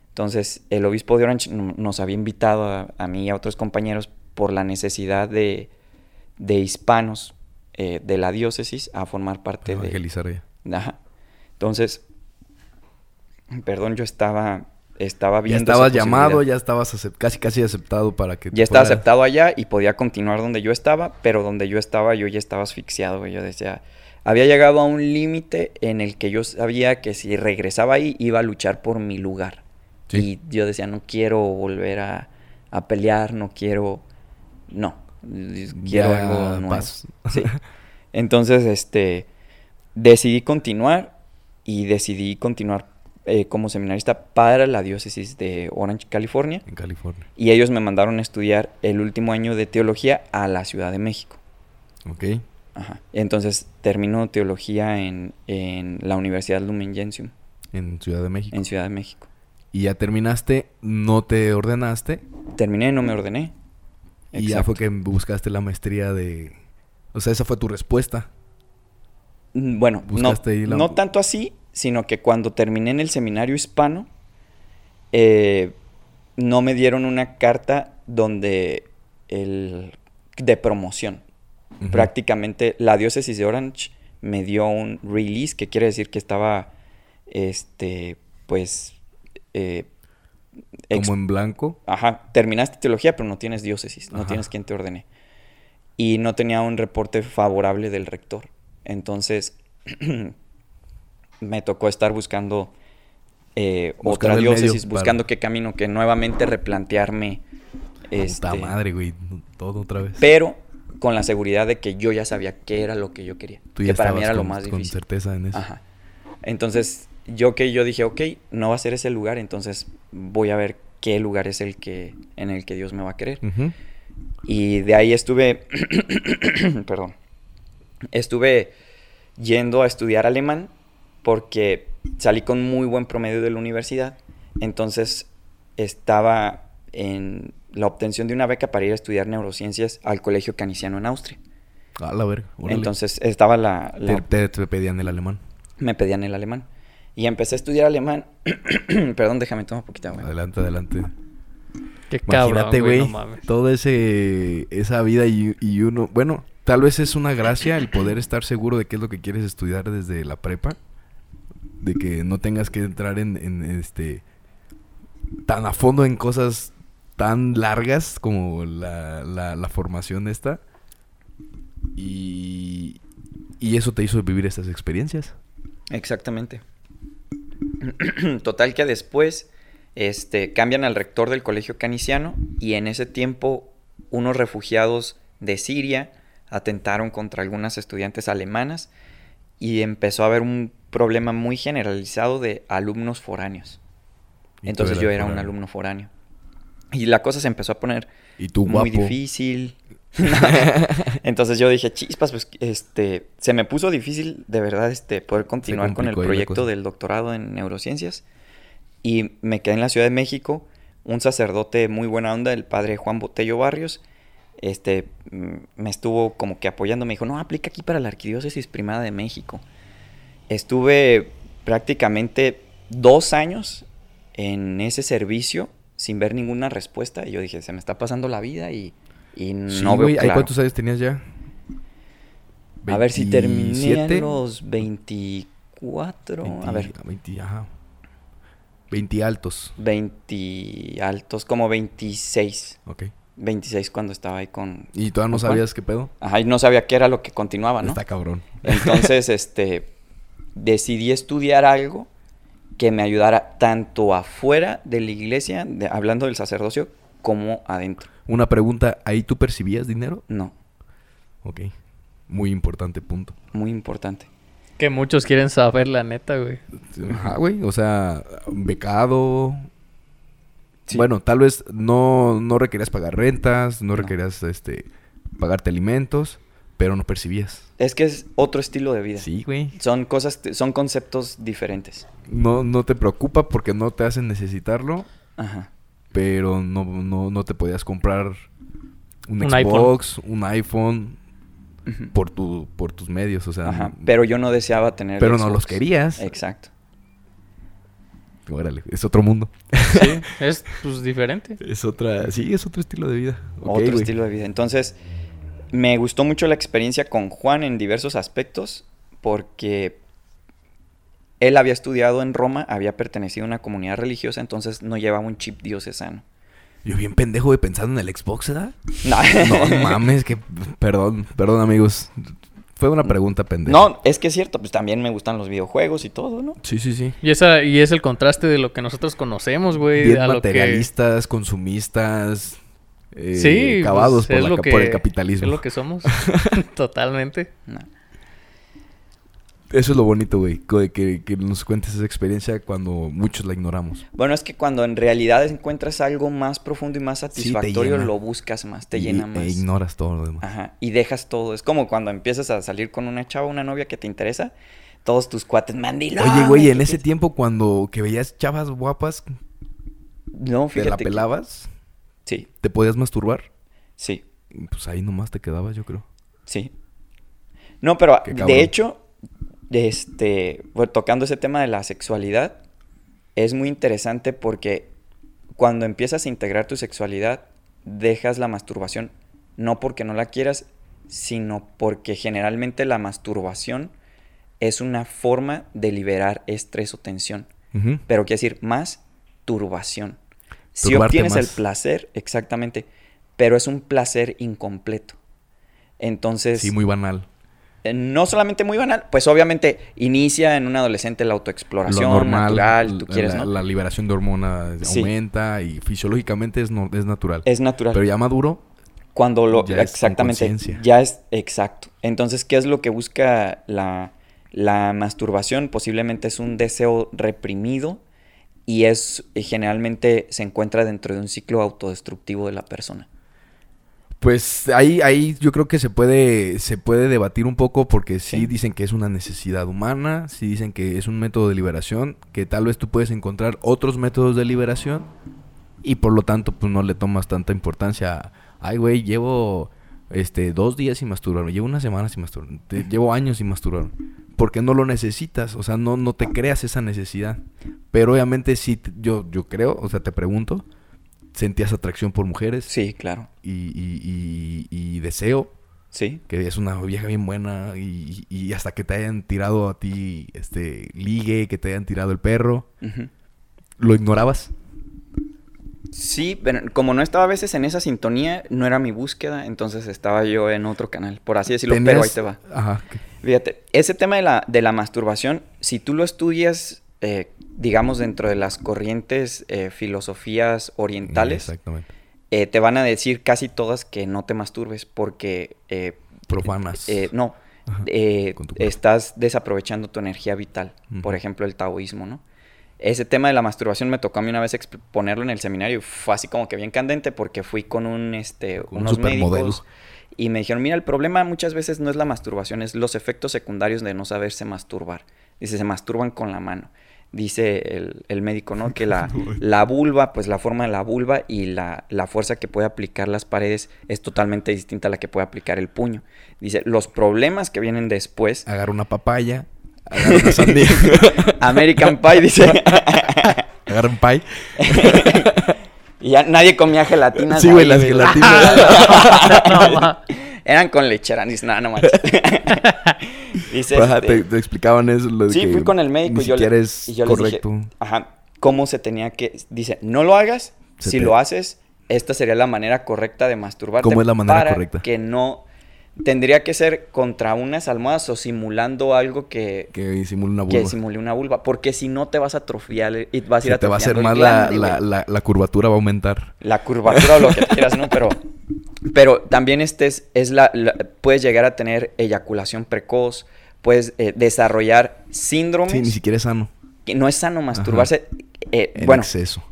Entonces el obispo de Orange no- nos había invitado a, a mí y a otros compañeros por la necesidad de, de hispanos eh, de la diócesis a formar parte de, Evangelizar ya. Ajá. Entonces, perdón, yo estaba, estaba Ya viendo. esa estabas llamado, ya estabas casi casi aceptado para que... Ya estaba fueras. aceptado allá y podía continuar donde yo estaba, pero donde yo estaba yo ya estaba asfixiado, güey. Yo decía, había llegado a un límite en el que yo sabía que si regresaba ahí iba a luchar por mi lugar. Sí. Y yo decía, no quiero volver a, a pelear, no quiero... No, quiero Ya, algo nuevo. Sí. Entonces, este, decidí continuar y decidí continuar eh, como seminarista para la diócesis de Orange, California. En California. Y ellos me mandaron a estudiar el último año de teología a la Ciudad de México. Ok. Ajá. Entonces termino teología en, en la Universidad Lumen Gentium, En Ciudad de México. en Ciudad de México. Y ya terminaste, no te ordenaste. Terminé, no me ordené. Y ya fue que buscaste la maestría de... O sea, esa fue tu respuesta. Mm, Bueno, no, la- no tanto así, sino que cuando terminé en el seminario hispano, eh, no me dieron una carta donde el de promoción. Prácticamente la diócesis de Orange me dio un release, que quiere decir que estaba, este, pues, eh, Como en blanco. Ajá, terminaste teología, pero no tienes diócesis, no Ajá. tienes quien te ordene. Y no tenía un reporte favorable del rector. Entonces, me tocó estar buscando eh, otra medio diócesis, para- buscando qué camino, que nuevamente replantearme. Este, Puta madre, güey. Todo otra vez. pero con la seguridad de que yo ya sabía qué era lo que yo quería. Tú que para mí era lo con- más Con difícil. certeza en eso. Ajá. Entonces, yo que yo dije, ok, no va a ser ese lugar, entonces voy a ver qué lugar es el que en el que Dios me va a querer. Y de ahí estuve, perdón, estuve yendo a estudiar alemán porque salí con muy buen promedio de la universidad. Entonces estaba en la obtención de una beca para ir a estudiar neurociencias al Colegio Canisiano en Austria. A la verga. órale. Entonces estaba la... la- Te, te- te pedían el alemán. me pedían el alemán. Y empecé a estudiar alemán. perdón, déjame tomar un poquito agua. Adelante, adelante. Qué cabrón, Imagínate, güey, güey. no mames. toda ese, esa vida y, y uno... Bueno, tal vez es una gracia el poder estar seguro de qué es lo que quieres estudiar desde la prepa. De que no tengas que entrar en, este... Tan a fondo en cosas tan largas como la, la, la formación esta. Y... Y eso te hizo vivir estas experiencias. Exactamente. Total que después este, cambian al rector del colegio canisiano y en ese tiempo unos refugiados de Siria atentaron contra algunas estudiantes alemanas y empezó a haber un problema muy generalizado de alumnos foráneos. Entonces yo era un alumno foráneo. Y la cosa se empezó a poner Y tú muy guapo. difícil. Entonces yo dije, chispas, pues este, se me puso difícil de verdad este, poder continuar con el proyecto del doctorado en neurociencias. Y me quedé en la Ciudad de México, un sacerdote muy buena onda, el padre Juan Botello Barrios, este, mm, me estuvo como que apoyando, me dijo, no, aplica aquí para la Arquidiócesis Primada de México. Estuve prácticamente dos años en ese servicio sin ver ninguna respuesta. Y yo dije, se me está pasando la vida y, y Sí, no veo güey, ¿ahí claro. ¿Cuántos años tenías ya? A ver si terminé a 27, los 24. a 20, ver, 20, ajá. 20 altos. 20 altos, como 26. Ok. 26 cuando estaba ahí con... ¿Y todavía no sabías qué pedo? Ajá, y no sabía qué era lo que continuaba, ¿no? Está cabrón. Entonces, este, decidí estudiar algo que me ayudara tanto afuera de la iglesia, de- hablando del sacerdocio, como adentro. Una pregunta, ¿ahí tú percibías dinero? No, Ok. Muy importante punto. muy importante. Que muchos quieren saber la neta, güey. Ajá, güey. O sea, becado. Sí. Bueno, tal vez no, no requerías pagar rentas, no No. requerías este, pagarte alimentos, pero no percibías. Es que es otro estilo de vida. Sí, güey. Son cosas, son conceptos diferentes. No, no te preocupa porque no te hacen necesitarlo, Ajá. pero no, no, no te podías comprar un, Un Xbox, un iPhone por, tu, por tus medios. O sea, Ajá. Pero yo no deseaba tener. pero no los querías. Exacto. Órale, es otro mundo. Sí, es pues diferente. Es otra, sí, es otro estilo de vida. Otro estilo de vida. Entonces, me gustó mucho la experiencia con Juan en diversos aspectos porque él había estudiado en Roma, había pertenecido a una comunidad religiosa, entonces no llevaba un chip diocesano. Yo bien pendejo de pensando en el Xbox, ¿verdad? No, No mames, que perdón, perdón amigos. Fue una pregunta pendeja. No, es que es cierto, pues también me gustan los videojuegos y todo, ¿no? Sí, sí, sí. Y esa y es el contraste de lo que nosotros conocemos, güey, lo que materialistas, consumistas, eh, Sí, pues, por, es la lo ca- que- por el capitalismo. Es lo que somos. Totalmente. No. Eso es lo bonito, güey, que, que nos cuentes esa experiencia cuando muchos la ignoramos. Bueno, es que cuando en realidad encuentras algo más profundo y más satisfactorio, lo buscas más, te Y- llena E más. ignoras todo lo demás. Ajá, y dejas todo. Es como cuando empiezas a salir con una chava, una novia que te interesa, todos tus cuates, mandilón. Oye, güey, en ese tiempo cuando que veías chavas guapas, No, te la pelabas, Sí, te podías masturbar. sí, Pues ahí nomás te quedabas, yo creo. sí. No, pero de hecho, este, bueno, tocando ese tema de la sexualidad, es muy interesante porque cuando empiezas a integrar tu sexualidad, dejas la masturbación, no porque no la quieras, sino porque generalmente la masturbación es una forma de liberar estrés o tensión. Pero quiere decir más turbación. Si obtienes el placer, exactamente, pero es un placer incompleto. Entonces, Sí, muy banal. eh, no solamente muy banal, pues obviamente inicia en un adolescente la autoexploración lo normal, natural, tú la- quieres, la, ¿no? la liberación de hormonas Sí. aumenta y fisiológicamente es, no- es natural. Es natural. Pero ya maduro, Cuando lo Ya exactamente ya es exacto. Entonces, ¿qué es lo que busca la, la masturbación? Posiblemente es un deseo reprimido y es y generalmente se encuentra dentro de un ciclo autodestructivo de la persona. pues ahí, ahí yo creo que se puede, se puede debatir un poco porque sí, Sí. dicen que es una necesidad humana, sí dicen que es un método de liberación, que tal vez tú puedes encontrar otros métodos de liberación y por lo tanto pues no le tomas tanta importancia. Ay, güey, llevo este dos días sin masturbarme, llevo una semana sin masturbarme, te- llevo años sin masturbarme. Porque no lo necesitas, o sea, no, no te creas esa necesidad. Pero obviamente sí, yo, yo creo, o sea, te pregunto, ¿sentías atracción por mujeres? Sí, claro. y, y- y- y deseo Sí. que es una vieja bien buena y, y hasta que te hayan tirado a ti este ligue, que te hayan tirado el perro, lo ignorabas. Sí, pero como no estaba a veces en esa sintonía, no era mi búsqueda, entonces estaba yo en otro canal, por así decirlo, pero ahí te va. Ajá. Fíjate, ese tema de la, de la masturbación, si tú lo estudias, eh, digamos, dentro de las corrientes eh, filosofías orientales, Exactamente. eh, te van a decir casi todas que no te masturbes porque, eh, Profanas. eh, no, eh, estás desaprovechando tu energía vital. Por ejemplo, el taoísmo, ¿no? Ese tema de la masturbación me tocó a mí una vez exp- ponerlo en el seminario fue así como que bien candente porque fui con un, este, Con unos médicos y me dijeron, mira, el problema muchas veces no es la masturbación, es los efectos secundarios de no saberse masturbar. Dice, se masturban con la mano. Dice el, el médico, ¿no? Que la, la vulva, pues la forma de la vulva y la, la fuerza que puede aplicar las paredes es totalmente distinta a la que puede aplicar el puño. Dice, los problemas que vienen después, Agarra una papaya, agarra una sandía, American Pie, dice, agarra un pie. y ya nadie comía gelatinas. Sí, güey, ahí, las güey. gelatinas. No, ma. Eran con lechera, dice, no, no manches. dice, Ajá, este, te, te explicaban eso. Lo de Sí, que fui con el médico Ni y yo, le- y yo les dije, correcto. ajá, cómo se tenía que... Dice, no lo hagas, Se si te- lo haces, esta sería la manera correcta de masturbarte. ¿Cómo es la manera para correcta? Que no... Tendría que ser contra unas almohadas o simulando algo que, Que disimula una que vulva. simule una vulva. Porque si no te vas a atrofiar y vas a ir te va a hacer más la, la, la, la curvatura va a aumentar. La curvatura o lo que quieras, ¿no? Pero, pero también este es, es la, la- Puedes llegar a tener eyaculación precoz, puedes eh, desarrollar síndromes. Sí, ni siquiera es sano. que no es sano masturbarse. eh, En bueno, exceso.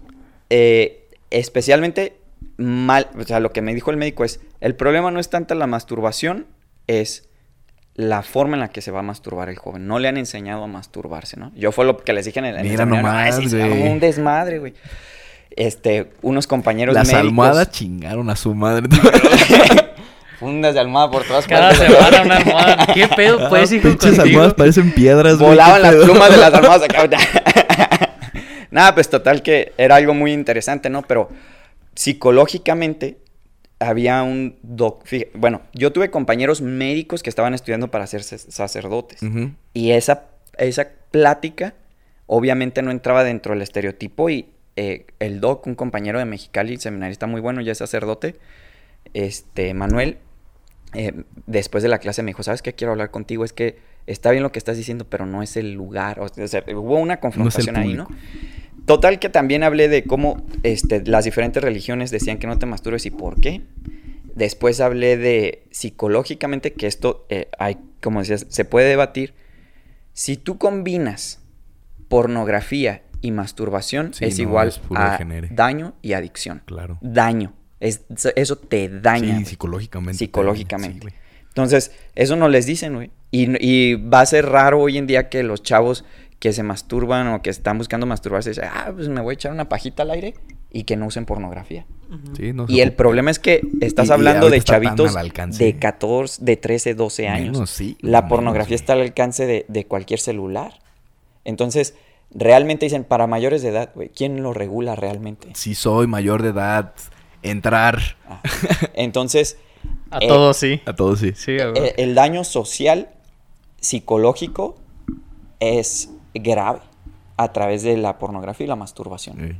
eh, especialmente mal, o sea, lo que me dijo el médico es, el problema no es tanto la masturbación, es la forma en la que se va a masturbar el joven. No le han enseñado a masturbarse, ¿no? Yo fue lo que les dije en el, en Mira nomás, "Ay, sí, se güey. armó un desmadre, güey. Este, unos compañeros Las médicos, almohadas chingaron a su madre. fundas de almohada por todas Cada partes. semana una almohada. ¿Qué pedo? Pues, Ah, hijo, pinches contigo? almohadas parecen piedras, güey. Volaban ¿qué las plumas de las almohadas acá. Nada, pues total que era algo muy interesante, ¿no? Pero psicológicamente había un doc... Bueno, yo tuve compañeros médicos que estaban estudiando para ser sac- sacerdotes. Y esa, esa plática obviamente no entraba dentro del estereotipo y eh, el doc, un compañero de Mexicali, seminarista muy bueno, ya es sacerdote, este, Manuel, eh, después de la clase me dijo, ¿sabes qué quiero hablar contigo? Es que está bien lo que estás diciendo, pero no es el lugar. O sea, hubo una confrontación ahí, ¿no? Total que también hablé de cómo este, las diferentes religiones decían que no te masturbes y por qué. Después hablé de psicológicamente que esto, eh, hay, como decías, se puede debatir. Si tú combinas pornografía y masturbación, Sí, es no, igual es a daño y adicción. Claro. Daño. Es, eso te daña. Sí, psicológicamente. Psicológicamente. Sí. Entonces, eso no les dicen, güey. Y, y va a ser raro hoy en día que los chavos que se masturban o que están buscando masturbarse dicen, ah, pues me voy a echar una pajita al aire y que no usen pornografía. Sí, no Y el problema es que estás Y- hablando de chavitos de 14, de 13, 12 años. Menos, sí, La menos, pornografía está al alcance de, de cualquier celular. Entonces, realmente dicen, para mayores de edad, güey, ¿quién lo regula realmente? Si soy mayor de edad, entrar. Ah. Entonces, A Eh, todos sí. A todos sí. Sí, a eh, el daño social, psicológico, es grave a través de la pornografía y la masturbación. Sí.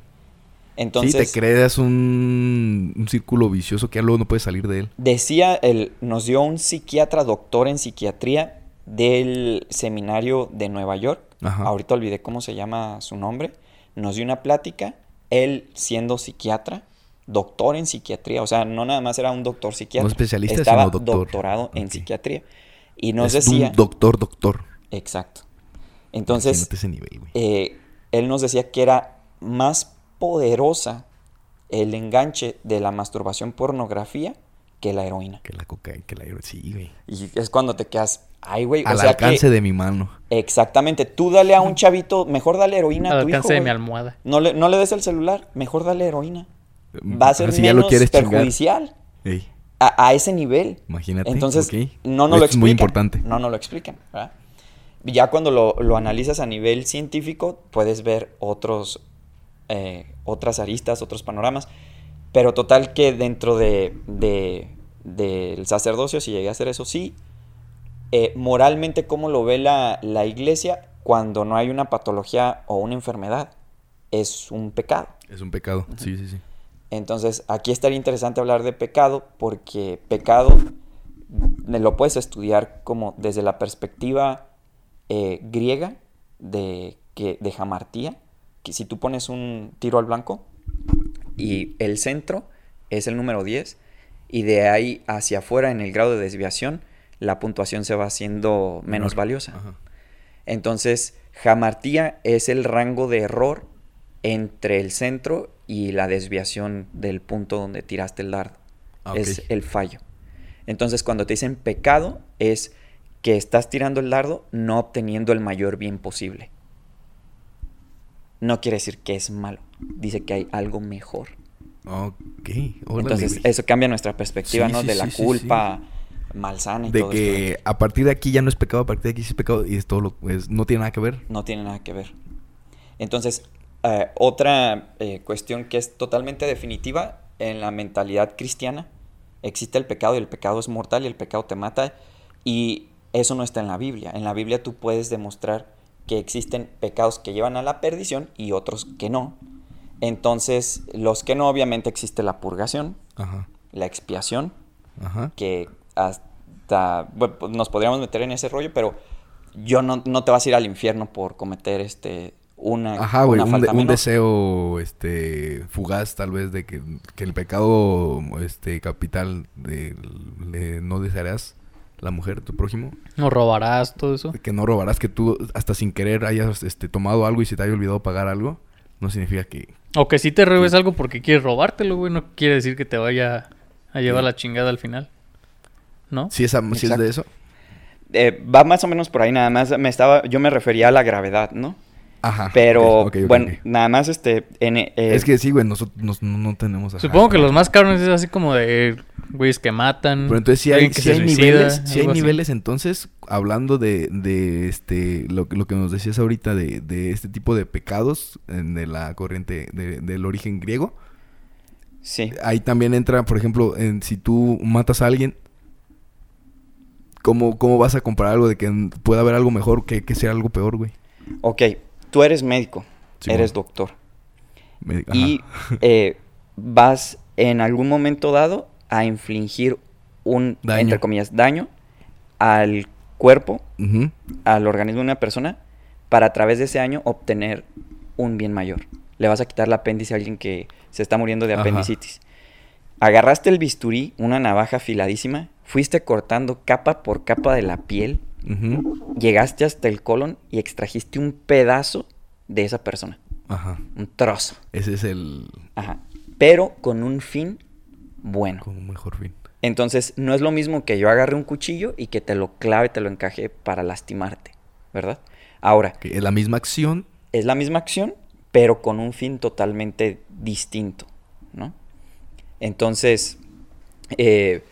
Entonces, sí, te creas un, un círculo vicioso que ya luego no puedes salir de él. decía, el, nos dio un psiquiatra, doctor en psiquiatría del seminario de Nueva York. Ajá. Ahorita olvidé cómo se llama su nombre. Nos dio una plática, él siendo psiquiatra, doctor en psiquiatría, o sea, no nada más era un doctor psiquiatra. No especialista, estaba sino doctor. doctorado en psiquiatría. Y nos es decía... un doctor, doctor. Exacto. Entonces, Imagínate ese nivel, güey. eh, él nos decía que era más poderosa el enganche de la masturbación pornografía que la heroína. Que la cocaína, que la sí, güey. Y es cuando te quedas, ay, güey, o Al sea alcance que- de mi mano. Exactamente, tú dale a un chavito, mejor dale heroína Al a tu hijo, alcance de mi almohada. No le, no le des el celular, mejor dale heroína. Va a ser ya lo menos quieres perjudicial Ey, a, a ese nivel. imagínate. Entonces, ok. no nos lo es muy explican. importante. No nos lo explican. ¿verdad? Ya cuando lo, lo analizas a nivel científico, puedes ver otros, eh, otras aristas, otros panoramas. Pero total que dentro de, de- del sacerdocio, si llegué a hacer eso, sí. eh, moralmente, ¿cómo lo ve la, la iglesia cuando no hay una patología o una enfermedad? Es un pecado. Es un pecado. Sí, sí, sí. Entonces, aquí estaría interesante hablar de pecado porque pecado lo puedes estudiar como desde la perspectiva eh, griega de, que, de jamartía, que si tú pones un tiro al blanco y el centro es el número 10 y de ahí hacia afuera en el grado de desviación la puntuación se va haciendo menos Menor. valiosa. Ajá. Entonces, jamartía es el rango de error entre el centro y la desviación del punto donde tiraste el dardo. Ah, Es el fallo. Entonces, cuando te dicen pecado, es que estás tirando el dardo no obteniendo el mayor bien posible. No quiere decir que es malo. Dice que hay algo mejor. Ok. órale, Entonces, eso cambia nuestra perspectiva, Sí, ¿no? sí, de la sí, culpa malsana y De todo esto. que a partir de aquí ya no es pecado, a partir de aquí sí es pecado y es todo lo, es- no tiene nada que ver. no tiene nada que ver. Entonces, eh, otra eh, cuestión que es totalmente definitiva en la mentalidad cristiana, existe el pecado y el pecado es mortal y el pecado te mata y eso no está en la Biblia. En la Biblia tú puedes demostrar que existen pecados que llevan a la perdición y otros que no. Entonces, los que no, obviamente existe la purgación, Ajá. la expiación, Ajá. que hasta bueno, pues nos podríamos meter en ese rollo, pero yo no, no te vas a ir al infierno por cometer este una, Ajá, güey, una un, falta de- un deseo este fugaz tal vez de que, que el pecado este capital de, no desearás la mujer, tu prójimo, No robarás, todo eso. que no robarás, que tú hasta sin querer hayas este tomado algo y se te haya olvidado pagar algo, no significa que O que si te robes algo porque quieres robártelo, güey. No quiere decir que te vaya a llevar Sí. la chingada al final. ¿No? si es, si es de eso. Eh, va más o menos por ahí, nada más me estaba, yo me refería a la gravedad, ¿no? Ajá. Pero, bueno, nada más este, en, eh, es que sí, güey, nosotros nos- no, no tenemos. ajá. Supongo que los más cabrones es así como de güeyes que matan. Pero entonces si hay, se hay suicida, niveles, si hay así. niveles entonces, hablando de, de este lo, que- lo que nos decías ahorita de, de este tipo de pecados en- de la corriente de- del origen griego, sí. ahí también entra, por ejemplo, en si tú matas a alguien, ¿cómo, cómo vas a comparar algo de que pueda haber algo mejor que, que sea algo peor, güey? Ok, tú eres médico, Sí, eres bueno. doctor. Ajá. y eh, vas en algún momento dado a infligir un, Daño. entre comillas, daño al cuerpo, al organismo de una persona, para a través de ese año obtener un bien mayor. Le vas a quitar el apéndice a alguien que se está muriendo de Ajá. apendicitis. Agarraste el bisturí, una navaja afiladísima, fuiste cortando capa por capa de la piel, Llegaste hasta el colon y extrajiste un pedazo de esa persona, Ajá. un trozo. Ese es el Ajá. Pero con un fin bueno. como mejor fin. Entonces, no es lo mismo que yo agarre un cuchillo y que te lo clave, te lo encaje para lastimarte, ¿verdad? Ahora, Que es la misma acción, es la misma acción, pero con un fin totalmente distinto, ¿no? Entonces, eh,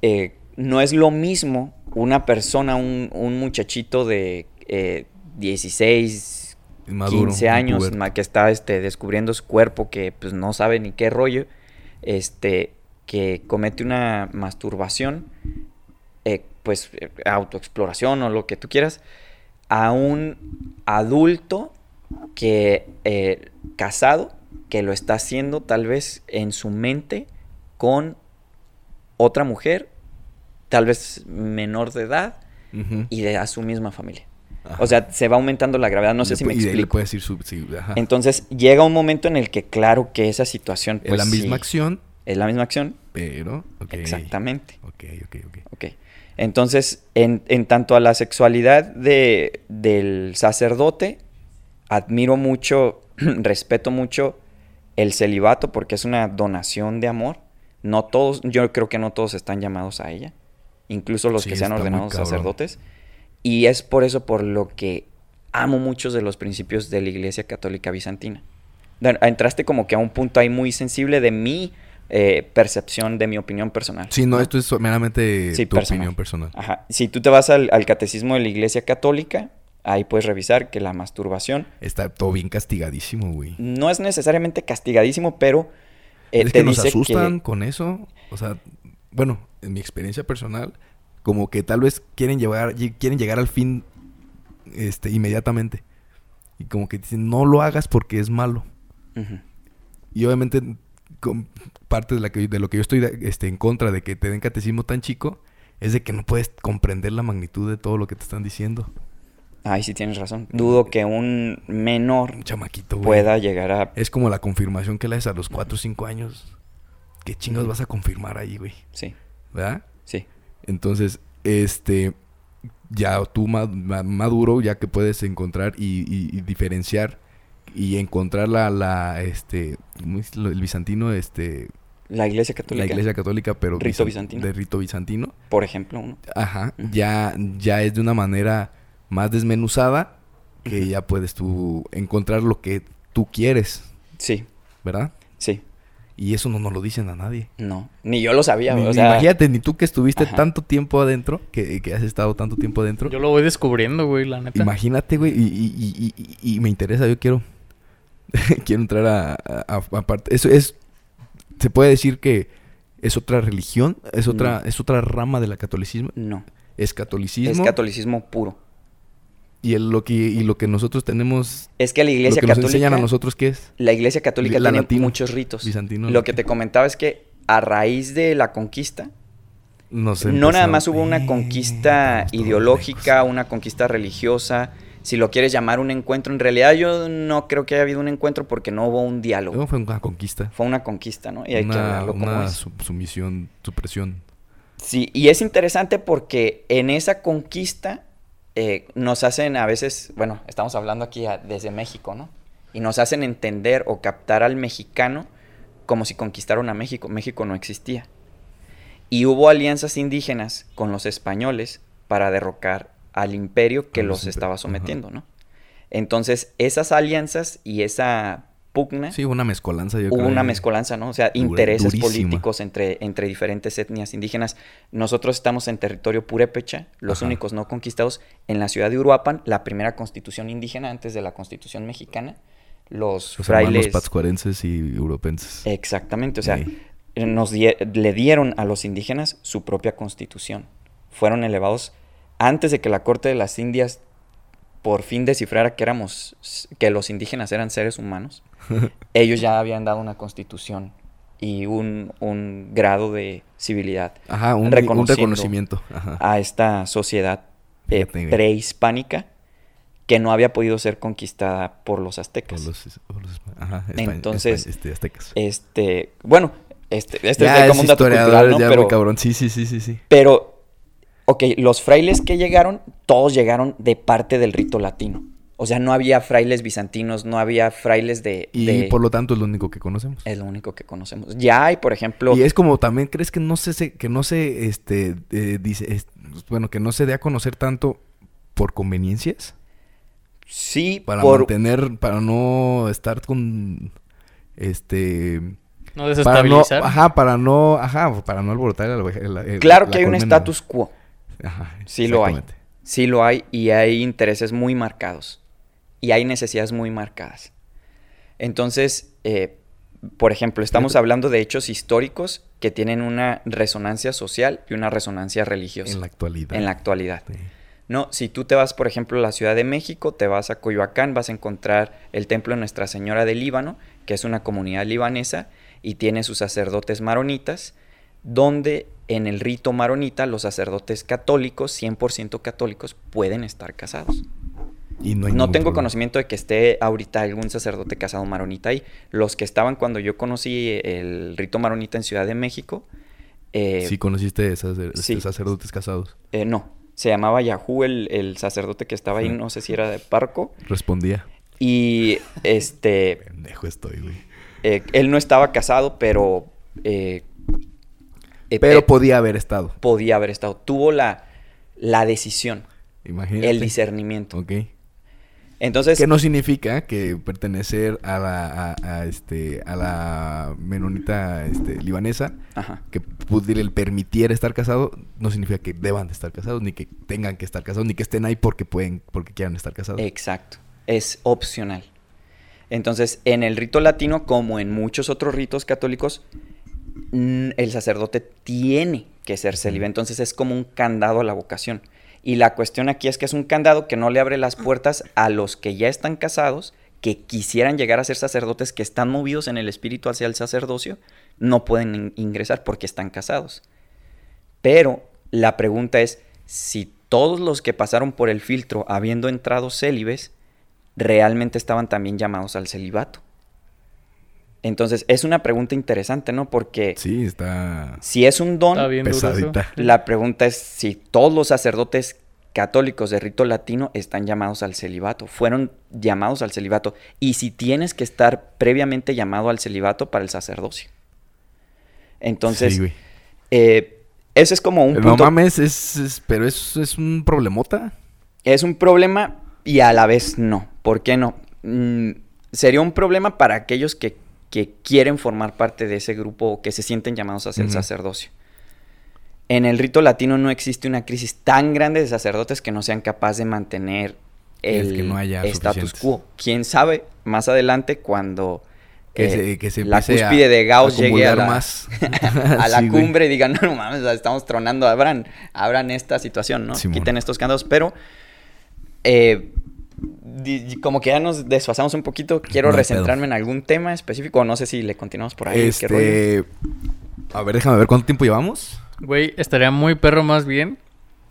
eh, no es lo mismo una persona, un, un muchachito de eh, 16, Inmaduro, 15 años que está este, descubriendo su cuerpo, que pues no sabe ni qué rollo, este, que comete una masturbación, eh, pues eh, autoexploración o lo que tú quieras, a un adulto que eh, casado que lo está haciendo tal vez en su mente con otra mujer, tal vez menor de edad y de a su misma familia. Ajá. O sea, se va aumentando la gravedad, no sé Le si me y le explico. puedes ir sub- sí, ajá. Entonces llega un momento en el que claro que esa situación es pues, la misma sí, acción, es la misma acción, pero... exactamente. Ok, ok, ok. Ok. Entonces, en, en tanto a la sexualidad de, del sacerdote, admiro mucho, respeto mucho el celibato porque es una donación de amor. No todos, yo creo que no todos están llamados a ella, incluso los Sí, que sean ordenados sacerdotes. Y es por eso por lo que amo muchos de los principios de la Iglesia Católica Bizantina. Entraste como que a un punto ahí muy sensible de mi eh, percepción, de mi opinión personal. Sí, no, esto es meramente Sí, tu personal. opinión personal. Ajá. Si tú te vas al, al catecismo de la Iglesia Católica, ahí puedes revisar que la masturbación Está todo bien castigadísimo, güey. no es necesariamente castigadísimo, pero eh, es te que nos dice asustan que con eso. O sea, bueno, en mi experiencia personal, como que tal vez quieren llegar, lle- quieren llegar al fin este, inmediatamente. Y como que dicen, no lo hagas porque es malo. Y obviamente, con- parte de, la que, de lo que yo estoy de- este, en contra de que te den catecismo tan chico, es de que no puedes comprender la magnitud de todo lo que te están diciendo. Ahí sí tienes razón. Dudo que un menor Un chamaquito, güey. pueda llegar a... Es como la confirmación que le haces a los 4 o 5 años. ¿Qué chingados Ujú. vas a confirmar ahí, güey? Sí, ¿Verdad? sí. Entonces, este, ya tú ma- ma- maduro, ya que puedes encontrar y, y- y diferenciar y encontrar la, la, este, ¿cómo es lo- el bizantino, este, La Iglesia Católica, la iglesia católica, pero Rito bizan- bizantino. de rito bizantino, por ejemplo, uno. ajá, ya, ya es de una manera más desmenuzada que ya puedes tú encontrar lo que tú quieres, Sí, ¿verdad? sí. Y eso no nos lo dicen a nadie. No, ni yo lo sabía. Ni- o ni sea, imagínate, ni tú que estuviste Ajá. tanto tiempo adentro, que, que has estado tanto tiempo adentro. Yo lo voy descubriendo, güey, la neta. Imagínate, güey, y, y- y- y- y me interesa, yo quiero, quiero entrar a, a- a- aparte. Eso es, se puede decir que es otra religión, es otra, No. es otra rama de la catolicismo, no. es catolicismo. Es catolicismo puro. Y, el, lo que, y lo que nosotros tenemos, Es que la lo iglesia que nos católica... enseñan a nosotros, ¿qué es? La iglesia católica La tiene latina. muchos ritos. Bizantino. Lo que te comentaba es que a raíz de la conquista, No, sé, no nada más hubo una Eh, conquista ideológica, una conquista religiosa, si lo quieres llamar un encuentro, en realidad yo no creo que haya habido un encuentro porque no hubo un diálogo. No, fue una conquista. Fue una conquista, ¿no? Y hay que hablarlo como una es. su- sumisión, supresión. Sí, y es interesante porque en esa conquista eh, nos hacen a veces, bueno, estamos hablando aquí a- desde México, ¿no? Y nos hacen entender o captar al mexicano como si conquistaron a México. México no existía. Y hubo alianzas indígenas con los españoles para derrocar al imperio que los estaba ajá. sometiendo, ¿no? Entonces, esas alianzas y esa pugna Sí, una mezcolanza, yo hubo una mezcolanza, ¿no? O sea, intereses durísima. políticos entre, entre diferentes etnias indígenas. Nosotros estamos en territorio purépecha, los Ajá. únicos no conquistados, en la ciudad de Uruapan, la primera constitución indígena antes de la constitución mexicana. Los, Los frailes... patzcuarenses y europenses. Exactamente, o sea, Sí. nos die- le dieron a los indígenas su propia constitución. Fueron elevados antes de que la corte de las Indias por fin descifrara que éramos que los indígenas eran seres humanos. ellos ya habían dado una constitución y un, un grado de civilidad Ajá, un, un reconocimiento. Ajá. a esta sociedad eh, prehispánica que no había podido ser conquistada por los Por aztecas. los, por los- ajá, espa- Entonces, espa- este, aztecas. Este, bueno, este, este ya es como un dato cultural, ¿no? ya Pero, cabrón. Sí, sí, sí, sí, sí. pero, ok, los frailes que llegaron, todos llegaron de parte del rito latino. O sea, no había frailes bizantinos, no había frailes de... Y de- por lo tanto es lo único que conocemos. Es lo único que conocemos. Ya hay, por ejemplo... Y es como también crees que no se, se- que no se este eh, dice es- bueno que no se dé a conocer tanto por conveniencias Sí, para por... mantener para no estar con este No para no desestabilizar. ajá para no ajá para no alborotar el, el- el- Claro la que hay un status quo. Ajá, Sí lo hay. Sí lo hay y hay intereses muy marcados. Y hay necesidades muy marcadas. Entonces, eh, por ejemplo, estamos hablando de hechos históricos que tienen una resonancia social y una resonancia religiosa en la actualidad. en la actualidad. Sí. No, si tú te vas, por ejemplo, a la Ciudad de México, te vas a Coyoacán, vas a encontrar el templo de Nuestra Señora del Líbano, que es una comunidad libanesa y tiene sus sacerdotes maronitas, donde en el rito maronita los sacerdotes católicos, 100% católicos, pueden estar casados. Y no, tengo problema. conocimiento de que esté ahorita algún sacerdote casado maronita ahí. Los que estaban cuando yo conocí el rito maronita en Ciudad de México, eh, Sí conociste sí. sacerdotes casados. eh, no, se llamaba Yahú el, el sacerdote que estaba ahí, no sé si era de Parco. Respondía. Y este, Pendejo estoy, güey. eh, él no estaba casado, pero, eh, eh, Pero eh, podía haber estado. podía haber estado. Tuvo la, la decisión, Imagínate. el discernimiento. Ok. Entonces, Que no significa que pertenecer a la, a, a, este, a la menonita este, libanesa, ajá, que pudiera permitiera estar casado, no significa que deban de estar casados, ni que tengan que estar casados, ni que estén ahí porque pueden, porque quieran estar casados. exacto, es opcional. Entonces, en el rito latino, como en muchos otros ritos católicos, el sacerdote tiene que ser célibe. Entonces, es como un candado a la vocación. Y la cuestión aquí es que es un candado que no le abre las puertas a los que ya están casados, que quisieran llegar a ser sacerdotes, que están movidos en el espíritu hacia el sacerdocio, no pueden in- ingresar porque están casados. Pero la pregunta es si todos los que pasaron por el filtro habiendo entrado célibes, realmente estaban también llamados al celibato. Entonces, es una pregunta interesante, ¿no? Porque Sí, está si es un don, Está bien pesadita. la pregunta es si todos los sacerdotes católicos de rito latino están llamados al celibato, fueron llamados al celibato, y si tienes que estar previamente llamado al celibato para el sacerdocio. Entonces, Sí, güey. eh, ese es como un No punto, mames, es, es- pero es, es un problemota. es un problema y a la vez no. ¿Por qué no? Mm, sería un problema para aquellos que, que quieren formar parte de ese grupo o que se sienten llamados hacia el Ujú. sacerdocio. En el rito latino no existe una crisis tan grande de sacerdotes que no sean capaces de mantener el que no haya status quo. Quién sabe más adelante cuando Que, eh, se, que se la a- cúspide de Gauss llegue a la, más. a la Sí, güey. cumbre y digan, no, no mames, estamos tronando, abran, abran esta situación, ¿no? Simón. Quiten estos candados, pero eh, como que ya nos desfasamos un poquito, quiero No recentrarme en algún tema específico, o no sé si le continuamos por ahí. qué rollo. Este. A ver, déjame ver cuánto tiempo llevamos. Güey, estaría muy perro más bien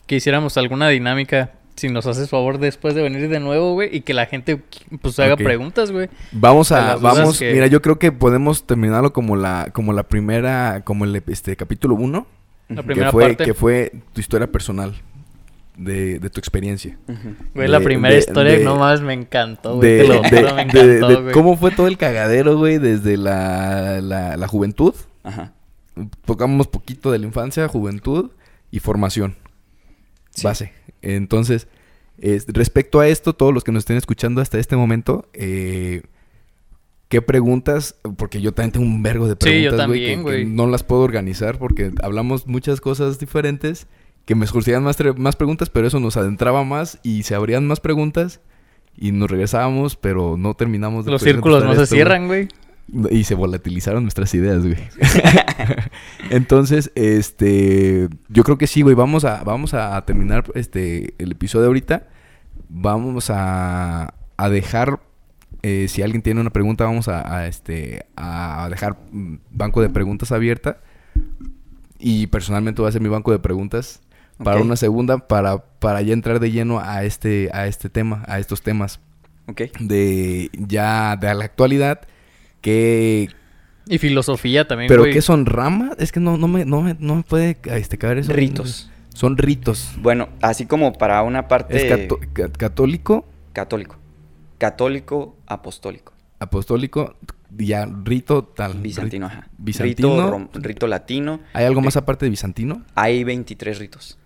que hiciéramos alguna dinámica. Si nos haces favor después de venir de nuevo, güey, y que la gente pues haga preguntas, güey. Vamos a, vamos, que- mira, yo creo que podemos terminarlo como la, como la primera, como el este capítulo 1, La primera que fue, parte. que fue tu historia personal de, de tu experiencia. Güey, la primera de- historia no más me encantó, güey. de, Te lo juro, me encantó, güey. cómo fue todo el cagadero, güey, desde la, la, la juventud. Ajá. Tocamos poquito de la infancia, juventud y formación. Sí. Base. Entonces, es- respecto a esto, todos los que nos estén escuchando hasta este momento, eh, ¿qué preguntas? Porque yo también tengo un vergo de Sí, yo preguntas, güey, también, que- güey. que no las puedo organizar porque hablamos muchas cosas diferentes que me surgían más, más preguntas, pero eso nos adentraba más y se abrían más preguntas y nos regresábamos, pero no terminamos de Los círculos no se cierran, güey. Y se volatilizaron nuestras ideas, güey. Entonces, este, yo creo que sí, güey. Vamos a, vamos a terminar este el episodio ahorita. Vamos a, a dejar, eh, si alguien tiene una pregunta, vamos a, a, este, a dejar mm, banco de preguntas abierta. Y personalmente voy a hacer mi banco de preguntas para una segunda, para, para ya entrar de lleno a este, a este tema, a estos temas Ok. de ya de la actualidad que Y filosofía también, pero güey. qué son ramas es que no no me no me, no me puede este caber eso Ritos. son ritos Bueno, así como para una parte es cató- ca- católico católico. Católico apostólico. apostólico ya rito tal Bizantino, ajá. bizantino Rito, rom- rito latino. hay algo más aparte de bizantino Hay 23 ritos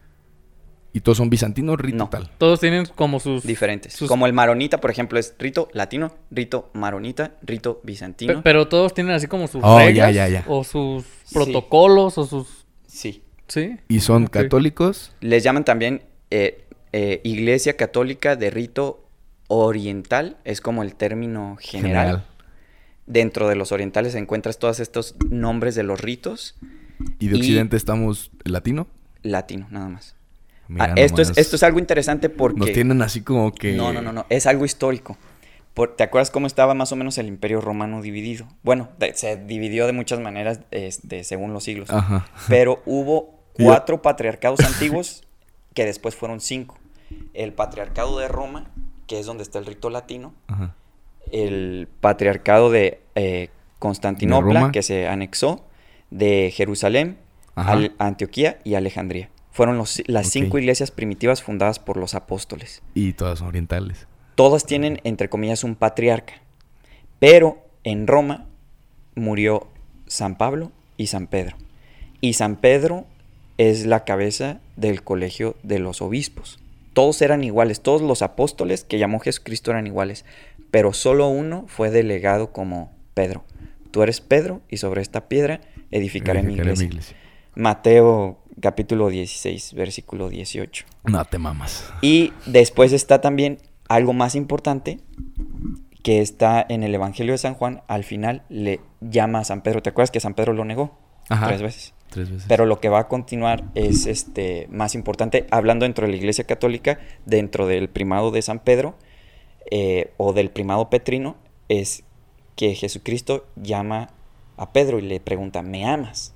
y todos son bizantinos rito No. tal Todos tienen como sus... diferentes. sus- Como el maronita, por ejemplo, es rito latino, rito maronita, rito bizantino. pero todos tienen así como sus Oh, reglas. ya, ya. O sus Sí. protocolos, o sus... Sí. ¿Sí? y son católicos Les llaman también eh, eh, Iglesia Católica de Rito Oriental, es como el término general. general Dentro de los orientales encuentras todos estos nombres de los ritos y de Y- occidente estamos latino latino, nada más. Mira Ah, esto, es, esto es algo interesante porque... nos tienen así como que No, no, no, no. Es algo histórico. Por- ¿Te acuerdas cómo estaba más o menos el Imperio Romano dividido? Bueno, de- se dividió de muchas maneras este, según los siglos. ajá Pero hubo cuatro patriarcados antiguos que después fueron cinco. El patriarcado de Roma, que es donde está el rito latino. ajá El patriarcado de eh, Constantinopla, De que se anexó. De Jerusalén. Al- Antioquía y Alejandría. Fueron los- las cinco iglesias primitivas fundadas por los apóstoles y todas son orientales todas tienen, entre comillas, un patriarca. Pero en Roma murió San Pablo y San Pedro. Y San Pedro es la cabeza del colegio de los obispos. Todos eran iguales, todos los apóstoles que llamó Jesucristo eran iguales, pero solo uno fue delegado como Pedro. Tú eres Pedro y sobre esta piedra edificaré, mi, iglesia. Mateo capítulo 16, versículo 18. No te mamas. Y después está también algo más importante que está en el Evangelio de San Juan. Al final le llama a San Pedro. ¿Te acuerdas que San Pedro lo negó? Ajá. Tres veces. Tres veces. Pero lo que va a continuar es este más importante, hablando dentro de la Iglesia Católica, dentro del primado de San Pedro eh, o del primado petrino, es que Jesucristo llama a Pedro y le pregunta, ¿me amas?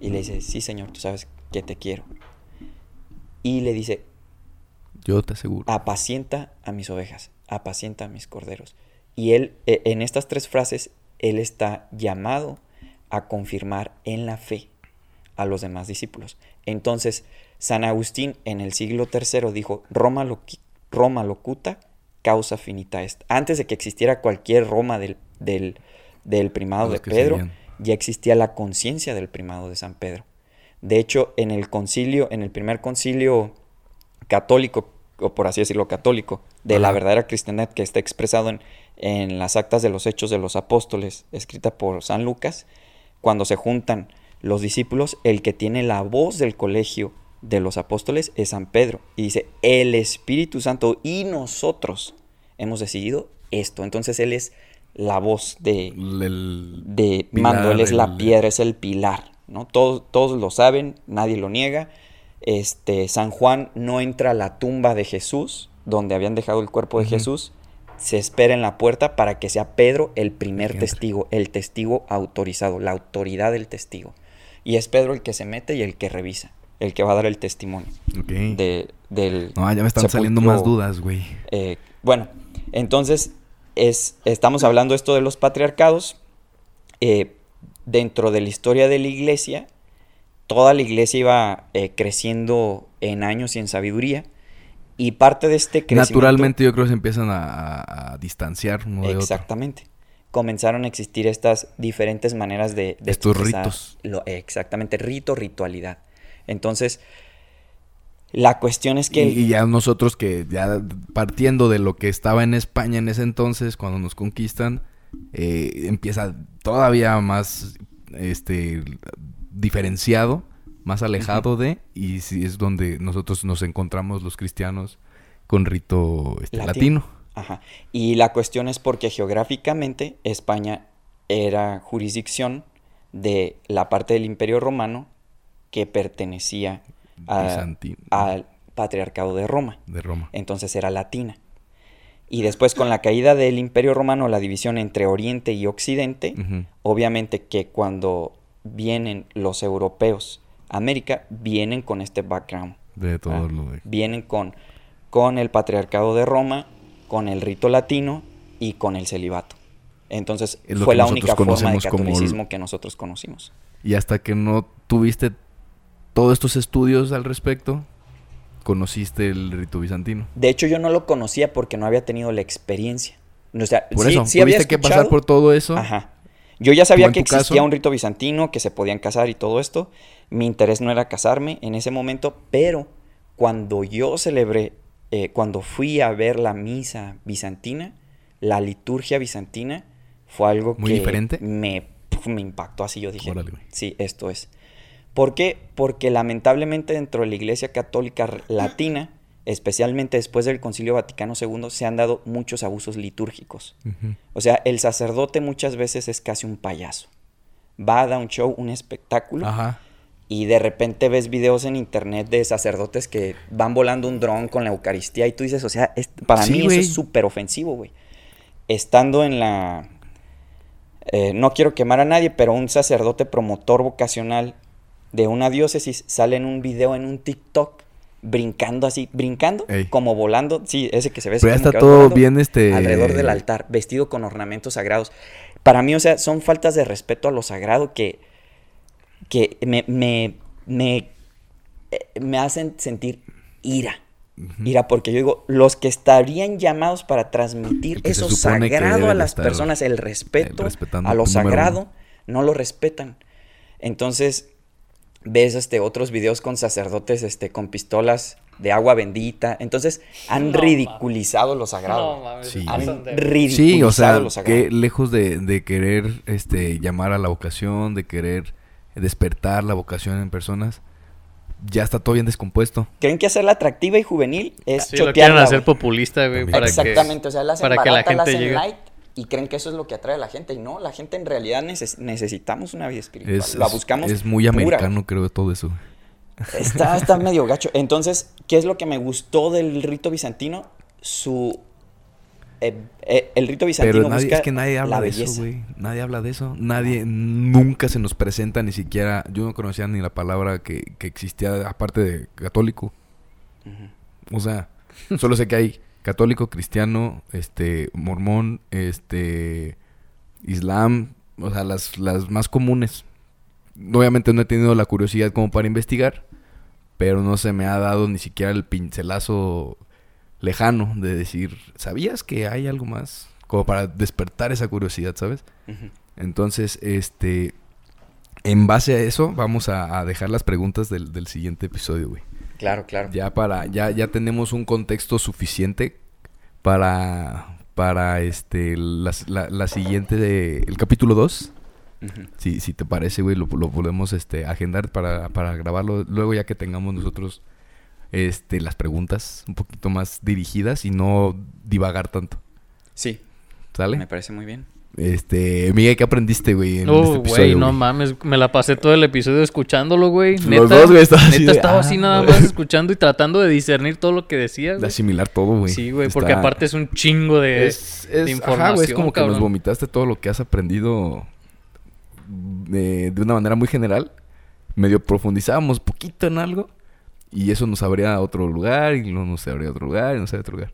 Y le dice, sí, Señor, tú sabes que te quiero. Y le dice, Yo te aseguro. apacienta a mis ovejas, apacienta a mis corderos. Y él, eh, en estas tres frases, él está llamado a confirmar en la fe a los demás discípulos. Entonces, San Agustín en el siglo III dijo, Roma, loqui- Roma locuta, causa finita est. Antes de que existiera cualquier Roma del, del, del primado de Pedro. Ya existía la conciencia del primado de San Pedro. De hecho, en el concilio, en el primer concilio católico, o por así decirlo, católico, de la verdadera cristiandad que está expresado en, en las actas de los hechos de los apóstoles, escrita por San Lucas, cuando se juntan los discípulos, el que tiene la voz del colegio de los apóstoles es San Pedro. Y dice, el Espíritu Santo y nosotros hemos decidido esto. Entonces Él es la voz de, El- de pilar, mando, él es la el- piedra, es el pilar, ¿no? Todos, todos lo saben, nadie lo niega. Este, San Juan no entra a la tumba de Jesús donde habían dejado el cuerpo de. Jesús, se espera en la puerta para que sea Pedro el primer testigo, el testigo autorizado, la autoridad del testigo. Y es Pedro el que se mete y el que revisa, el que va a dar el testimonio de, del... no, ya me están saliendo más dudas, güey. eh, bueno, entonces es, estamos hablando esto de los patriarcados. eh, dentro de la historia de la iglesia, toda la iglesia iba eh, creciendo en años y en sabiduría. Y parte de este crecimiento... Naturalmente yo creo que se empiezan a, distanciar uno de otro. Exactamente. Comenzaron a existir estas diferentes maneras de... de Estos ritos. lo- exactamente, rito, ritualidad. Entonces, la cuestión es que... Y, y ya nosotros que ya partiendo de lo que estaba en España en ese entonces, cuando nos conquistan, eh, empieza todavía más este diferenciado, más alejado de, y sí es donde nosotros nos encontramos los cristianos con rito este, Latino. latino. Ajá. Y la cuestión es porque geográficamente España era jurisdicción de la parte del Imperio Romano que pertenecía a- al Patriarcado de Roma. de Roma. Entonces era latina. Y después con la caída del Imperio Romano, la división entre Oriente y Occidente, obviamente que cuando vienen los europeos a América, vienen con este background. De todo Ah, lo de... Vienen con, con el patriarcado de Roma, con el rito latino y con el celibato. Entonces fue la única forma de el- catolicismo que nosotros conocimos. Y hasta que no tuviste todos estos estudios al respecto, conociste el rito bizantino. De hecho, yo no lo conocía porque no había tenido la experiencia. O sea, Por sí- eso, sí tuviste que pasar por todo eso. Ajá. Yo ya sabía que existía caso? un rito bizantino, que se podían casar y todo esto. Mi interés no era casarme en ese momento, pero cuando yo celebré, eh, cuando fui a ver la misa bizantina, la liturgia bizantina, fue algo ¿Muy que diferente? Me, impactó así. Yo dije, Órale, sí, esto es. ¿Por qué? Porque lamentablemente dentro de la Iglesia Católica Latina, especialmente después del Concilio Vaticano II, se han dado muchos abusos litúrgicos. O sea, el sacerdote muchas veces es casi un payaso. Va a dar un show, un espectáculo, Ajá. y de repente ves videos en internet de sacerdotes que van volando un dron con la Eucaristía y tú dices, o sea, es- para Sí, mí eso es súper ofensivo, güey. Estando en la... eh, no quiero quemar a nadie, pero un sacerdote promotor vocacional de una diócesis sale en un video en un TikTok brincando así, brincando, Ey. como volando, sí, ese que se ve Pero ya está todo volando bien, este- alrededor del altar, vestido con ornamentos sagrados. Para mí, o sea, son faltas de respeto a lo sagrado que, que me, me, me, eh, me hacen sentir ira. Ira, porque yo digo, los que estarían llamados para transmitir que eso sagrado a las personas, el respeto a lo sagrado, uno. no lo respetan. Entonces, ves este otros videos con sacerdotes este con pistolas de agua bendita. Entonces, han No, ridiculizado lo sagrado. No, mames, Sí. han ridiculizado Sí, o sea, lo sagrado. que lejos de, de querer este, llamar a la vocación, de querer despertar la vocación en personas, ya está todo bien descompuesto. Creen que hacerla atractiva y juvenil es Sí, lo quieren chotearla, hacer populista, güey, para Exactamente, que... o sea, la hacen para que la barata, la gente hacen llegue. light y creen que eso es lo que atrae a la gente. Y no, la gente en realidad neces- necesitamos una vida espiritual. Es, la buscamos es muy pura, americano, creo, todo eso. Está, está medio gacho. Entonces, ¿qué es lo que me gustó del rito bizantino? Su... eh, eh, el rito bizantino Pero nadie, busca es que nadie habla la de eso, güey. Nadie habla de eso. Nadie, nunca se nos presenta ni siquiera. Yo no conocía ni la palabra que, que existía aparte de católico. O sea, solo sé que hay católico, cristiano, este, mormón, este, islam, o sea, las, las más comunes. Obviamente no he tenido la curiosidad como para investigar, pero no se me ha dado ni siquiera el pincelazo lejano de decir, ¿sabías que hay algo más? Como para despertar esa curiosidad, ¿sabes? Entonces, este, en base a eso, vamos a, a dejar las preguntas del, del siguiente episodio, güey. Claro, claro. Ya para, ya, ya tenemos un contexto suficiente para, para este, las- la, la siguiente, de- el capítulo 2. Ujú. Si, si te parece, güey, lo, lo podemos este, agendar para, para grabarlo luego ya que tengamos nosotros este, las preguntas un poquito más dirigidas y no divagar tanto. Sí, ¿Sale? me parece muy bien. Este, Miguel, ¿qué aprendiste, güey? En Oh, este güey, no güey? mames, me la pasé todo el episodio escuchándolo, güey. Los Neta, dos, güey, estabas así de, estaba ah, así nada güey. más escuchando y tratando de discernir todo lo que decía, De asimilar todo, güey. Sí, güey, porque aparte es un chingo de, es, de información, ajá, güey, es como que nos vomitaste todo lo que has aprendido de, de una manera muy general. Medio profundizábamos poquito en algo y eso nos abría a otro lugar y luego nos abría a otro lugar y nos abría a otro lugar.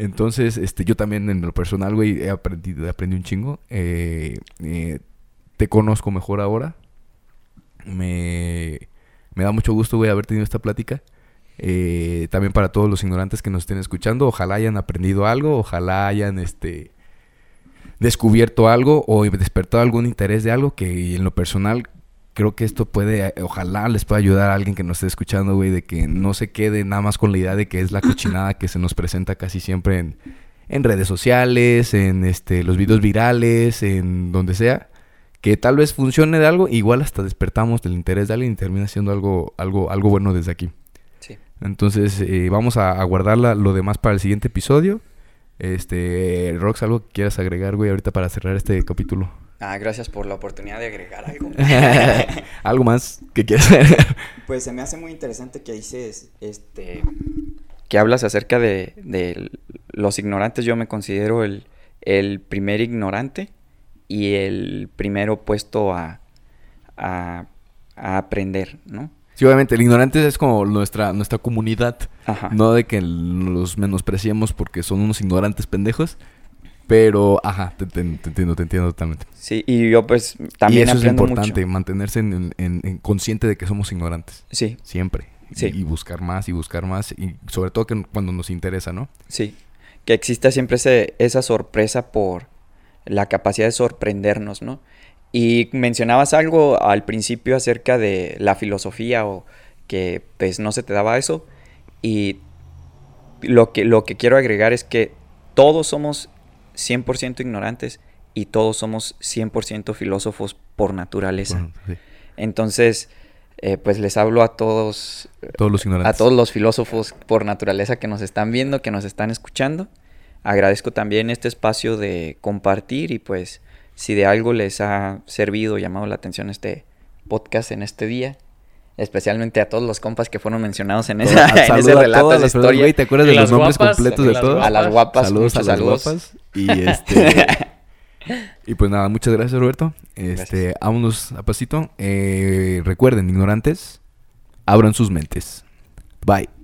Entonces, este, yo también en lo personal, güey, he aprendido, aprendí un chingo. Eh, eh, te conozco mejor ahora. Me, me da mucho gusto, güey, haber tenido esta plática. Eh, también para todos los ignorantes que nos estén escuchando, ojalá hayan aprendido algo, ojalá hayan este descubierto algo o despertado algún interés de algo que en lo personal creo que esto puede, eh, ojalá les pueda ayudar a alguien que nos esté escuchando, güey, de que no se quede nada más con la idea de que es la cochinada que se nos presenta casi siempre en, en redes sociales, en este los videos virales, en donde sea, que tal vez funcione de algo, igual hasta despertamos del interés de alguien y termina siendo algo, algo, algo bueno desde aquí. Sí. Entonces, eh, vamos a, a guardar la- lo demás para el siguiente episodio. Este, Rox, algo que quieras agregar, güey, ahorita para cerrar este capítulo. Ah, gracias por la oportunidad de agregar algo. algo más que quieras agregar. Pues se me hace muy interesante que dices, este... Que hablas acerca de, de los ignorantes. Yo me considero el, el primer ignorante y el primero puesto a, a, a aprender, ¿no? Sí, obviamente, el ignorante es como nuestra, nuestra comunidad. Ajá. No de que los menospreciemos porque son unos ignorantes pendejos. Pero, ajá, te, te- te entiendo, te entiendo totalmente. Sí, y yo pues y también eso es importante, mucho. mantenerse en, en- en consciente de que somos ignorantes. Sí, Siempre. Sí. Y, y buscar más y buscar más. Y sobre todo que cuando nos interesa, ¿no? sí. Que exista siempre ese- esa sorpresa por la capacidad de sorprendernos, ¿no? Y mencionabas algo al principio acerca de la filosofía o que pues no se te daba eso. Y lo que, lo que quiero agregar es que todos somos 100% ignorantes y todos somos 100% filósofos por naturaleza. Bueno, sí. Entonces, eh, pues les hablo a todos, Todos los ignorantes. a todos los filósofos por naturaleza que nos están viendo, que nos están escuchando. Agradezco también este espacio de compartir y pues si de algo les ha servido, llamado la atención este podcast en este día, especialmente a todos los compas que fueron mencionados en, esa, en ese relato, las personas, historia. güey, ¿Te acuerdas Y de los nombres guapas, completos de todos? A las guapas, saludos a las saludos. guapas. Y este. y pues nada, muchas gracias, Roberto. Este, Gracias. vámonos a pasito. Eh, recuerden, ignorantes, abran sus mentes. Bye.